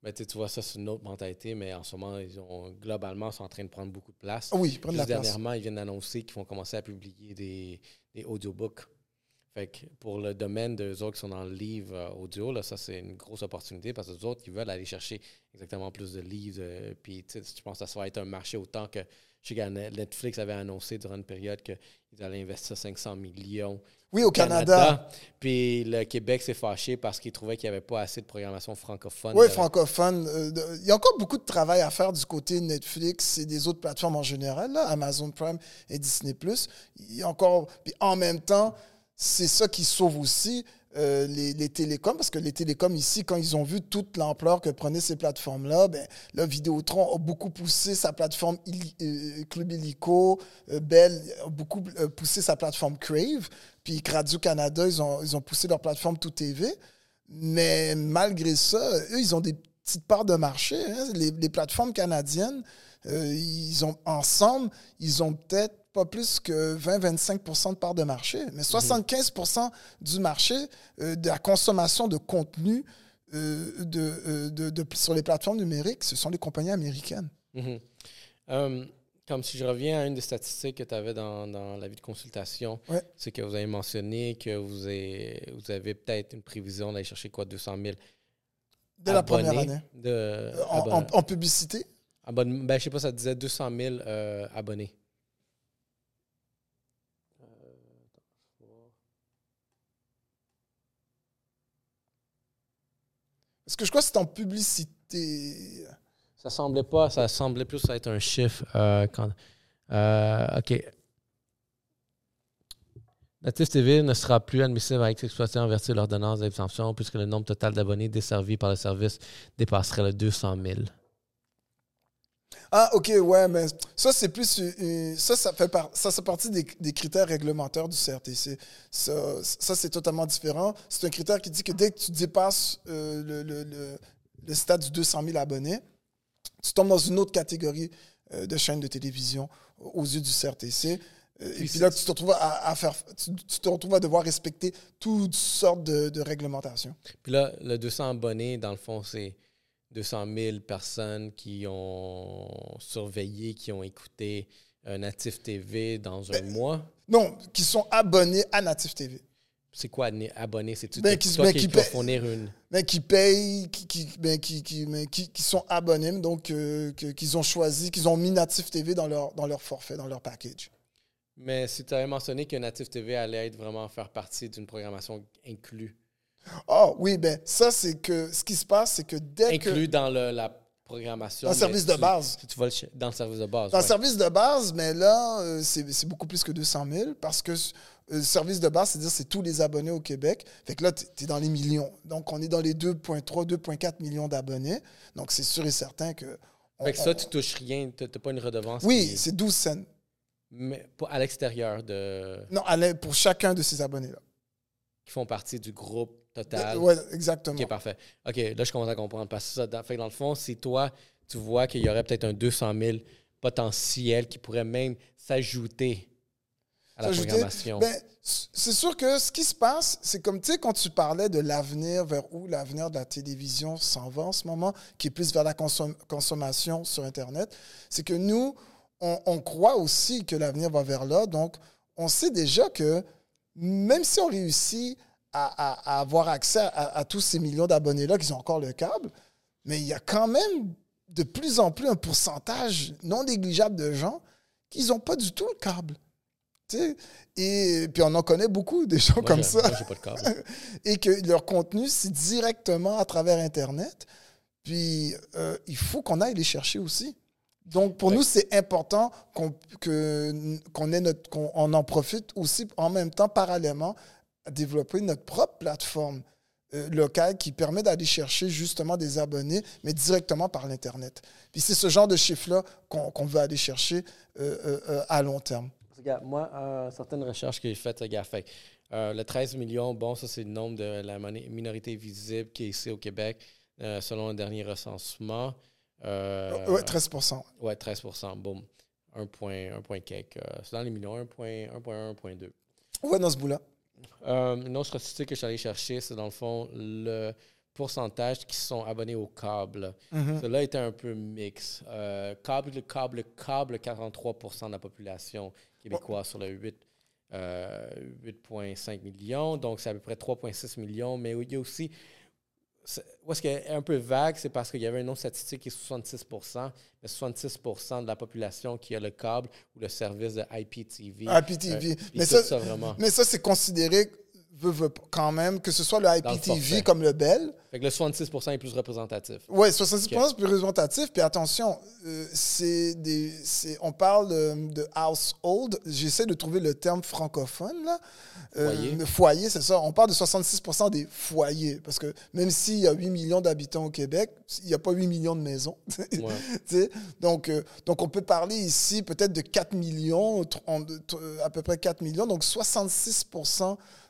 Mais tu vois, ça, c'est une autre mentalité, mais en ce moment, ils ont, globalement, ils sont en train de prendre beaucoup de place. Ah oui, Juste la place. dernièrement, ils viennent d'annoncer qu'ils vont commencer à publier des, des audiobooks. Fait que pour le domaine d'eux autres qui sont dans le livre euh, audio, là, ça, c'est une grosse opportunité parce que les autres, ils veulent aller chercher exactement plus de livres. euh, puis, tu sais, je pense que ça va être un marché autant que je sais que Netflix avait annoncé durant une période qu'ils allaient investir 500 millions Oui, au Canada. Puis le Québec s'est fâché parce qu'il trouvait qu'il n'y avait pas assez de programmation francophone. Oui, de- francophone. euh, de- Il y a encore beaucoup de travail à faire du côté Netflix et des autres plateformes en général, là, Amazon Prime et Disney+. Il y a encore... Puis en même temps, c'est ça qui sauve aussi euh, les, télécoms, parce que les télécoms ici, quand ils ont vu toute l'ampleur que prenaient ces plateformes-là, ben, là, Vidéotron a beaucoup poussé sa plateforme Illi- euh, Club Illico, euh, Bell a beaucoup euh, poussé sa plateforme Crave, puis Radio-Canada, ils ont, ils ont poussé leur plateforme Tout TV. Mais malgré ça, eux, ils ont des petites parts de marché. hein. Les plateformes canadiennes, euh, ils ont ensemble, ils ont peut-être pas plus que 20-25% de parts de marché, mais 75% du marché euh, de la consommation de contenu euh, de, de- de- sur les plateformes numériques, ce sont les compagnies américaines. Mhm. Comme si je reviens à une des statistiques que tu avais dans, dans la vie de consultation, Ouais. c'est que vous avez mentionné que vous avez, vous avez peut-être une prévision d'aller chercher quoi, 200 000 Dès la première année. De, En, abon- en- en publicité, abonne- ben, je sais pas, ça disait 200 000 euh, abonnés. Est-ce que je crois que c'est en publicité? Ça semblait pas, ça semblait plus être un chiffre. euh, quand, euh, OK. Natif TV ne sera plus admissible à être exploité en vertu de l'ordonnance d'exemption puisque le nombre total d'abonnés desservis par le service dépasserait le 200 000. Ah, ok, ouais, mais ça, c'est plus. euh, ça, ça fait, par- ça, c'est partie des, des critères réglementaires du CRTC. Ça, ça c'est totalement différent. C'est un critère qui dit que dès que tu dépasses euh, le, le, le, le stade du 200 000 abonnés, tu tombes dans une autre catégorie euh, de chaînes de télévision aux yeux du CRTC. Euh, et Puis là, tu te retrouves à, à faire, tu, tu te retrouves à devoir respecter toutes sortes de, de réglementations. Puis là, le 200 abonnés, dans le fond, c'est 200 000 personnes qui ont surveillé, qui ont écouté Natif TV dans un mois? Non, qui sont abonnés à Native TV. C'est quoi né- abonné? C'est-tu Ben, qui- toi ben, qui, fournir une... mais qui payent, qui, qui, ben, qui, sont abonnés, donc euh, qu'ils ont choisi, qu'ils ont mis Native TV dans leur, dans leur forfait, dans leur package. Mais si tu avais mentionné que Natif TV allait être vraiment faire partie d'une programmation inclue. Oh oui, ben ça, c'est que ce qui se passe, c'est que dès que. Inclus dans le- la programmation. Dans le service de tu- base. Tu, vas le dans le service de base. Dans le ouais. service de base, mais là, euh, c'est beaucoup plus que 200 000 parce que euh, le service de base, c'est-à-dire c'est tous les abonnés au Québec. Fait que là, tu es dans les millions. Donc, on est dans les 2,3, 2,4 millions d'abonnés. Donc, c'est sûr et certain que. on- Fait que ça, on- tu touches rien. Tu n'as pas une redevance. oui, qui- c'est 12 cents. mais pas à l'extérieur de. Non, à pour chacun de ces abonnés-là. qui font partie du groupe total. Oui, exactement. Ok, parfait. Ok, là, je commence à comprendre. Parce que ça, dans, fait que dans le fond, si toi, tu vois qu'il y aurait peut-être un 200 000 potentiel qui pourrait même s'ajouter à la programmation. Ben, c'est sûr que ce qui se passe, c'est comme, tu sais, quand tu parlais de l'avenir, vers où l'avenir de la télévision s'en va en ce moment, qui est plus vers la consom- consommation sur Internet, c'est que nous, on, on croit aussi que l'avenir va vers là. Donc, on sait déjà que même si on réussit à, à- à avoir accès à, à tous ces millions d'abonnés-là qui ont encore le câble, mais il y a quand même de plus en plus un pourcentage non négligeable de gens qui n'ont pas du tout le câble. Tu sais, Et puis on en connaît beaucoup des gens Moi, comme ça. Moi, j'ai pas de câble. Et que leur contenu, c'est directement à travers Internet. Puis euh, il faut qu'on aille les chercher aussi. Donc pour Ouais. nous, c'est important qu'on qu'on ait notre qu'on on en profite aussi en même temps, parallèlement, à développer notre propre plateforme euh, locale qui permet d'aller chercher justement des abonnés, mais directement par l'Internet. Puis c'est ce genre de chiffre-là qu'on qu'on veut aller chercher euh, euh, à long terme. Regarde, moi, certaines recherches que j'ai faites, regarde, fait, le 13 millions, bon, ça, c'est le nombre de la minorité visible qui est ici au Québec, selon le dernier recensement. Ouais, 13 Ouais, 13 boum. 1 point, 1 point quelque. euh, c'est dans les millions, 1.1, 1.1, 1.2. Ouais, dans ce bout-là. Euh, une autre statistique que je suis allé chercher, c'est dans le fond le pourcentage qui sont abonnés au câble. Mhm. Cela était un peu mix. Euh, câble, le câble, le câble, 43 de la population québécoise sur le 8, euh, 8,5 millions. Donc, c'est à peu près 3,6 millions. Mais il y a aussi. Où est-ce qu'elle est un peu vague, c'est parce qu'il y avait une autre statistique qui est 66 mais 66 de la population qui a le câble ou le service de IPTV. IPTV. Euh, ça, ça, mais ça c'est considéré pas, quand même, que ce soit le IPTV comme le Bell. Fait que le 66 est plus représentatif. Oui, 70% c'est plus représentatif. Puis attention, euh, c'est des, on parle de, de household. J'essaie de trouver le terme francophone. Là. Euh, Foyer. le foyer, c'est ça. On parle de 66% des foyers. Parce que même s'il y a 8 millions d'habitants au Québec, il n'y a pas 8 millions de maisons. Ouais. Donc, euh, donc, on peut parler ici peut-être de 4 millions, à peu près 4 millions. Donc, 66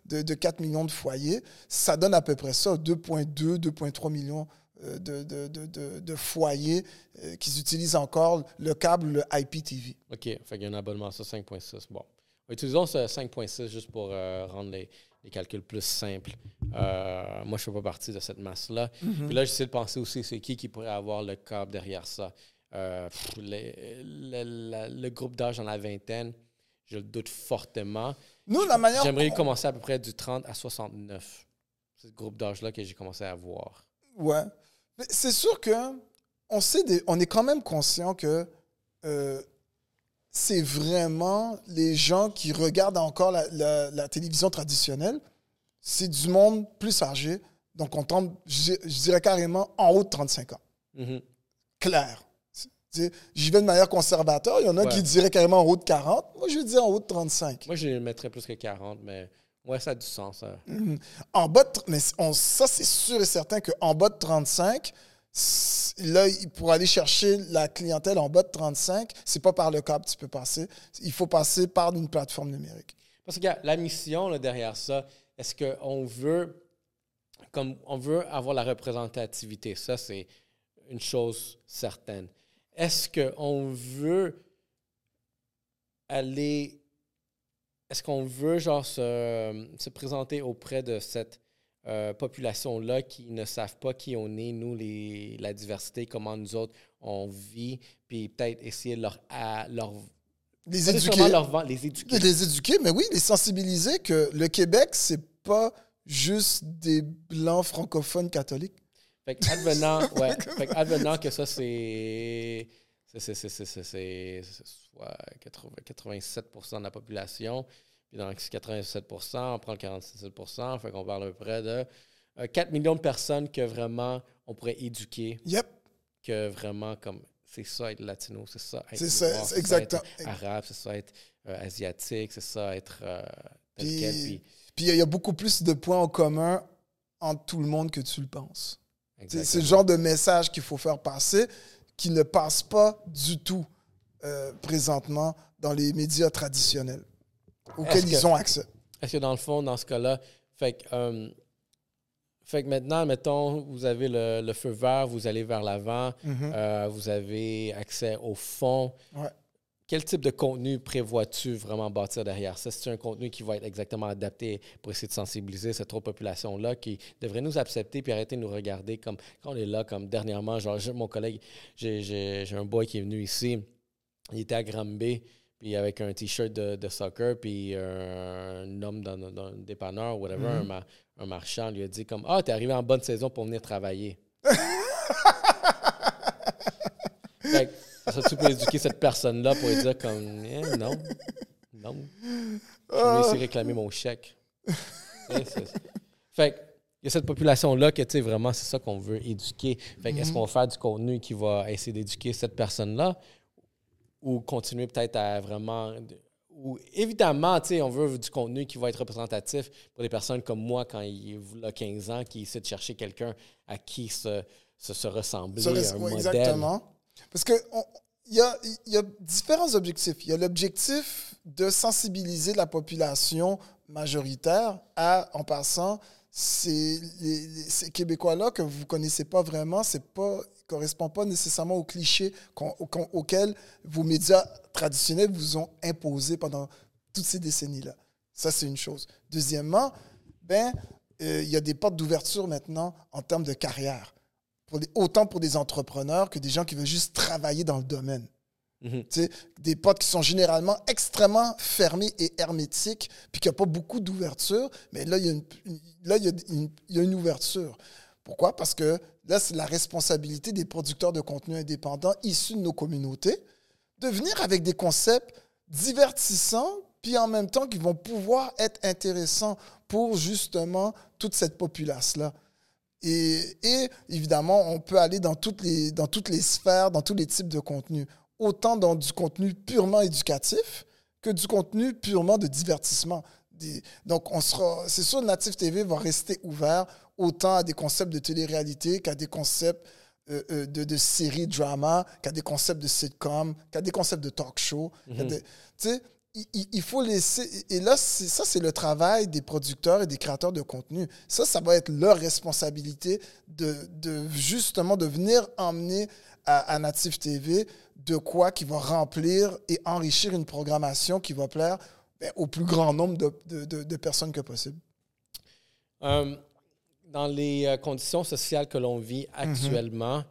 de, de 4 millions de foyers, ça donne à peu près ça, 2,2, 2,3 millions euh, de, de, de, de- foyers euh, qui utilisent encore le câble, le IPTV. OK. Fait qu'il y a un abonnement à ça, 5.6. Bon. Utilisons ce 5.6 juste pour euh, rendre les, les calculs plus simples. Euh, moi, je ne fais pas partie de cette masse-là. Puis là, j'essaie de penser aussi, c'est qui qui pourrait avoir le câble derrière ça. Pff, les- le, la- le groupe d'âge dans la vingtaine, je le doute fortement. Nous, la manière. J'aimerais commencer à peu près du 30 à 69. C'est ce groupe d'âge-là que j'ai commencé à voir. Ouais. Mais c'est sûr que on sait des- on est quand même conscient que euh, c'est vraiment les gens qui regardent encore la, la- la télévision traditionnelle. C'est du monde plus âgé, Donc, on tombe, je, je dirais carrément, en haut de 35 ans. Mhm. Clair. J'y vais de manière conservateur. Il y en a Ouais. qui diraient carrément en haut de 40. Moi, je dis en haut de 35. Moi, je mettrais plus que 40, mais ouais, ça a du sens. hein. Mhm. En bas de, mais on- ça, c'est sûr et certain qu'en bas de 35, s- là, pour aller chercher la clientèle en bas de 35, c'est pas par le câble que tu peux passer. Il faut passer par une plateforme numérique. Parce que la mission là, derrière ça, est-ce qu'on veut, comme on veut avoir la représentativité, ça c'est une chose certaine. Est-ce qu'on veut aller, est-ce qu'on veut genre se, se présenter auprès de cette euh, population-là qui ne savent pas qui on est, nous, les, la diversité, comment nous autres on vit, puis peut-être essayer de leur, à, leur Les éduquer. leur les éduquer. Les éduquer, mais oui, les sensibiliser que le Québec, c'est pas juste des blancs francophones catholiques. Fait que advenant, ouais, fait que advenant que ça, c'est. C'est soit 80 87% de la population. Puis dans ce 87 on prend le 47% fait qu'on parle à peu près de euh, 4 millions de personnes que vraiment on pourrait éduquer, Yep, que vraiment comme c'est ça être latino, c'est ça être C'est ça, noir, c'est ça être exactement. arabe, c'est ça être euh, asiatique, c'est ça être euh, Puis- il y a beaucoup plus de points en commun entre tout le monde que tu le penses. C'est le genre de message qu'il faut faire passer qui ne passe pas du tout euh, présentement dans les médias traditionnels auxquels que- ils ont accès. Est-ce que dans le fond, dans ce cas-là, fait que, euh, fait que maintenant, mettons, vous avez le, le feu vert, vous allez vers l'avant, Mhm. euh, vous avez accès au fond. Ouais. Quel type de contenu prévois-tu vraiment bâtir derrière ça? C'est un contenu qui va être exactement adapté pour essayer de sensibiliser cette autre population-là qui devrait nous accepter puis arrêter de nous regarder comme quand on est là, comme dernièrement, genre mon collègue, j'ai- un boy qui est venu ici, il était à Granby, puis avec un t-shirt de, de soccer, puis un homme dans, dans un dépanneur, whatever, un, ma- un marchand, lui a dit comme Ah, t'es arrivé en bonne saison pour venir travailler. fait que, ça, tu peux éduquer cette personne-là pour lui dire comme Eh, non, non. Je vais essayer de réclamer mon chèque. C'est- fait que, il y a cette population-là que, tu sais, vraiment, c'est ça qu'on veut éduquer. Fait que, est-ce qu'on va faire du contenu qui va essayer d'éduquer cette personne-là ou continuer peut-être à vraiment. Ou évidemment, tu sais, on veut du contenu qui va être représentatif pour des personnes comme moi quand il a 15 ans, qui essaie de chercher quelqu'un à qui se, se, se ressembler, un modèle. exactement. Parce que on- il y a, y a différents objectifs. Il y a l'objectif de sensibiliser la population majoritaire à, en passant, ces, Québécois-là que vous ne connaissez pas vraiment, c'est pas correspond pas nécessairement aux clichés auxquels vos médias traditionnels vous ont imposés pendant toutes ces décennies-là. Ça, c'est une chose. Deuxièmement, ben, euh, il y a des portes d'ouverture maintenant en termes de carrière pour autant pour des entrepreneurs que des gens qui veulent juste travailler dans le domaine. Tu sais, des portes qui sont généralement extrêmement fermées et hermétiques, puis qu'il n'y a pas beaucoup d'ouverture, mais là, il y a une, une- là, il y a une, il y a une ouverture. Pourquoi? Parce que là, c'est la responsabilité des producteurs de contenu indépendants issus de nos communautés de venir avec des concepts divertissants, puis en même temps qui vont pouvoir être intéressants pour justement toute cette populace-là. Et, et évidemment, on peut aller dans toutes, les, dans toutes les sphères, dans tous les types de contenus. Autant dans du contenu purement éducatif que du contenu purement de divertissement. Des- donc, on sera, c'est sûr, Native TV va rester ouvert autant à des concepts de télé-réalité qu'à des concepts euh, euh, de, de séries drama, qu'à des concepts de sitcom, qu'à des concepts de talk show. des- tu sais, il, faut laisser. Et là, ça, c'est le travail des producteurs et des créateurs de contenu. Ça, ça va être leur responsabilité de, de justement de venir emmener à, à Native TV de quoi qui va remplir et enrichir une programmation qui va plaire ben, au plus grand nombre de, de- de- de personnes que possible. Euh, dans les euh, conditions sociales que l'on vit actuellement,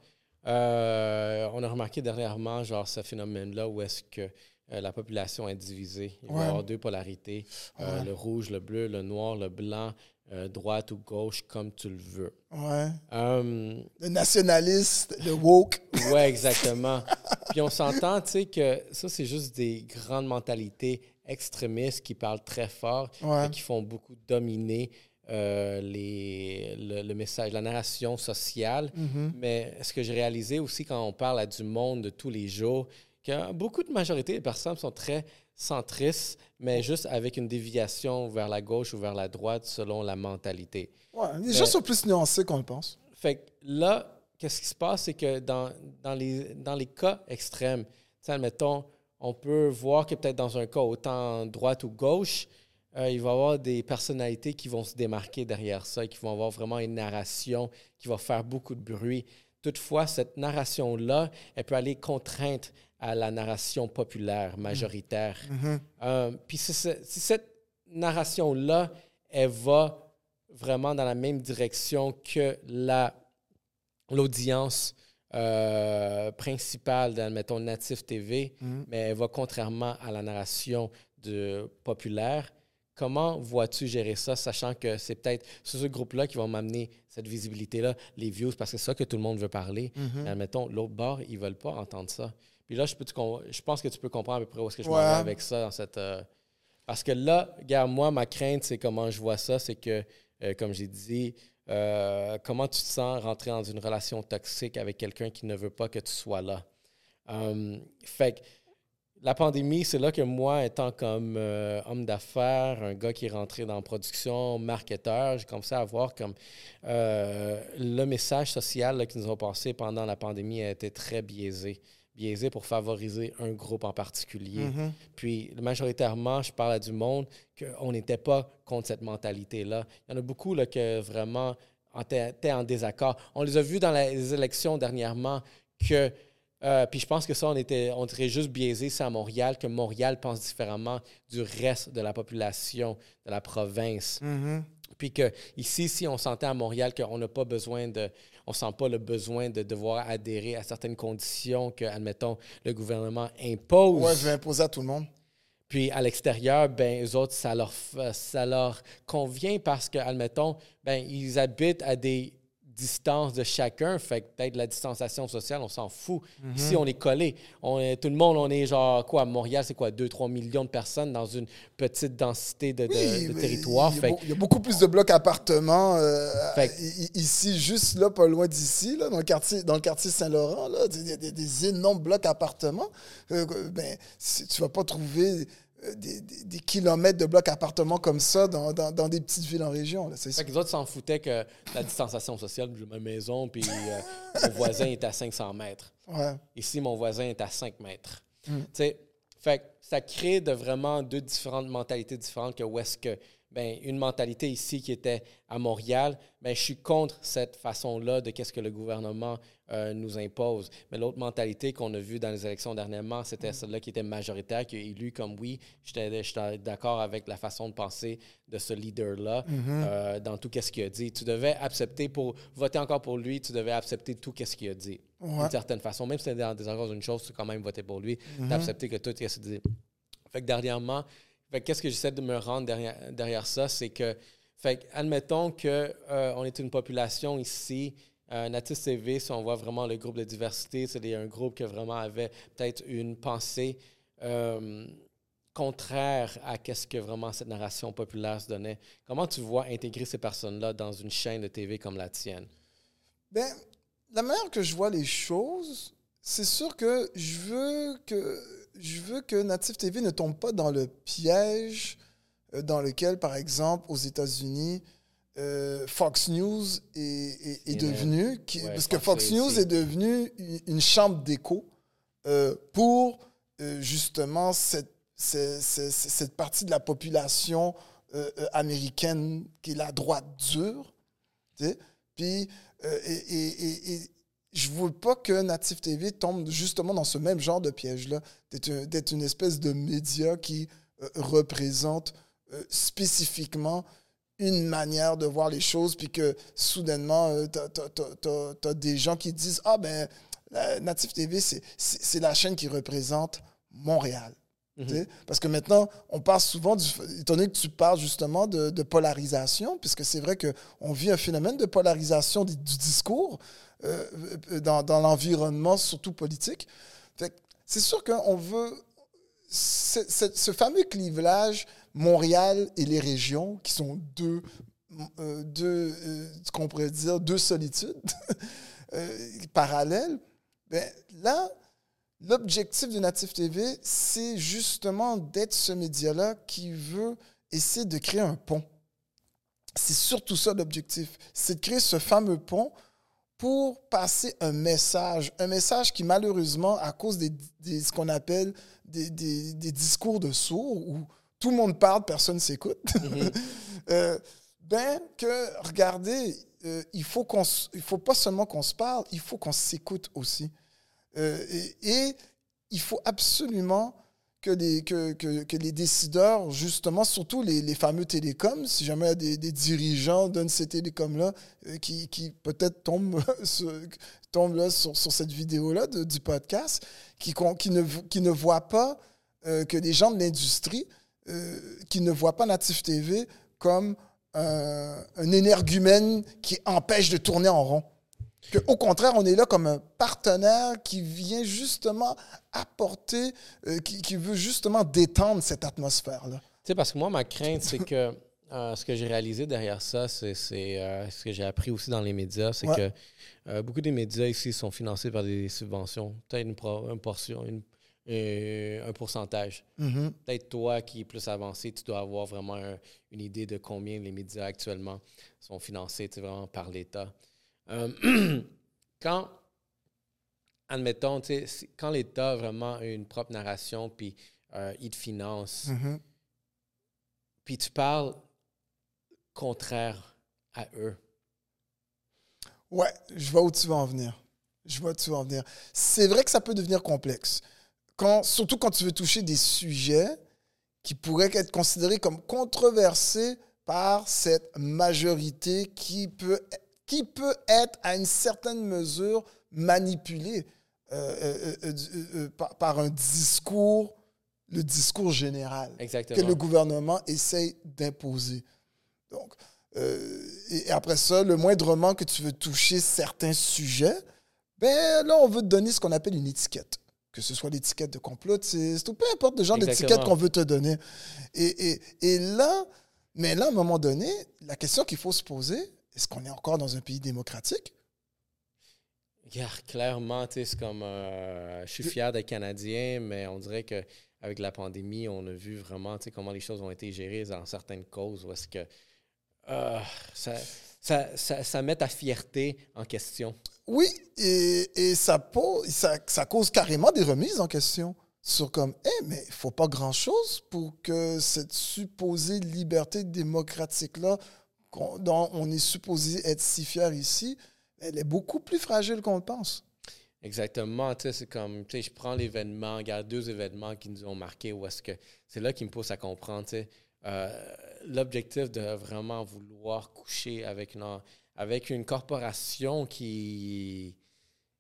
euh, on a remarqué dernièrement genre ce phénomène-là où est-ce que euh, la population est divisée. Il va y avoir deux polarités, euh, le rouge, le bleu, le noir, le blanc, euh, droite ou gauche, comme tu le veux. Ouais. Euh, Le nationaliste, le woke. Ouais, exactement. Puis on s'entend, tu sais, que ça, c'est juste des grandes mentalités extrémistes qui parlent très fort et qui font beaucoup dominer euh, les, le, le message, la narration sociale. Mhm. Mais ce que j'ai réalisé aussi quand on parle à du monde de tous les jours, que beaucoup de majorité des personnes sont très centristes, mais juste avec une déviation vers la gauche ou vers la droite selon la mentalité. Ouais, les gens sont plus nuancés qu'on le pense. Fait que là, qu'est-ce qui se passe, c'est que dans, dans, les, dans les cas extrêmes, admettons, on peut voir que peut-être dans un cas autant droite ou gauche, euh, il va y avoir des personnalités qui vont se démarquer derrière ça et qui vont avoir vraiment une narration qui va faire beaucoup de bruit. Toutefois, cette narration-là, elle peut aller contrainte à la narration populaire, majoritaire. Mhm. Euh, Puis cette narration-là, elle va vraiment dans la même direction que la l'audience euh, principale d'admettons Natif TV, Mhm. mais elle va contrairement à la narration de populaire. Comment vois-tu gérer ça, sachant que c'est peut-être ce groupe-là qui va m'amener cette visibilité-là, les views, parce que c'est ça que tout le monde veut parler. Mais admettons, l'autre bord, ils veulent pas entendre ça. Puis là, je, peux je pense que tu peux comprendre à peu près où est-ce que je m'en Ouais. vais avec ça. Dans cette, euh, Parce que là, regarde, moi, ma crainte, c'est comment je vois ça, c'est que, euh, comme j'ai dit, euh, comment tu te sens rentrer dans une relation toxique avec quelqu'un qui ne veut pas que tu sois là? Euh, fait que la pandémie, c'est là que moi, étant comme euh, homme d'affaires, un gars qui est rentré dans la production, marketeur, j'ai commencé à voir comme euh, le message social là, qui nous a passé pendant la pandémie a été très biaisé. Biaisé pour favoriser un groupe en particulier. Mhm. Puis, majoritairement, je parle à du monde qu'on n'était pas contre cette mentalité-là. Il y en a beaucoup là, que vraiment étaient en désaccord. On les a vus dans les élections dernièrement que. euh, puis je pense que ça, on était, on était juste biaisé, c'est à Montréal, que Montréal pense différemment du reste de la population de la province. Mhm. Puis que ici, si on sentait à Montréal qu'on n'a pas besoin de, on sent pas le besoin de devoir adhérer à certaines conditions que, admettons, le gouvernement impose. Ouais, je vais imposer à tout le monde. Puis à l'extérieur, ben eux autres, ça leur, ça leur convient parce que, admettons, ben ils habitent à des distances de chacun. Fait que peut-être la distanciation sociale, on s'en fout. Mhm. Ici, on est collé. On est, tout le monde, on est genre, quoi, à Montréal, c'est quoi, 2-3 millions de personnes dans une petite densité de, de- Oui, de mais territoire. Il y, a y beaucoup plus de blocs appartements euh, Fait ici, juste là, pas loin d'ici, là, dans le quartier, dans le quartier Saint-Laurent, il y a des, des énormes blocs appartements. Euh, ben, si- tu vas pas trouver des, des- des kilomètres de blocs appartements comme ça dans, dans- dans des petites villes en région. là, c'est Fait que les autres s'en foutaient que la distanciation sociale ma maison, puis euh, mon voisin est à 500 mètres. Ouais. Ici, mon voisin est à 5 mètres. Mm. Fait que ça crée de vraiment deux différentes mentalités différentes que où est-ce que ben, une mentalité ici qui était à Montréal, ben, je suis contre cette façon-là de qu'est-ce que le gouvernement euh, nous impose. Mais l'autre mentalité qu'on a vue dans les élections dernièrement, c'était celle-là qui était majoritaire, qui est élue comme oui, j'étais d'accord avec la façon de penser de ce leader-là euh, dans tout ce qu'il a dit. Tu devais accepter pour voter encore pour lui, tu devais accepter tout ce qu'il a dit Ouais. d'une certaine façon. Même si tu en désaccord d'une chose, tu as quand même voté pour lui. Tu as accepté que tout ce qu'il dit. Fait que dernièrement, qu'est-ce que j'essaie de me rendre derrière, derrière ça, c'est que, fait admettons que euh, on est une population ici, euh, CV, si on voit vraiment le groupe de diversité, c'est un groupe qui vraiment avait peut-être une pensée euh, contraire à qu'est-ce que vraiment cette narration populaire se donnait. Comment tu vois intégrer ces personnes-là dans une chaîne de TV comme la tienne? Ben, la manière que je vois les choses, c'est sûr que je veux que je veux que Native TV ne tombe pas dans le piège euh, dans lequel, par exemple, aux États-Unis, euh, Fox News est, est- devenu, qui- Ouais, parce que Fox News est devenu une, une chambre d'écho euh, pour euh, justement cette, ce- ce- ce- cette partie de la population américaine qui est la droite dure. tu sais. Puis, et, et- et- je veux pas que Native TV tombe justement dans ce même genre de piège-là, d'être un- d'être une espèce de média qui représente spécifiquement une manière de voir les choses, puis que soudainement, tu as, des gens qui disent Ah, ben, Native TV, c'est- la chaîne qui représente Montréal. Sais, Parce que maintenant, on parle souvent, du, étant donné que tu parles justement de, de polarisation, puisque c'est vrai qu'on vit un phénomène de polarisation du, du discours euh, euh, dans, dans l'environnement, surtout politique. C'est sûr qu'on veut. ce- ce- ce fameux clivage Montréal et les régions, qui sont deux euh, deux, euh, qu'on pourrait dire, deux solitudes euh, parallèles, ben, là, l'objectif de Native TV, c'est justement d'être ce média-là qui veut essayer de créer un pont. C'est surtout ça l'objectif, c'est de créer ce fameux pont pour passer un message, un message qui malheureusement, à cause des- ce qu'on appelle des, des- des discours de sourds, où tout le monde parle, personne ne s'écoute, euh, ben que, regardez, euh, il faut qu'on, il faut pas seulement qu'on se parle, il faut qu'on s'écoute aussi. Euh, et, et il faut absolument que les, que, que, que les décideurs, justement, surtout les, les fameux télécoms, si jamais des, des dirigeants de ces télécoms-là euh, qui, qui peut-être tombent, sur, tombent là sur, sur cette vidéo-là de- du podcast, qui, qui, ne, qui ne voient pas que les gens de l'industrie, euh, qui ne voient pas Natif TV comme un, un énergumène qui empêche de tourner en rond. Que, au contraire, on est là comme un partenaire qui vient justement apporter, euh, qui, qui veut justement détendre cette atmosphère-là. Tu sais, parce que moi, ma crainte, c'est que euh, ce que j'ai réalisé derrière ça, c'est euh, ce que j'ai appris aussi dans les médias, c'est Ouais. que euh, beaucoup des médias ici sont financés par des subventions. Peut-être une, pro- une portion, une- euh, un pourcentage. Mhm. Peut-être toi qui es plus avancé, tu dois avoir vraiment un- une idée de combien les médias actuellement sont financés tu sais, vraiment par l'État. Euh, quand, admettons, tu sais, si- quand l'État a vraiment a une propre narration, puis euh, il te finance, Mhm. puis tu parles contraire à eux. Ouais, je vois où tu vas en venir. Je vois où tu vas en venir. C'est vrai que ça peut devenir complexe. Quand, surtout quand tu veux toucher des sujets qui pourraient être considérés comme controversés par cette majorité qui peut, qui peut être à une certaine mesure manipulée euh, euh, euh, par, par un discours, le discours général que le gouvernement essaye d'imposer. Donc, et et après ça, le moindrement que tu veux toucher certains sujets, ben là, on veut te donner ce qu'on appelle une étiquette. Que ce soit l'étiquette de complotiste ou peu importe le genre d'étiquette qu'on veut te donner. Et, et, et là, mais là, à un moment donné, la question qu'il faut se poser, est-ce qu'on est encore dans un pays démocratique? Yeah, clairement, tu sais, c'est comme. euh, je suis fier d'être Canadien, mais on dirait que avec la pandémie, on a vu vraiment comment les choses ont été gérées dans certaines causes où est-ce que euh, ça, ça, ça, ça met ta fierté en question. Oui, et, ça, cause carrément des remises en question sur comme, eh, mais il faut pas grand-chose pour que cette supposée liberté démocratique-là, dont on est supposé être si fier ici, elle est beaucoup plus fragile qu'on le pense. Exactement, tu sais, c'est comme, tu sais, je prends l'événement, regarde deux événements qui nous ont marqués, où est-ce que c'est là qui me pousse à comprendre, tu sais, euh, l'objectif de vraiment vouloir coucher avec une, avec une corporation qui,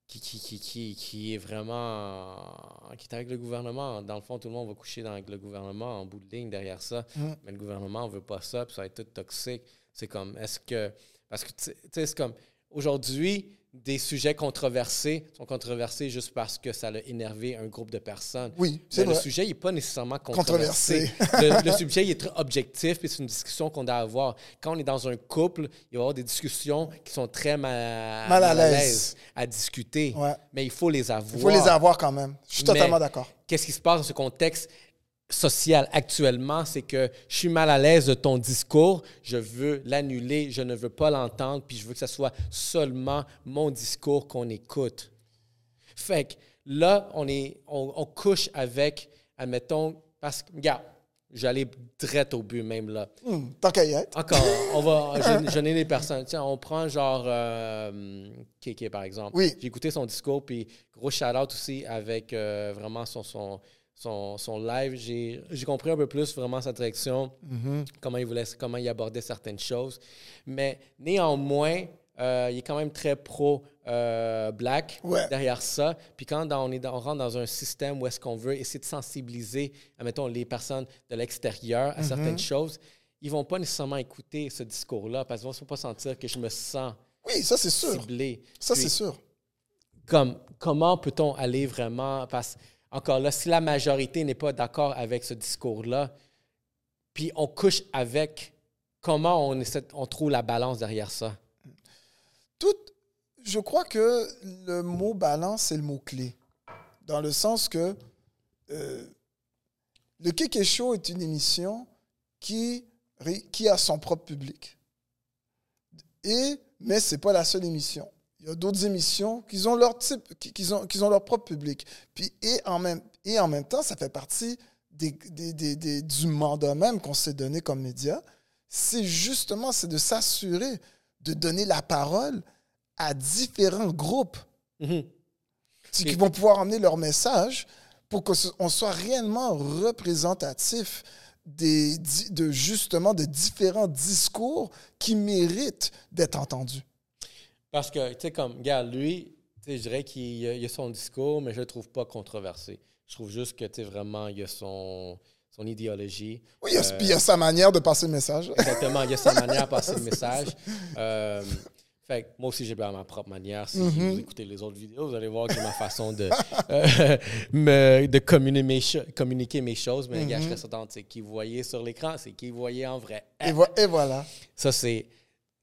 qui, qui, qui, qui, est vraiment, qui est avec le gouvernement. Dans le fond, tout le monde va coucher dans- avec le gouvernement en bout de ligne derrière ça, Mm. mais le gouvernement ne veut pas ça, puis ça va être tout toxique. C'est comme, est-ce que, parce que, tu sais, c'est comme, aujourd'hui, des sujets controversés sont controversés juste parce que ça a énervé un groupe de personnes. Oui, c'est Mais le vrai. sujet n'est pas nécessairement Controversé. controversé. le, le sujet il est très objectif, puis c'est une discussion qu'on doit avoir. Quand on est dans un couple, il va y avoir des discussions qui sont très ma- Mal à l'aise. à discuter. Ouais. Mais il faut les avoir. Il faut les avoir quand même. Je suis Mais- totalement d'accord. Qu'est-ce qui se passe dans ce contexte? Social actuellement, c'est que je suis mal à l'aise de ton discours, je veux l'annuler, je ne veux pas l'entendre, puis je veux que ce soit seulement mon discours qu'on écoute. Fait que là, on, est, on, on couche avec, admettons, parce que, regarde, j'allais direct au but même là. Hmm, tant qu'à y être. Encore, on va, je, je n'ai des personnes. Tiens, on prend genre euh, Kéké, par exemple. Oui. J'ai écouté son discours, puis gros shout-out aussi avec euh, vraiment son, son, son, son live. J'ai compris un peu plus vraiment sa direction, Mhm. comment il voulait, comment il abordait certaines choses. Mais néanmoins, euh, il est quand même très pro-black Ouais. derrière ça. Puis quand dans- on, est dans- on rentre dans un système où est-ce qu'on veut essayer de sensibiliser, admettons, les personnes de l'extérieur à certaines choses, ils vont pas nécessairement écouter ce discours-là parce qu'ils vont pas sentir que je me sens Oui, ça, c'est sûr. ciblé. Ça, c'est sûr. comme, comment peut-on aller vraiment. Parce encore là, si la majorité n'est pas d'accord avec ce discours-là, puis on couche avec comment on, trouve la balance derrière ça? Tout, je crois que le mot balance, c'est le mot clé. Dans le sens que euh, le Kéké Show est une émission qui a son propre public. Et, mais ce n'est pas la seule émission. Il y a d'autres émissions qui ont leur type, qui, qui ont, qui ont leur propre public. Puis, et, en même, et en même temps, ça fait partie des, des- des- des- du mandat même qu'on s'est donné comme média. C'est justement c'est de s'assurer de donner la parole à différents groupes Mhm. Et- qu'ils vont pouvoir emmener leur message pour qu'on soit réellement représentatif des, de justement de différents discours qui méritent d'être entendus. Parce que, tu sais, comme, regarde, lui, je dirais qu'il a, a son discours, mais je le trouve pas controversé. Je trouve juste que, tu sais, vraiment, il a son, son idéologie. Oui, il y a, Euh, puis il y a sa manière de passer le message. Exactement, il y a sa manière de passer le message. Euh, fait que moi aussi, j'ai bien ma propre manière. Si Mhm. vous écoutez les autres vidéos, vous allez voir que ma façon de, euh, me- de communiquer, mes communiquer mes choses. Mais regarde, je Mhm. reste authentique. Qui voyez sur l'écran, c'est qui voyez en vrai. Et, vo- et voilà. Ça, c'est.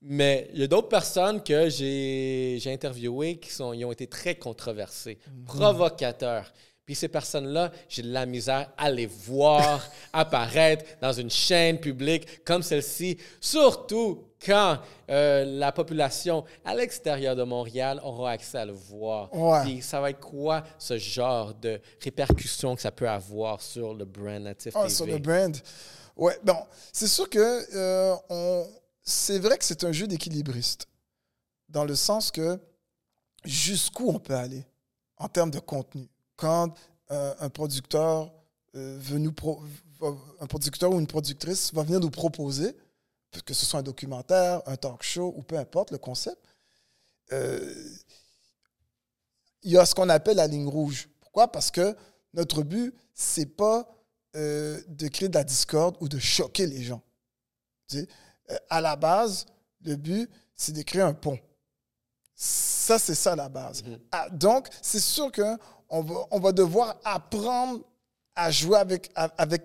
Mais il y a d'autres personnes que j'ai interviewées qui sont, ils ont été très controversées, provocateurs. Puis ces personnes-là, j'ai de la misère à les voir apparaître dans une chaîne publique comme celle-ci, surtout quand euh, la population à l'extérieur de Montréal aura accès à le voir. Ouais. Puis ça va être quoi ce genre de répercussions que ça peut avoir sur le brand natif Ah, TV? sur le brand. Ouais, bon, c'est sûr que euh, on... c'est vrai que c'est un jeu d'équilibriste. Dans le sens que jusqu'où on peut aller en termes de contenu? Quand euh, un producteur euh, nous un producteur ou une productrice va venir nous proposer, que ce soit un documentaire, un talk show ou peu importe le concept, euh, il y a ce qu'on appelle la ligne rouge. Pourquoi? Parce que notre but, c'est pas de créer de la discorde ou de choquer les gens. À la base, le but, c'est de créer un pont. Ça, c'est ça la base. Mhm. Ah, donc, c'est sûr qu'on va, on va devoir apprendre à jouer avec,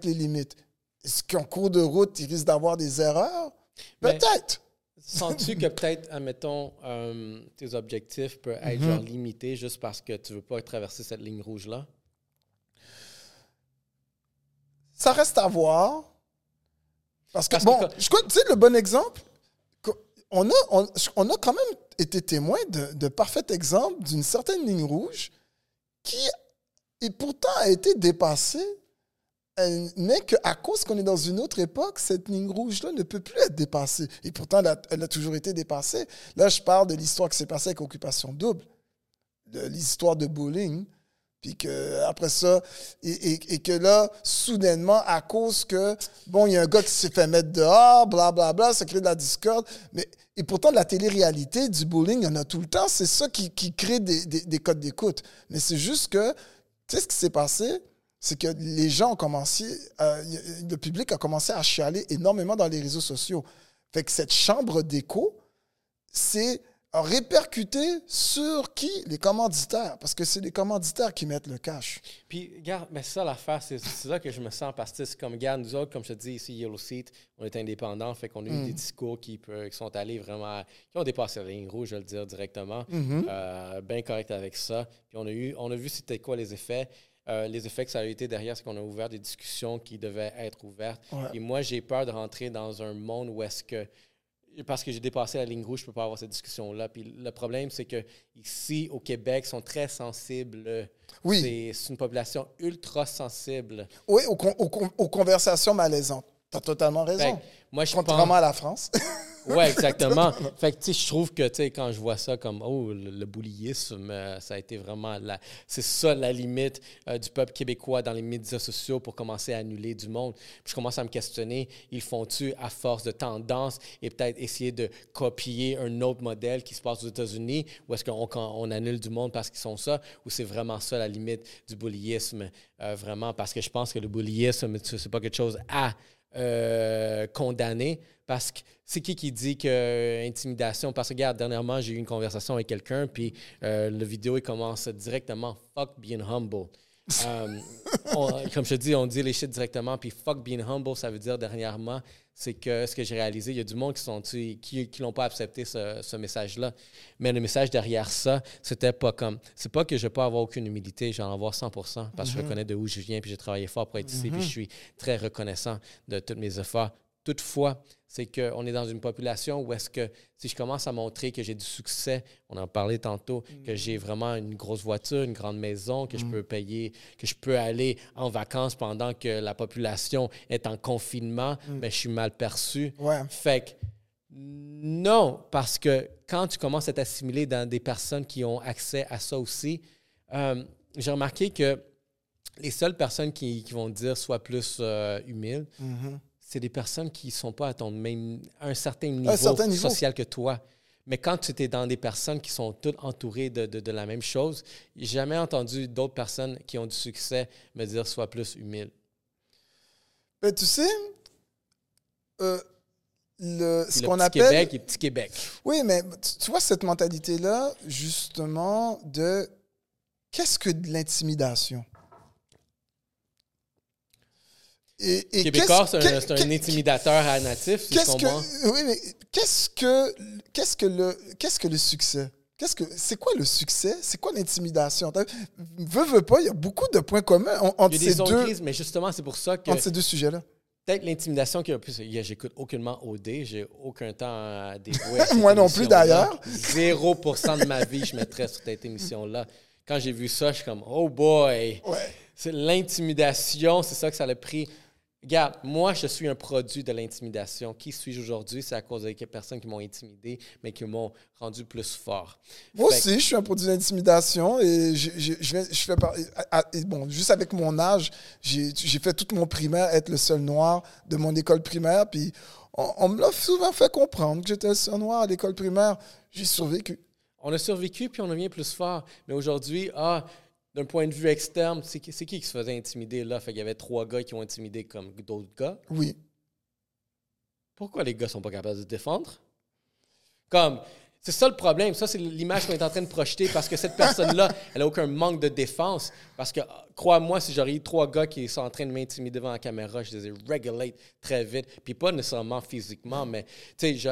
les limites. Est-ce qu'en cours de route, il risque d'avoir des erreurs? Mais- Peut-être. Sens-tu que peut-être, admettons, euh, tes objectifs peuvent être Mhm. genre limités juste parce que tu veux pas traverser cette ligne rouge-là? Ça reste à voir. Parce que, Parce bon, je crois, tu sais, le bon exemple, on a, on, on a quand même été témoin de, de parfaits exemples d'une certaine ligne rouge qui, et pourtant, a été dépassée, mais qu'à cause qu'on est dans une autre époque, cette ligne rouge-là ne peut plus être dépassée. Et pourtant, elle a, elle a toujours été dépassée. Là, je parle de l'histoire qui s'est passée avec Occupation Double, de l'histoire de bowling. Puis que après ça, et, et- que là, soudainement, à cause que, bon, il y a un gars qui s'est fait mettre dehors, blablabla, bla, bla, ça crée de la discorde. Mais, et pourtant, la télé-réalité du bowling, il y en a tout le temps. C'est ça qui, qui crée des, des- des codes d'écoute. Mais c'est juste que, tu sais ce qui s'est passé? C'est que les gens ont commencé, euh, le public a commencé à chialer énormément dans les réseaux sociaux. Fait que cette chambre d'écho, c'est répercuté sur qui? Les commanditaires. Parce que c'est les commanditaires qui mettent le cash. Puis, regarde, mais ça, l'affaire, c'est c'est là que je me sens parce que c'est comme, regarde, nous autres, comme je te dis ici, Yellow Seat, on est indépendants, fait qu'on a eu Mm. des discours qui, peut- qui sont allés vraiment, qui ont dépassé la ligne rouge, je vais le dire directement. Euh, bien correct avec ça. Puis on a, eu, on a vu c'était quoi les effets. Euh, les effets que ça a été derrière, c'est qu'on a ouvert des discussions qui devaient être ouvertes. Ouais. Et moi, j'ai peur de rentrer dans un monde où est-ce que. Parce que j'ai dépassé la ligne rouge, je ne peux pas avoir cette discussion-là. Puis le problème, c'est que ici, au Québec, ils sont très sensibles. Oui. C'est- une population ultra sensible. Oui, aux, con- aux con- aux conversations malaisantes. Tu as totalement raison. que moi, je Contrairement pense. à la France. Oui, exactement. fait que, tu sais, je trouve que, tu sais, quand je vois ça comme, oh, le, le boulisme, euh, ça a été vraiment la. C'est ça la limite euh, du peuple québécois dans les médias sociaux pour commencer à annuler du monde. Puis je commence à me questionner, ils font-tu à force de tendance et peut-être essayer de copier un autre modèle qui se passe aux États-Unis ou est-ce qu'on qu'on- on annule du monde parce qu'ils sont ça ou c'est vraiment ça la limite du bullyisme, euh, vraiment? Parce que je pense que le bullyisme, tu- c'est pas quelque chose à condamner parce que c'est qui qui dit que euh, intimidation? Parce que regarde dernièrement j'ai eu une conversation avec quelqu'un puis euh, la vidéo il commence directement fuck being humble Euh, on- comme je te dis, on dit les shit directement. Puis fuck being humble, ça veut dire dernièrement, c'est que ce que j'ai réalisé, il y a du monde qui sont qui, qui l'ont pas accepté ce, ce message-là. Mais le message derrière ça, c'était pas comme. C'est pas que je peux avoir aucune humilité, j'en avoir 100% parce que je reconnais de où je viens, puis j'ai travaillé fort pour être ici, puis je suis très reconnaissant de tous mes efforts. Toutefois, c'est qu'on est dans une population où est-ce que si je commence à montrer que j'ai du succès, on en parlait tantôt, que j'ai vraiment une grosse voiture, une grande maison, que je peux payer, que je peux aller en vacances pendant que la population est en confinement, mais je suis mal perçu. Ouais. Fait que non, parce que quand tu commences à t'assimiler dans des personnes qui ont accès à ça aussi, euh, j'ai remarqué que les seules personnes qui, qui vont dire sois plus euh, humile, Mhm. C'est des personnes qui ne sont pas à ton même, à un certain niveau, certain niveau. social que toi. Mais quand tu es dans des personnes qui sont toutes entourées de, de- de la même chose, j'ai jamais entendu d'autres personnes qui ont du succès me dire sois plus humile. Ben, tu sais, euh, le, ce qu'on petit appelle. Québec et petit Québec. Oui, mais tu, tu vois cette mentalité-là, justement, de qu'est-ce que de l'intimidation? Et, et Québécois, c'est un, intimidateur à natif, si Qu'est-ce que, oui, mais qu'est-ce que, qu'est-ce que le, qu'est-ce que le succès? Qu'est-ce que, c'est quoi le succès? C'est quoi l'intimidation? Veux, veux pas, il y a beaucoup de points communs en- entre, Il y a des ces deux, grises, mais justement, c'est pour ça que entre ces deux sujets-là. peut-être l'intimidation qui a plus. J'écoute aucunement OD, j'ai aucun temps à dévouer. à Moi non plus, d'ailleurs. 0% de ma vie, je mettrais sur cette émission-là. Quand j'ai vu ça, je suis comme, oh boy! Ouais. C'est l'intimidation, c'est ça que ça a pris. Regarde, moi, je suis un produit de l'intimidation. Qui suis-je aujourd'hui? C'est à cause des personnes qui m'ont intimidé, mais qui m'ont rendu plus fort. Moi Fait- aussi, je suis un produit d'intimidation et je, je, je, viens- je fais par- et bon, juste avec mon âge, j'ai fait toute mon primaire être le seul noir de mon école primaire. Puis on, on me l'a souvent fait comprendre que j'étais le seul noir à l'école primaire. J'ai survécu. On a survécu, puis on devient plus fort. Mais aujourd'hui, ah, d'un point de vue externe, c'est qui, qui qui se faisait intimider là? Fait qu'il y avait trois gars qui ont intimidé comme d'autres gars. Oui. Pourquoi les gars sont pas capables de se défendre? Comme, c'est ça le problème. Ça, c'est l'image qu'on est en train de projeter parce que cette personne-là, elle a aucun manque de défense. Parce que, crois-moi, si j'aurais eu trois gars qui sont en train de m'intimider devant la caméra, je les ai régulate très vite. Puis pas nécessairement physiquement, mais, tu sais, je,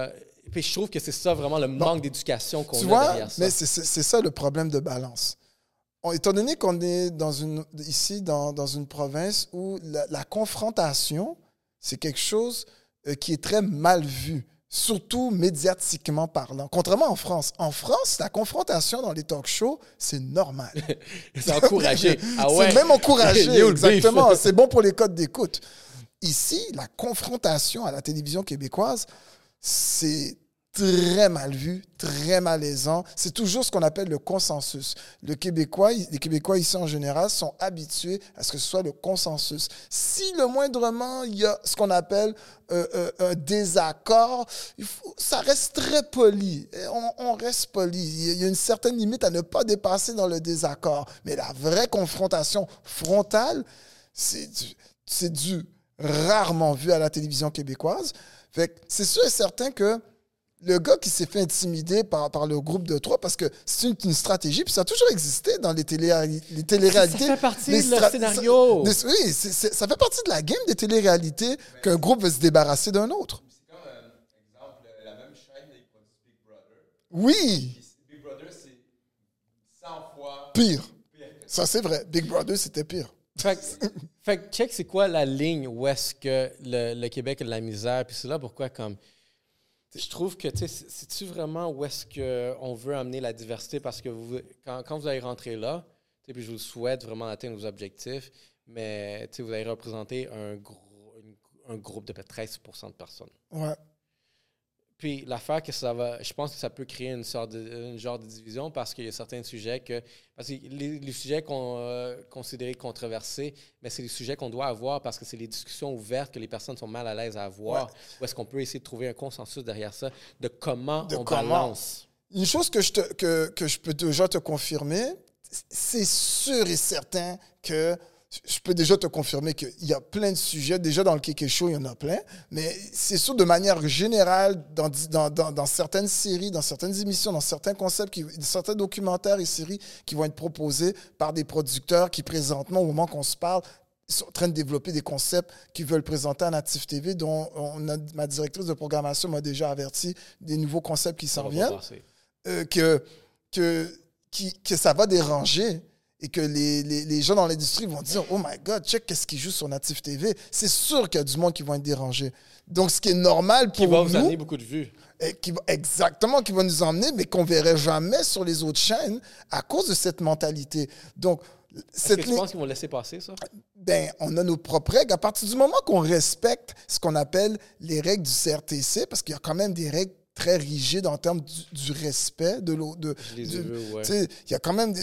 puis je trouve que c'est ça vraiment le manque d'éducation qu'on a vois, derrière ça. mais c'est ça le problème de balance. Étant donné qu'on est dans une, ici dans, dans une province où la, la confrontation, c'est quelque chose euh, qui est très mal vu, surtout médiatiquement parlant. Contrairement en France. En France, la confrontation dans les talk shows, c'est normal. C'est encouragé. Ah ouais. C'est même encouragé, exactement. C'est bon pour les codes d'écoute. Ici, la confrontation à la télévision québécoise, c'est très mal vu, très malaisant. C'est toujours ce qu'on appelle le consensus. Le Québécois, les Québécois ici en général sont habitués à ce que ce soit le consensus. Si le moindrement il y a ce qu'on appelle euh, euh, un désaccord, ça reste très poli. On, on reste poli. Il y a une certaine limite à ne pas dépasser dans le désaccord. Mais la vraie confrontation frontale, c'est du, rarement vu à la télévision québécoise. C'est sûr et certain que le gars qui s'est fait intimider par, par le groupe de trois, parce que c'est une, une stratégie, puis ça a toujours existé dans les, télé, les téléréalités. Ça fait partie Les de leur scénario. ça- oui, ça fait partie de la game des téléréalités qu'un groupe veut se débarrasser d'un autre. C'est comme, euh, exemple, la même chaîne, là, ils produisent Big Brother. Oui, Big Brother, c'est 100 fois pire. pire que Ça, c'est vrai. Big Brother, c'était pire. Fait, que- fait que check, c'est quoi la ligne où est-ce que le, le Québec a de la misère? Puis c'est là pourquoi, comme. Je trouve que, tu sais, c'est- c'est-tu vraiment où est-ce qu'on veut amener la diversité? Parce que vous, quand, quand vous allez rentrer là, puis je vous souhaite vraiment atteindre vos objectifs, mais vous allez représenter un, un groupe de peut-être 13% de personnes. Ouais. Puis l'affaire que ça va, je pense que ça peut créer une sorte de, une genre de division parce qu'il y a certains sujets que, parce que les, les sujets qu'on euh, considérés controversés, mais c'est les sujets qu'on doit avoir parce que c'est les discussions ouvertes que les personnes sont mal à l'aise à avoir. Ou est-ce qu'on peut essayer de trouver un consensus derrière ça? De comment De on comment? balance? Une chose que je, te- que, que je peux déjà te confirmer, c'est sûr et certain que je peux déjà te confirmer qu'il y a plein de sujets. Déjà, dans le Kéké Show, il y en a plein. Mais c'est sûr, de manière générale, dans, dans, dans, dans certaines séries, dans certaines émissions, dans certains concepts, qui, certains documentaires et séries qui vont être proposés par des producteurs qui, présentement, au moment qu'on se parle, sont en train de développer des concepts qu'ils veulent présenter à Natif TV, dont on a, ma directrice de programmation m'a déjà averti des nouveaux concepts qui s'en viennent, euh, que, que, qui, que ça va déranger et que les, les, les gens dans l'industrie vont dire Oh my God, check qu'est-ce qui joue sur Natif TV. C'est sûr qu'il y a du monde qui vont être dérangés. Donc, ce qui est normal pour Qui va nous. vous amener beaucoup de vues. et qui exactement, qui va nous emmener, mais qu'on verrait jamais sur les autres chaînes à cause de cette mentalité. Donc, Est-ce que tu penses qu'ils vont laisser passer ça? ben, on a nos propres règles. À partir du moment qu'on respecte ce qu'on appelle les règles du CRTC, parce qu'il y a quand même des règles très rigides en termes du, du respect de l'autre. ouais. Il y a quand même des.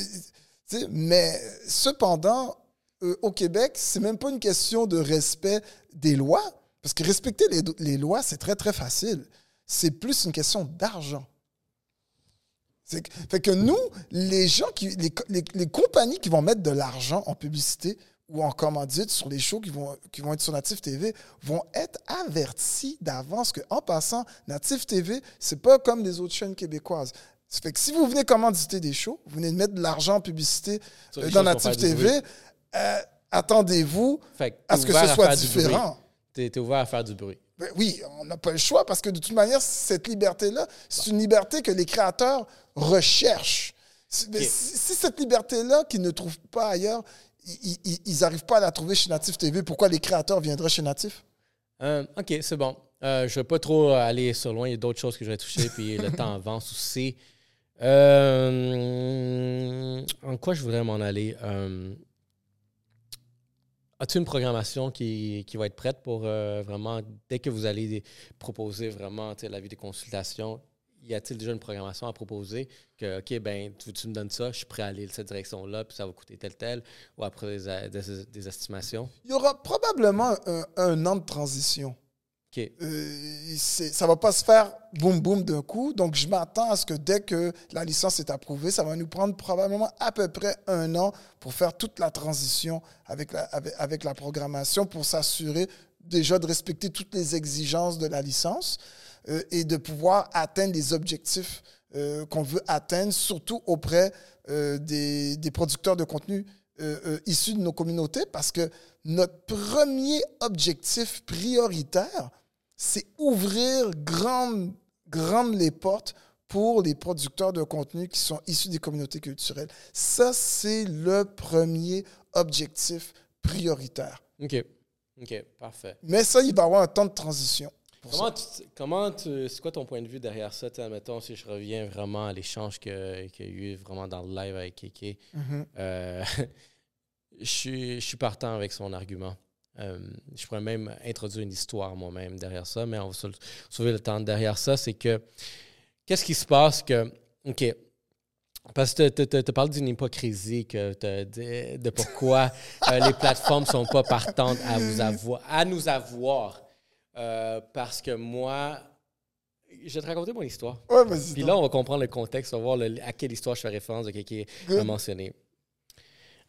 Mais cependant, euh, au Québec, c'est même pas une question de respect des lois, parce que respecter les, lois, c'est très, très facile. C'est plus une question d'argent. Que- Fait que nous, les gens qui, les, compagnies qui vont mettre de l'argent en publicité ou en commandite sur les shows qui vont, qui vont être sur Native TV vont être avertis d'avance qu'en passant, Native TV, c'est pas comme les autres chaînes québécoises. Ça fait que si vous venez commanditer des shows, vous venez de mettre de l'argent en publicité euh, dans Native TV, euh, attendez-vous à ce que ce soit différent. T'es es ouvert à faire du bruit. Ben oui, on n'a pas le choix parce que de toute manière, cette liberté-là, c'est une liberté que les créateurs recherchent. Si, mais Ok. si- si cette liberté-là qu'ils ne trouvent pas ailleurs, ils- n'arrivent pas à la trouver chez Natif TV, pourquoi les créateurs viendraient chez Natif? Euh, ok, c'est bon. Euh, je ne vais pas trop aller sur loin. Il y a d'autres choses que je vais toucher, puis le temps avance aussi. Euh, en quoi je voudrais m'en aller? Euh, As-tu une programmation qui, qui va être prête pour euh, vraiment, dès que vous allez proposer vraiment tu sais, la vie des consultations, y a-t-il déjà une programmation à proposer que, OK, ben, tu, me donnes ça, je suis prêt à aller cette direction-là, puis ça va coûter tel, tel, ou après des, estimations? Il y aura probablement un an de transition. OK. Euh, ça va pas se faire boum boum d'un coup. Donc, je m'attends à ce que dès que la licence est approuvée, ça va nous prendre probablement à peu près un an pour faire toute la transition avec la, avec, la programmation pour s'assurer déjà de respecter toutes les exigences de la licence euh, et de pouvoir atteindre les objectifs euh, qu'on veut atteindre, surtout auprès euh, des, des producteurs de contenu issus de nos communautés, parce que notre premier objectif prioritaire, c'est ouvrir grande, grande les portes pour les producteurs de contenu qui sont issus des communautés culturelles. Ça, c'est le premier objectif prioritaire. OK. OK, parfait. Mais ça, il va y avoir un temps de transition. Comment, tu, comment tu, c'est quoi ton point de vue derrière ça? Admettons, si je reviens vraiment à l'échange qu'il y a eu vraiment dans le live avec Kéké, Mhm. euh, je, suis, je suis partant avec son argument. Euh, je pourrais même introduire une histoire moi-même derrière ça, mais on va se- sauver le temps derrière ça. C'est que, qu'est-ce qui se passe que, OK, parce que tu parles d'une hypocrisie que de, de pourquoi euh, les plateformes sont pas partantes à, vous avoir, à nous avoir. Euh, parce que moi, je vais te raconter mon histoire. Ouais, vas-y. Puis là, on va comprendre le contexte, on va voir le- à quelle histoire je fais référence de quelqu'un qui a mentionné.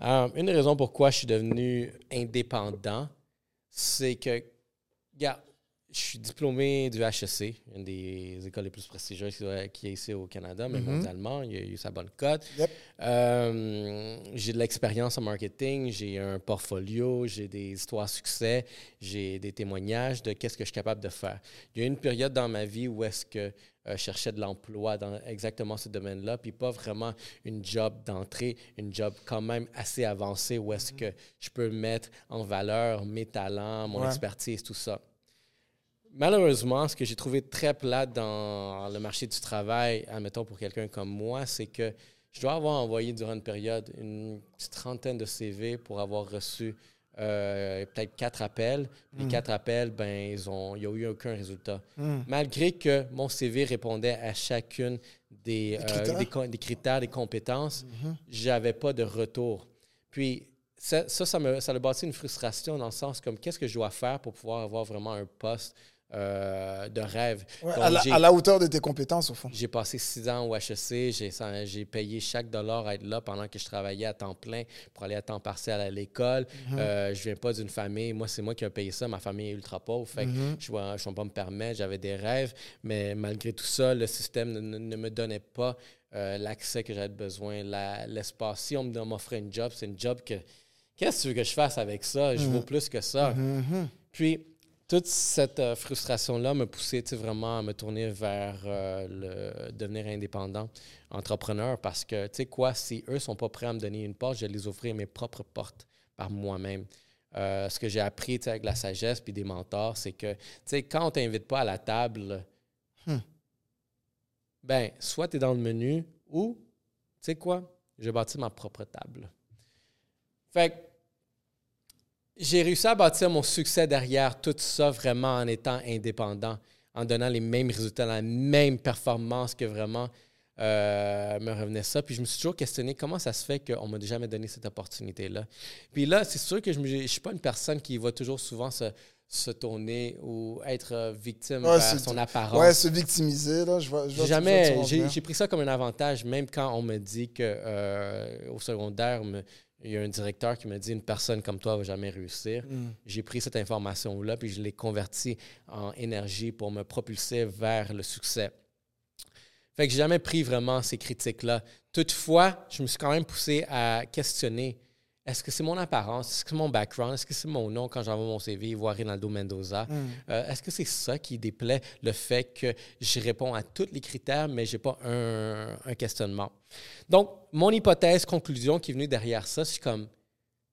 Euh, une des raisons pourquoi je suis devenu indépendant, c'est que, regarde, je suis diplômé du HEC, une des écoles les plus prestigieuses qui est ici au Canada, mais Mhm. mondialement, il y a eu sa bonne cote. Yep. Euh, j'ai de l'expérience en marketing, j'ai un portfolio, j'ai des histoires à succès, j'ai des témoignages de qu'est-ce que je suis capable de faire. Il y a eu une période dans ma vie où est-ce que euh, de l'emploi dans exactement ce domaine-là, puis pas vraiment une job d'entrée, une job quand même assez avancée où est-ce que je peux mettre en valeur mes talents, mon Ouais. expertise, tout ça. Malheureusement, ce que j'ai trouvé très plate dans le marché du travail, admettons pour quelqu'un comme moi, c'est que je dois avoir envoyé durant une période une trentaine de CV pour avoir reçu euh, peut-être quatre appels. Les Mm. quatre appels, ben, ils ont, il n'y a eu aucun résultat. Mm. Malgré que mon CV répondait à chacune des, Des euh, critères? des co- des critères, des compétences, Mhm. j'avais pas de retour. Puis ça, ça, ça me, ça a bâti une frustration dans le sens comme qu'est-ce que je dois faire pour pouvoir avoir vraiment un poste euh, de rêve. Ouais, Donc, à, la, j'ai- à la hauteur de tes compétences, au fond. j'ai passé six ans au HEC. J'ai, payé chaque dollar à être là pendant que je travaillais à temps plein pour aller à temps partiel à l'école. Euh, je viens pas d'une famille. Moi, c'est moi qui ai payé ça. Ma famille est ultra pauvre. Fait que je ne peux pas me permettre. J'avais des rêves. Mais malgré tout ça, le système ne, me donnait pas euh, l'accès que j'avais besoin, l'espace. Si on m'offrait une job, c'est une job que. Qu'est-ce que tu veux que je fasse avec ça? Je vaux plus que ça. Puis, toute cette euh, frustration-là me poussait vraiment à me tourner vers euh, devenir indépendant, entrepreneur, parce que, tu sais quoi, si eux sont pas prêts à me donner une porte, je vais les offrir mes propres portes par moi-même. Euh, ce que j'ai appris avec la sagesse puis des mentors, c'est que, tu sais, quand on t'invite pas à la table, ben, soit tu es dans le menu ou, tu sais quoi, je bâtis ma propre table. Fait que j'ai réussi à bâtir mon succès derrière tout ça vraiment en étant indépendant, en donnant les mêmes résultats, la même performance que vraiment euh, me revenait ça. Puis je me suis toujours questionné comment ça se fait qu'on ne m'a jamais donné cette opportunité-là. Puis là, c'est sûr que je ne suis pas une personne qui va toujours souvent se, se tourner ou être euh, victime Ouais, c'est- son apparence. Ouais, se victimiser, là, je vois. je vois- J'ai je vois jamais, j'ai pris ça comme un avantage, même quand on me dit que euh, au secondaire, me- il y a un directeur qui me dit une personne comme toi va jamais réussir. Mm. J'ai pris cette information-là puis je l'ai convertie en énergie pour me propulser vers le succès. Fait que j'ai jamais pris vraiment ces critiques-là. Toutefois, je me suis quand même poussé à questionner est-ce que c'est mon apparence, est-ce que c'est mon background, est-ce que c'est mon nom quand j'envoie mon CV, voir Rinaldo Mendoza? Euh, est-ce que c'est ça qui déplaît, le fait que je réponds à tous les critères, mais je n'ai pas un, un questionnement? Donc, mon hypothèse, conclusion qui est venue derrière ça, c'est comme,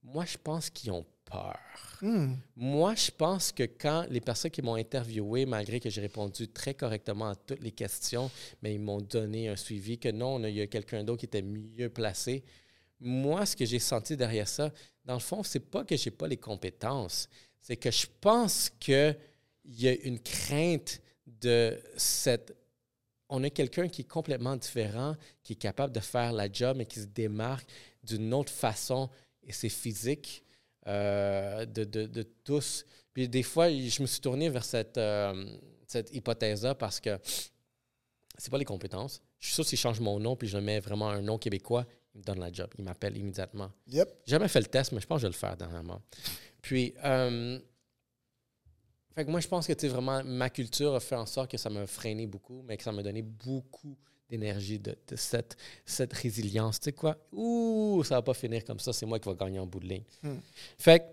moi, je pense qu'ils ont peur. Hmm. Moi, je pense que quand les personnes qui m'ont interviewé, malgré que j'ai répondu très correctement à toutes les questions, mais ils m'ont donné un suivi que non, il y a quelqu'un d'autre qui était mieux placé. Moi, ce que j'ai senti derrière ça, dans le fond, c'est pas que j'ai pas les compétences, c'est que je pense qu'il y a une crainte de cette on a quelqu'un qui est complètement différent, qui est capable de faire la job, mais qui se démarque d'une autre façon, et c'est physique euh, de, de- tous. Puis des fois, je me suis tourné vers cette, euh, cette hypothèse-là parce que c'est pas les compétences. Je suis sûr que si je change mon nom puis je mets vraiment un nom québécois, il me donne la job. Il m'appelle immédiatement. Yep. J'ai jamais fait le test, mais je pense que je vais le faire dernièrement. Puis, euh, fait que moi, je pense que tu vraiment, ma culture a fait en sorte que ça m'a freiné beaucoup, mais que ça m'a donné beaucoup d'énergie, de, de cette, cette résilience. Tu sais quoi? Ouh, ça va pas finir comme ça, c'est moi qui vais gagner en bout de ligne. Hmm. Fait que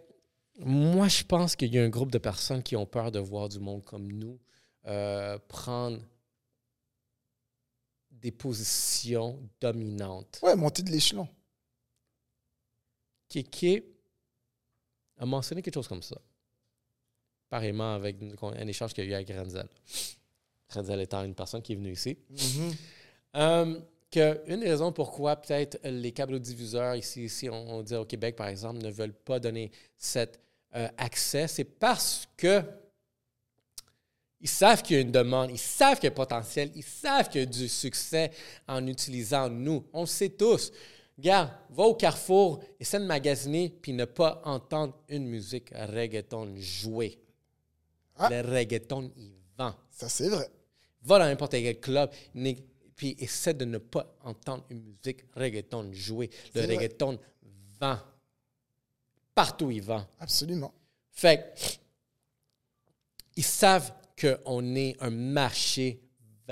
moi, je pense qu'il y a un groupe de personnes qui ont peur de voir du monde comme nous euh, prendre des positions dominantes. Ouais, monter de l'échelon. Kéké a mentionné quelque chose comme ça. Pareillement avec un échange qu'il y a eu avec Renzel. Renzel étant une personne qui est venue ici. Mhm. Euh, que une des raisons pourquoi peut-être les câblodiffuseurs ici, ici on, on dit au Québec, par exemple, ne veulent pas donner cet euh, accès, c'est parce que ils savent qu'il y a une demande, ils savent qu'il y a un potentiel, ils savent qu'il y a du succès en utilisant nous. On le sait tous. Regarde, va au carrefour, essaie de magasiner, puis ne pas entendre une musique reggaeton jouer. Ah. Le reggaeton, il vend Ça, c'est vrai. va dans n'importe quel club, puis essaie de ne pas entendre une musique reggaeton jouer. Le reggaeton vend. Partout il vend. Absolument. Fait ils savent qu'on est un marché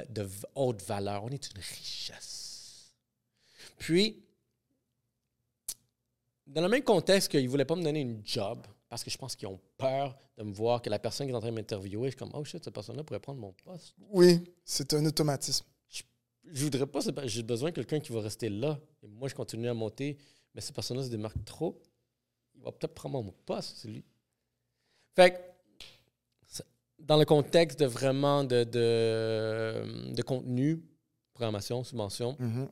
de haute valeur. On est une richesse. Puis, dans le même contexte qu'ils ne voulaient pas me donner une job, parce que je pense qu'ils ont peur de me voir, que la personne qui est en train de m'interviewer, je suis comme, oh shit, cette personne-là pourrait prendre mon poste. Oui, c'est un automatisme. je voudrais pas, j'ai besoin de quelqu'un qui va rester là. Et moi, je continue à monter, mais cette personne-là se démarque trop. Il va peut-être prendre mon poste, c'est lui. Fait que, dans le contexte de vraiment de, de, de contenu, programmation, subvention, Mhm.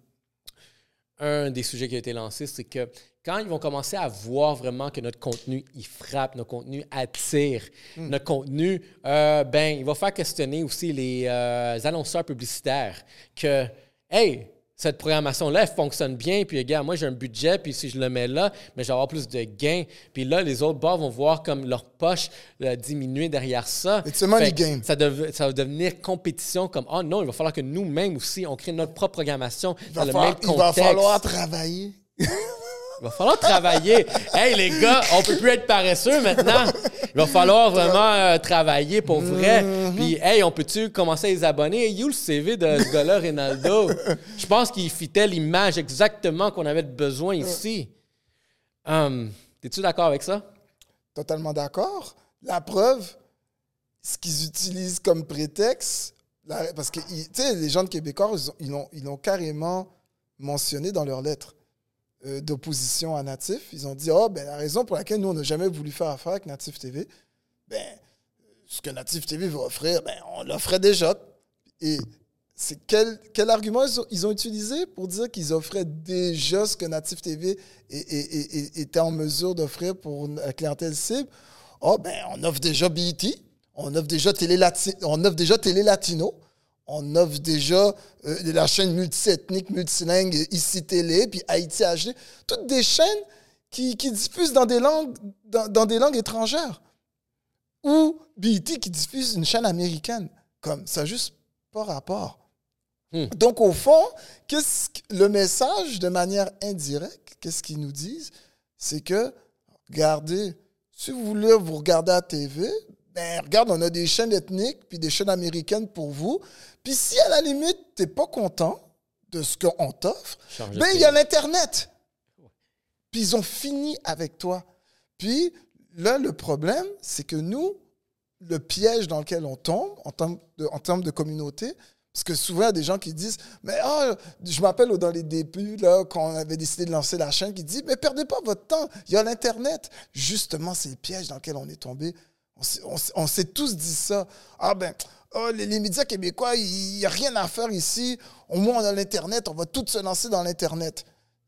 un des sujets qui a été lancé, c'est que quand ils vont commencer à voir vraiment que notre contenu, il frappe, notre contenu attire, notre contenu, euh, ben, il va faire questionner aussi les euh, annonceurs publicitaires que, hey, cette programmation-là, elle fonctionne bien, puis regarde, moi j'ai un budget, puis si je le mets là, mais je vais avoir plus de gains. Puis là, les autres bars vont voir comme leur poche euh, diminuer derrière ça. It's a money game. Ça, dev- ça va devenir compétition comme, oh non, il va falloir que nous-mêmes aussi, on crée notre propre programmation Il dans le falloir, même il va contexte. falloir travailler. Il va falloir travailler. hey, les gars, on peut plus être paresseux maintenant. Il va falloir vraiment euh, travailler pour vrai. Mm-hmm. Puis, hey, on peut-tu commencer à les abonner? Hey, you le CV de ce gars-là, Ronaldo? Je pense qu'il fitait l'image exactement qu'on avait besoin ici. Hum, T'es-tu d'accord avec ça? Totalement d'accord. La preuve, ce qu'ils utilisent comme prétexte, la- parce que tu sais, les gens de Québécois, ils ont- ils l'ont ils l'ont carrément mentionné dans leur lettre euh, d'opposition à Natif. Ils ont dit, oh, ben, la raison pour laquelle nous, on n'a jamais voulu faire affaire avec Natif TV, ben, ce que Natif TV va offrir, ben, on l'offrait déjà. Et c'est quel, quel argument ils ont, ils ont utilisé pour dire qu'ils offraient déjà ce que Natif TV était en mesure d'offrir pour la clientèle cible? Oh, ben, on offre déjà BET, on offre déjà on offre déjà Télé Latino, on offre déjà euh, la chaîne multiethnique, multilingue, ici Télé, puis Haïti HD. Toutes des chaînes qui, qui diffusent dans des, langues, dans, dans des langues étrangères. Ou BET qui diffuse une chaîne américaine. Comme ça, juste pas rapport. Hmm. Donc, au fond, qu'est-ce que- le message, de manière indirecte, qu'est-ce qu'ils nous disent? C'est que, regardez, si vous voulez vous regarder à la TV, ben, regarde, on a des chaînes ethniques puis des chaînes américaines pour vous. Puis si, à la limite, tu n'es pas content de ce qu'on t'offre, ben, il y a l'Internet. Puis ils ont fini avec toi. Puis là, le problème, c'est que nous, le piège dans lequel on tombe en termes de, en termes de communauté, parce que souvent, il y a des gens qui disent, mais ah, je m'appelle dans les débuts, là, quand on avait décidé de lancer la chaîne, qui dit, mais perdez pas votre temps, il y a l'Internet. Justement, c'est le piège dans lequel on est tombé. On s'est- tous dit ça. Ah ben, oh, les, médias québécois, il n'y a rien à faire ici. Au moins, on a l'Internet, on va tous se lancer dans l'Internet.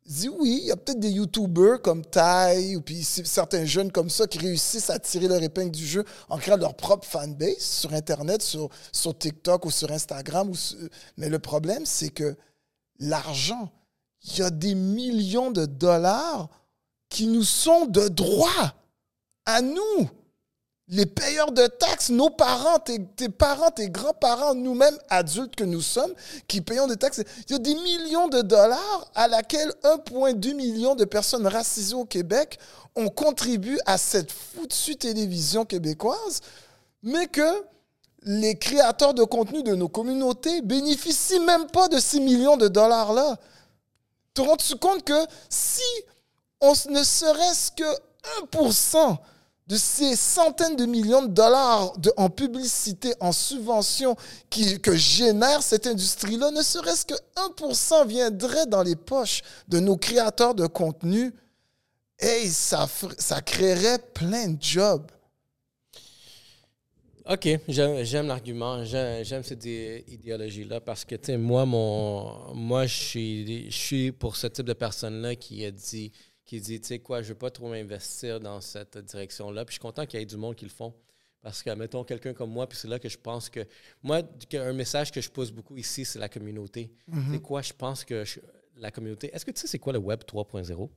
Dis oui, il y a peut-être des YouTubers comme Tai ou puis certains jeunes comme ça qui réussissent à tirer leur épingle du jeu en créant leur propre fanbase sur Internet, sur, TikTok ou sur Instagram. Mais le problème, c'est que l'argent, il y a des millions de dollars qui nous sont de droit à nous les payeurs de taxes, nos parents, tes, parents, tes grands-parents, nous-mêmes, adultes que nous sommes, qui payons des taxes. Il y a des millions de dollars à laquelle 1,2 million de personnes racisées au Québec ont contribué à cette foutue télévision québécoise, mais que les créateurs de contenu de nos communautés bénéficient même pas de ces millions de dollars-là. Te rends-tu compte que si on ne serait-ce que 1% de ces centaines de millions de dollars en publicité, en subvention que génère cette industrie-là, ne serait-ce que 1% viendrait dans les poches de nos créateurs de contenu, et ça, créerait plein de jobs. OK, j'aime l'argument, j'aime cette idé- idéologie-là parce que, moi, moi je suis pour ce type de personne-là qui a dit, qui dit, tu sais quoi, je veux pas trop m'investir dans cette direction-là. Puis je suis content qu'il y ait du monde qui le font. Parce que, mettons, quelqu'un comme moi, puis c'est là que je pense que. Moi, un message que je pose beaucoup ici, c'est la communauté. Tu sais quoi, je pense que je- la communauté. Est-ce que tu sais c'est quoi le Web 3.0?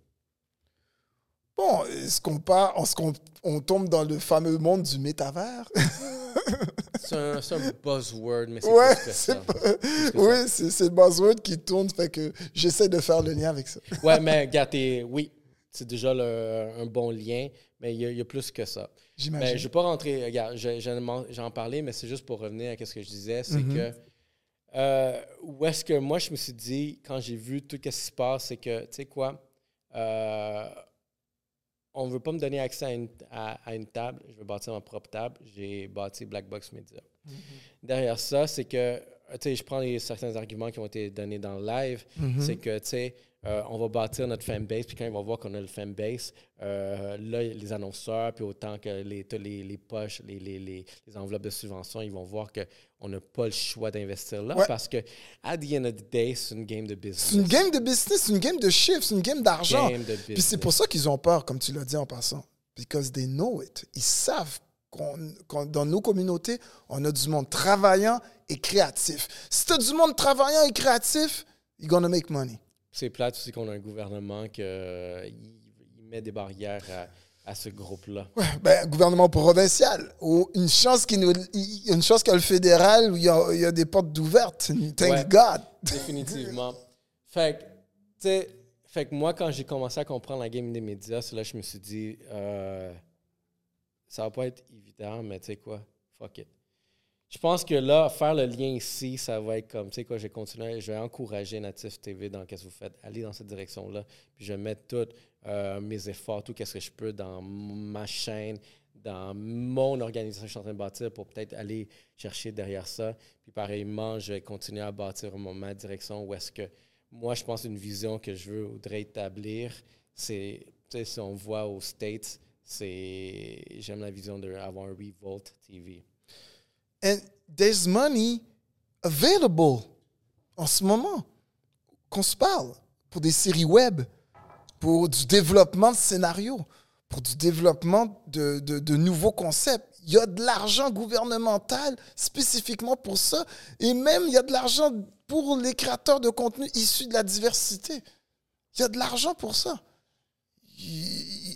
Bon, est-ce qu'on part, qu'on on tombe dans le fameux monde du métavers? C'est un, c'est un buzzword, mais c'est Ouais, plus que c'est ça. pas- que oui, c'est c'est le buzzword qui tourne, fait que j'essaie de faire le lien avec ça. Ouais, mais t'es- oui, c'est déjà le- un bon lien, mais il y, a- il y a plus que ça. J'imagine. Ben, je ne vais pas rentrer, regarde, je- j'en parlais, mais c'est juste pour revenir à ce que je disais, c'est Mhm. que euh, où est-ce que moi je me suis dit, quand j'ai vu tout ce qui se passe, c'est que, tu sais quoi, euh, on ne veut pas me donner accès à une, à- à une table, je veux bâtir ma propre table, j'ai bâti Black Box Media. Mhm. Derrière ça, c'est que, tu sais, je prends les, certains arguments qui ont été donnés dans le live, Mhm. c'est que, tu sais, euh, on va bâtir notre fanbase, puis quand ils vont voir qu'on a le fanbase, euh, là, les annonceurs, puis autant que les, les, les poches, les, les, les, enveloppes de subventions, ils vont voir qu'on n'a pas le choix d'investir là, Ouais. parce que, at the end of the day, c'est une game de business. C'est une game de business, c'est une game de chiffres, c'est une game d'argent. Puis c'est pour ça qu'ils ont peur, comme tu l'as dit en passant. Because they know it. Ils savent qu'on, qu'on- dans nos communautés, on a du monde travaillant et créatif. Si tu as du monde travaillant et créatif, you're gonna make money. C'est plate aussi qu'on a un gouvernement qui il met des barrières à, à ce groupe-là. Ouais, ben, gouvernement provincial. Ou une chance qu'il une chance qu'il y a le fédéral où il y a, il y a des portes ouvertes. Thank Ouais. God. Définitivement. fait que, tu sais, fait que moi, quand j'ai commencé à comprendre la game des médias, c'est là que je me suis dit, euh, ça va pas être évident, mais tu sais quoi, fuck it. Je pense que là, faire le lien ici, ça va être comme, tu sais quoi, je vais continuer, je vais encourager Natif TV dans ce que vous faites, aller dans cette direction-là, puis je vais mettre tous euh, mes efforts, tout ce que je peux dans ma chaîne, dans mon organisation que je suis en train de bâtir pour peut-être aller chercher derrière ça. Puis pareillement, je vais continuer à bâtir mon- ma direction où est-ce que moi, je pense une vision que je voudrais établir, c'est, tu sais, si on voit aux States, c'est, j'aime la vision d'avoir un Revolt TV. And there's money available en ce moment qu'on se parle pour des séries web, pour du développement de scénarios, pour du développement de, de- nouveaux concepts. Il y a de l'argent gouvernemental spécifiquement pour ça. Et même, il y a de l'argent pour les créateurs de contenu issus de la diversité. Il y a de l'argent pour ça.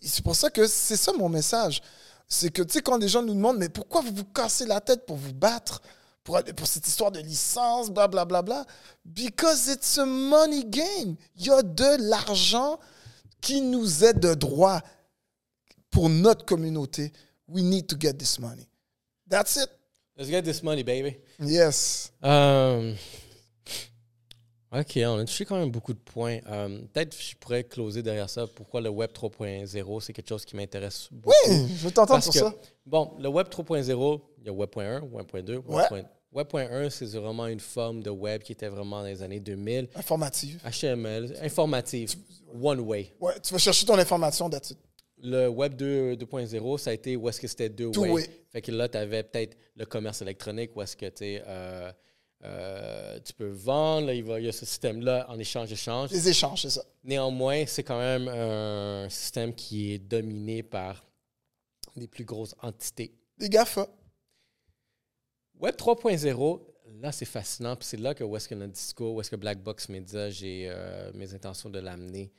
C'est pour ça que c'est ça mon message. C'est que, tu sais, quand des gens nous demandent, mais pourquoi vous vous cassez la tête pour vous battre pour, aller- pour cette histoire de licence, blablabla, bla, bla, bla? because it's a money game. Il y a de l'argent qui nous est de droit pour notre communauté. We need to get this money. That's it. Let's get this money, baby. Yes. Euh, OK, on a touché quand même beaucoup de points. Euh, Peut-être que je pourrais closer derrière ça. Pourquoi le Web 3.0, c'est quelque chose qui m'intéresse beaucoup? Oui, je veux t'entendre sur que, ça. bon, le Web 3.0, il y a Web.1, Web.2, Ouais. Web. Web.1, c'est vraiment une forme de web qui était vraiment dans les années 2000. Informative. HTML, informative, one way. Ouais, tu vas chercher ton information, it. Le Web 2 2.0, ça a été où est-ce que c'était deux Two way. way. Fait que là, tu avais peut-être le commerce électronique où est-ce que tu sais, euh, euh, tu peux vendre, là, il, va- il y a ce système-là en échange-échange. Les échanges, c'est ça. Néanmoins, c'est quand même un système qui est dominé par des plus grosses entités. Les GAFA. Web 3.0, là, c'est fascinant. Puis c'est là que où est-ce que notre discours, où est-ce que Black Box Media, j'ai euh, mes intentions de l'amener.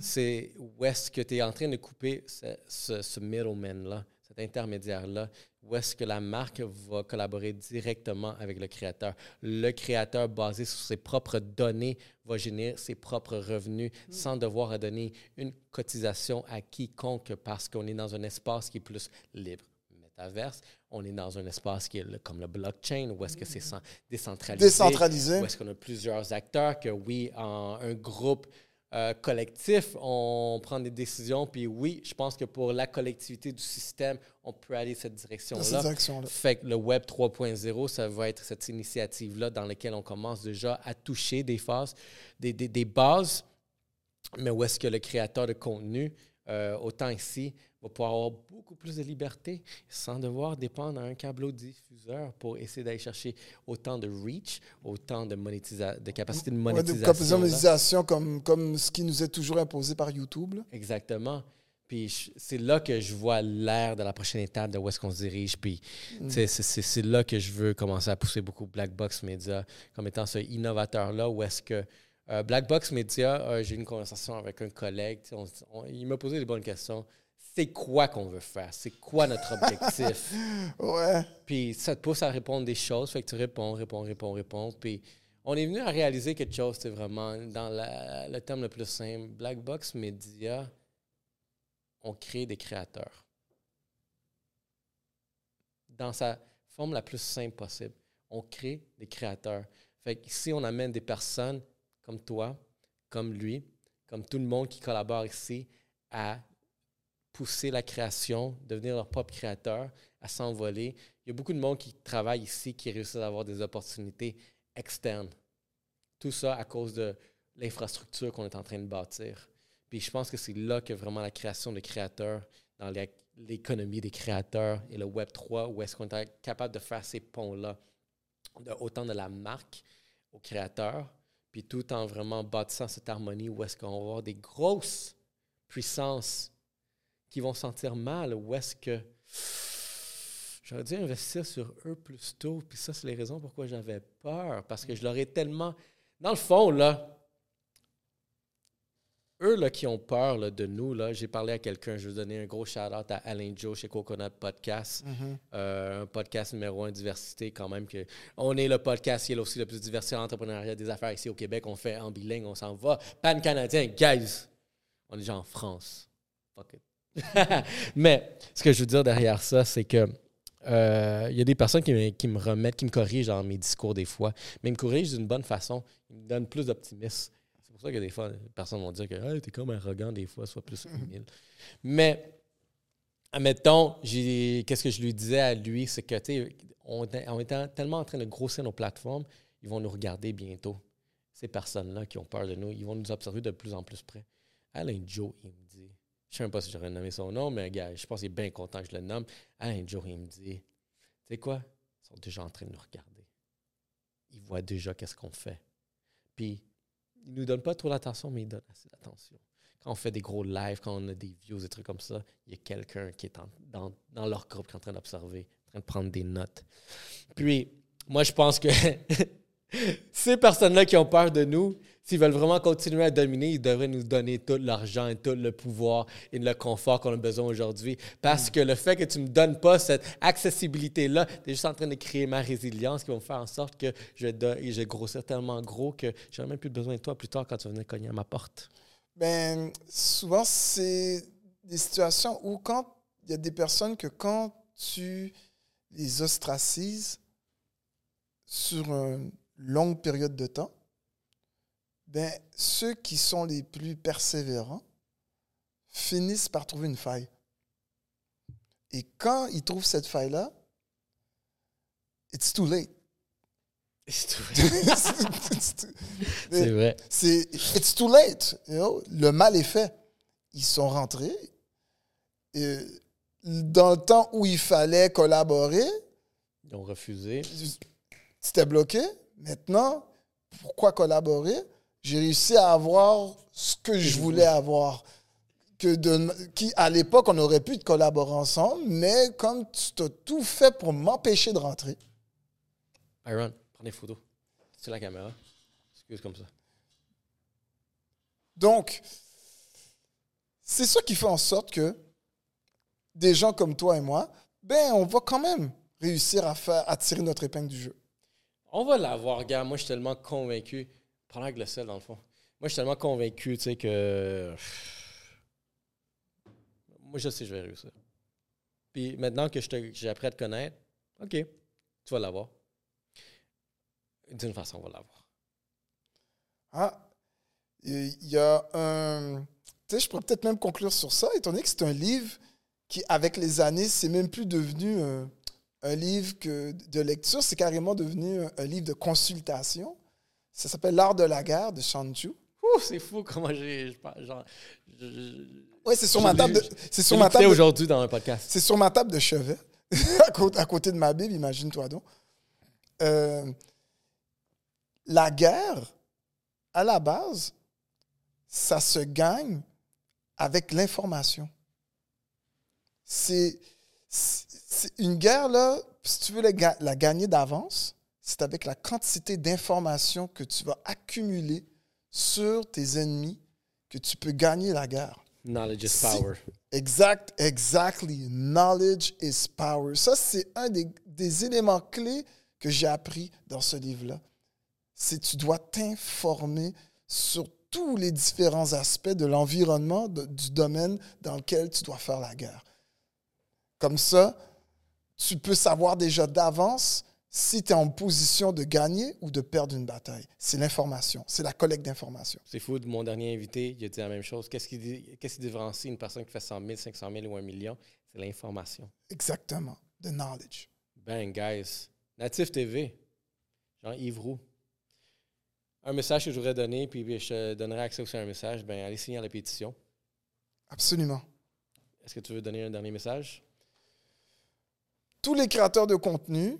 C'est où est-ce que tu es en train de couper ce, ce, ce middleman-là, cet intermédiaire-là, où est-ce que la marque va collaborer directement avec le créateur? Le créateur, basé sur ses propres données, va générer ses propres revenus sans devoir donner une cotisation à quiconque parce qu'on est dans un espace qui est plus libre. Métaverse, on est dans un espace qui est le- comme le blockchain, où est-ce que c'est sans- décentralisé. Décentralisé. Où est-ce qu'on a plusieurs acteurs, que oui, en un groupe euh, collectif, on prend des décisions. Puis oui, je pense que pour la collectivité du système, on peut aller cette Dans cette direction-là. direction-là. Fait que le Web 3.0, ça va être cette initiative-là dans laquelle on commence déjà à toucher des phases, des, des- des bases, mais où est-ce que le créateur de contenu, euh, autant ici, va pouvoir avoir beaucoup plus de liberté sans devoir dépendre d'un câble diffuseur pour essayer d'aller chercher autant de reach, autant de, monétisa- de capacité de Ouais, de monétisation. capacité de monétisation comme, comme ce qui nous est toujours imposé par YouTube. là. Exactement. Puis c'est là que je vois l'air de la prochaine étape de où est-ce qu'on se dirige. Puis sais, c'est- là que je veux commencer à pousser beaucoup Black Box Media comme étant ce innovateur-là. Où est-ce que euh, Black Box Media, euh, j'ai eu une conversation avec un collègue. on- on- il m'a posé des bonnes questions. C'est quoi qu'on veut faire? C'est quoi notre objectif? Ouais. Puis ça te pousse à répondre des choses. Fait que tu réponds, réponds, réponds, réponds. Puis on est venu à réaliser quelque chose, c'est vraiment dans la- le terme le plus simple. Black Box Media, on crée des créateurs. Dans sa forme la plus simple possible, on crée des créateurs. Fait que ici, on amène des personnes comme toi, comme lui, comme tout le monde qui collabore ici à pousser la création, devenir leur propre créateur, à s'envoler. Il y a beaucoup de monde qui travaille ici qui réussit à avoir des opportunités externes. Tout ça à cause de l'infrastructure qu'on est en train de bâtir. Puis je pense que c'est là que vraiment la création de créateurs, dans l'é- l'économie des créateurs et le Web 3, où est-ce qu'on est capable de faire ces ponts-là, de- autant de la marque au créateur, puis tout en vraiment bâtissant cette harmonie où est-ce qu'on va avoir des grosses puissances qui vont sentir mal, où est-ce que j'aurais dû investir sur eux plus tôt, puis ça, c'est les raisons pourquoi j'avais peur, parce que je leur ai tellement... Dans le fond, là, eux là, qui ont peur là, de nous, là, j'ai parlé à quelqu'un, je vais donner un gros shout-out à Alain Joe chez Coconut Podcast, Euh, un podcast numéro un diversité quand même. que On est le podcast qui est aussi le plus diversifié en entrepreneuriat des affaires ici au Québec. On fait en bilingue, on s'en va. Pan-canadien, guys, on est déjà en France. Fuck it. Mais ce que je veux dire derrière ça, c'est que euh, il y a des personnes qui me, qui me remettent, qui me corrigent dans mes discours des fois, mais ils me corrigent d'une bonne façon. Ils me donnent plus d'optimisme. C'est pour ça que des fois, les personnes vont dire que hey, t'es comme arrogant des fois, sois plus humile. Mais, admettons, qu'est-ce que je lui disais à lui, c'est que, on, on était tellement en train de grossir nos plateformes, ils vont nous regarder bientôt. Ces personnes-là qui ont peur de nous, ils vont nous observer de plus en plus près. Alain Joe, il je sais même pas si j'aurais nommé son nom, mais gars, je pense qu'il est bien content que je le nomme. Alain Joe, il me dit, tu sais quoi, ils sont déjà en train de nous regarder. Ils voient déjà qu'est-ce qu'on fait. Puis, ils nous donnent pas trop d'attention, mais ils donnent assez d'attention. Quand on fait des gros lives, quand on a des views, des trucs comme ça, il y a quelqu'un qui est dans, dans leur groupe qui est en train d'observer, en train de prendre des notes. Puis, moi, je pense que ces personnes-là qui ont peur de nous, s'ils veulent vraiment continuer à dominer, ils devraient nous donner tout l'argent et tout le pouvoir et le confort qu'on a besoin aujourd'hui. Parce que le fait que tu ne me donnes pas cette accessibilité-là, tu es juste en train de créer ma résilience qui va me faire en sorte que je vais, do- je grossir tellement gros que j'aurai même plus besoin de toi plus tard quand tu vas venir cogner à ma porte. Ben, souvent, c'est des situations où quand il y a des personnes que quand tu les ostracises sur une longue période de temps, ben, ceux qui sont les plus persévérants finissent par trouver une faille. Et quand ils trouvent cette faille-là, it's too late. C'est vrai. c'est it's too late. you know. Le mal est fait. Ils sont rentrés. Et dans le temps où il fallait collaborer, Ils ont refusé. c'était bloqué. Maintenant, pourquoi collaborer? J'ai réussi à avoir ce que je voulais avoir. Que de, qui, à l'époque, on aurait pu collaborer ensemble, mais comme tu as tout fait pour m'empêcher de rentrer, Iron, prends des photos. C'est la caméra. Excuse comme ça. Donc, c'est ça qui fait en sorte que des gens comme toi et moi, ben, on va quand même réussir à faire à tirer notre épingle du jeu. On va l'avoir, gars. Moi, je suis tellement convaincu. Prends avec le sel, dans le fond. Moi, je suis tellement convaincu, tu sais, que. Moi, je sais je vais réussir. Puis maintenant que j'ai appris à te connaître, OK, tu vas l'avoir. D'une façon, on va l'avoir. Ah, il y a un. Tu sais, je pourrais peut-être même conclure sur ça, étant donné que c'est un livre qui, avec les années, c'est même plus devenu un, un livre que de lecture, c'est carrément devenu un, un livre de consultation. Ça s'appelle L'art de la guerre de Shanju. Ouh, c'est fou comment j'ai. je parle- Genre, je- je- Oui, c'est sur ma table c'est sur ma table aujourd'hui dans un podcast. C'est sur ma table de chevet, à, côté, à côté de ma Bible, imagine-toi donc. Euh, la guerre, à la base, ça se gagne avec l'information. C'est une guerre, là, si tu veux la, ga- la gagner d'avance, c'est avec la quantité d'informations que tu vas accumuler sur tes ennemis que tu peux gagner la guerre. Knowledge is power. Exact, exactly. Knowledge is power. Ça, c'est un des, des éléments clés que j'ai appris dans ce livre-là. C'est tu dois t'informer sur tous les différents aspects de l'environnement, du domaine dans lequel tu dois faire la guerre. Comme ça, tu peux savoir déjà d'avance si tu es en position de gagner ou de perdre une bataille. C'est l'information, c'est la collecte d'informations. C'est fou, de mon dernier invité, il a dit la même chose. Qu'est-ce qui, qu'est-ce qui différencie une personne qui fait 100 000, 500 000 ou 1 million? C'est l'information. Exactement, the knowledge. Bang, guys. Natif TV, Jean-Yves Roux. Un message que je voudrais donner, puis je te donnerai accès aussi à un message, ben allez signer la pétition. Absolument. Est-ce que tu veux donner un dernier message? Tous les créateurs de contenu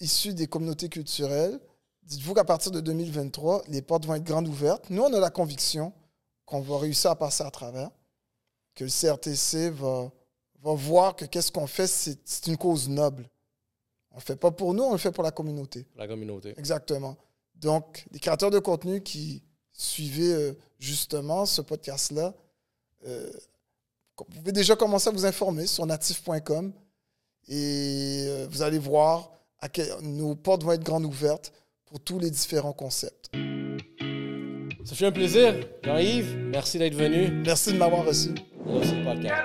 issus des communautés culturelles, dites-vous qu'à partir de 2023, les portes vont être grandes ouvertes. Nous, on a la conviction qu'on va réussir à passer à travers, que le CRTC va, va voir que qu'est-ce qu'on fait, c'est une cause noble. On ne le fait pas pour nous, on le fait pour la communauté. La communauté. Exactement. Donc, les créateurs de contenu qui suivez euh, justement ce podcast-là. Euh, vous pouvez déjà commencer à vous informer sur natif.com et euh, vous allez voir à quel, nos portes vont être grandes ouvertes pour tous les différents concepts. Ça fait un plaisir. Jean-Yves, merci d'être venu. Merci de m'avoir reçu. Merci Podcast.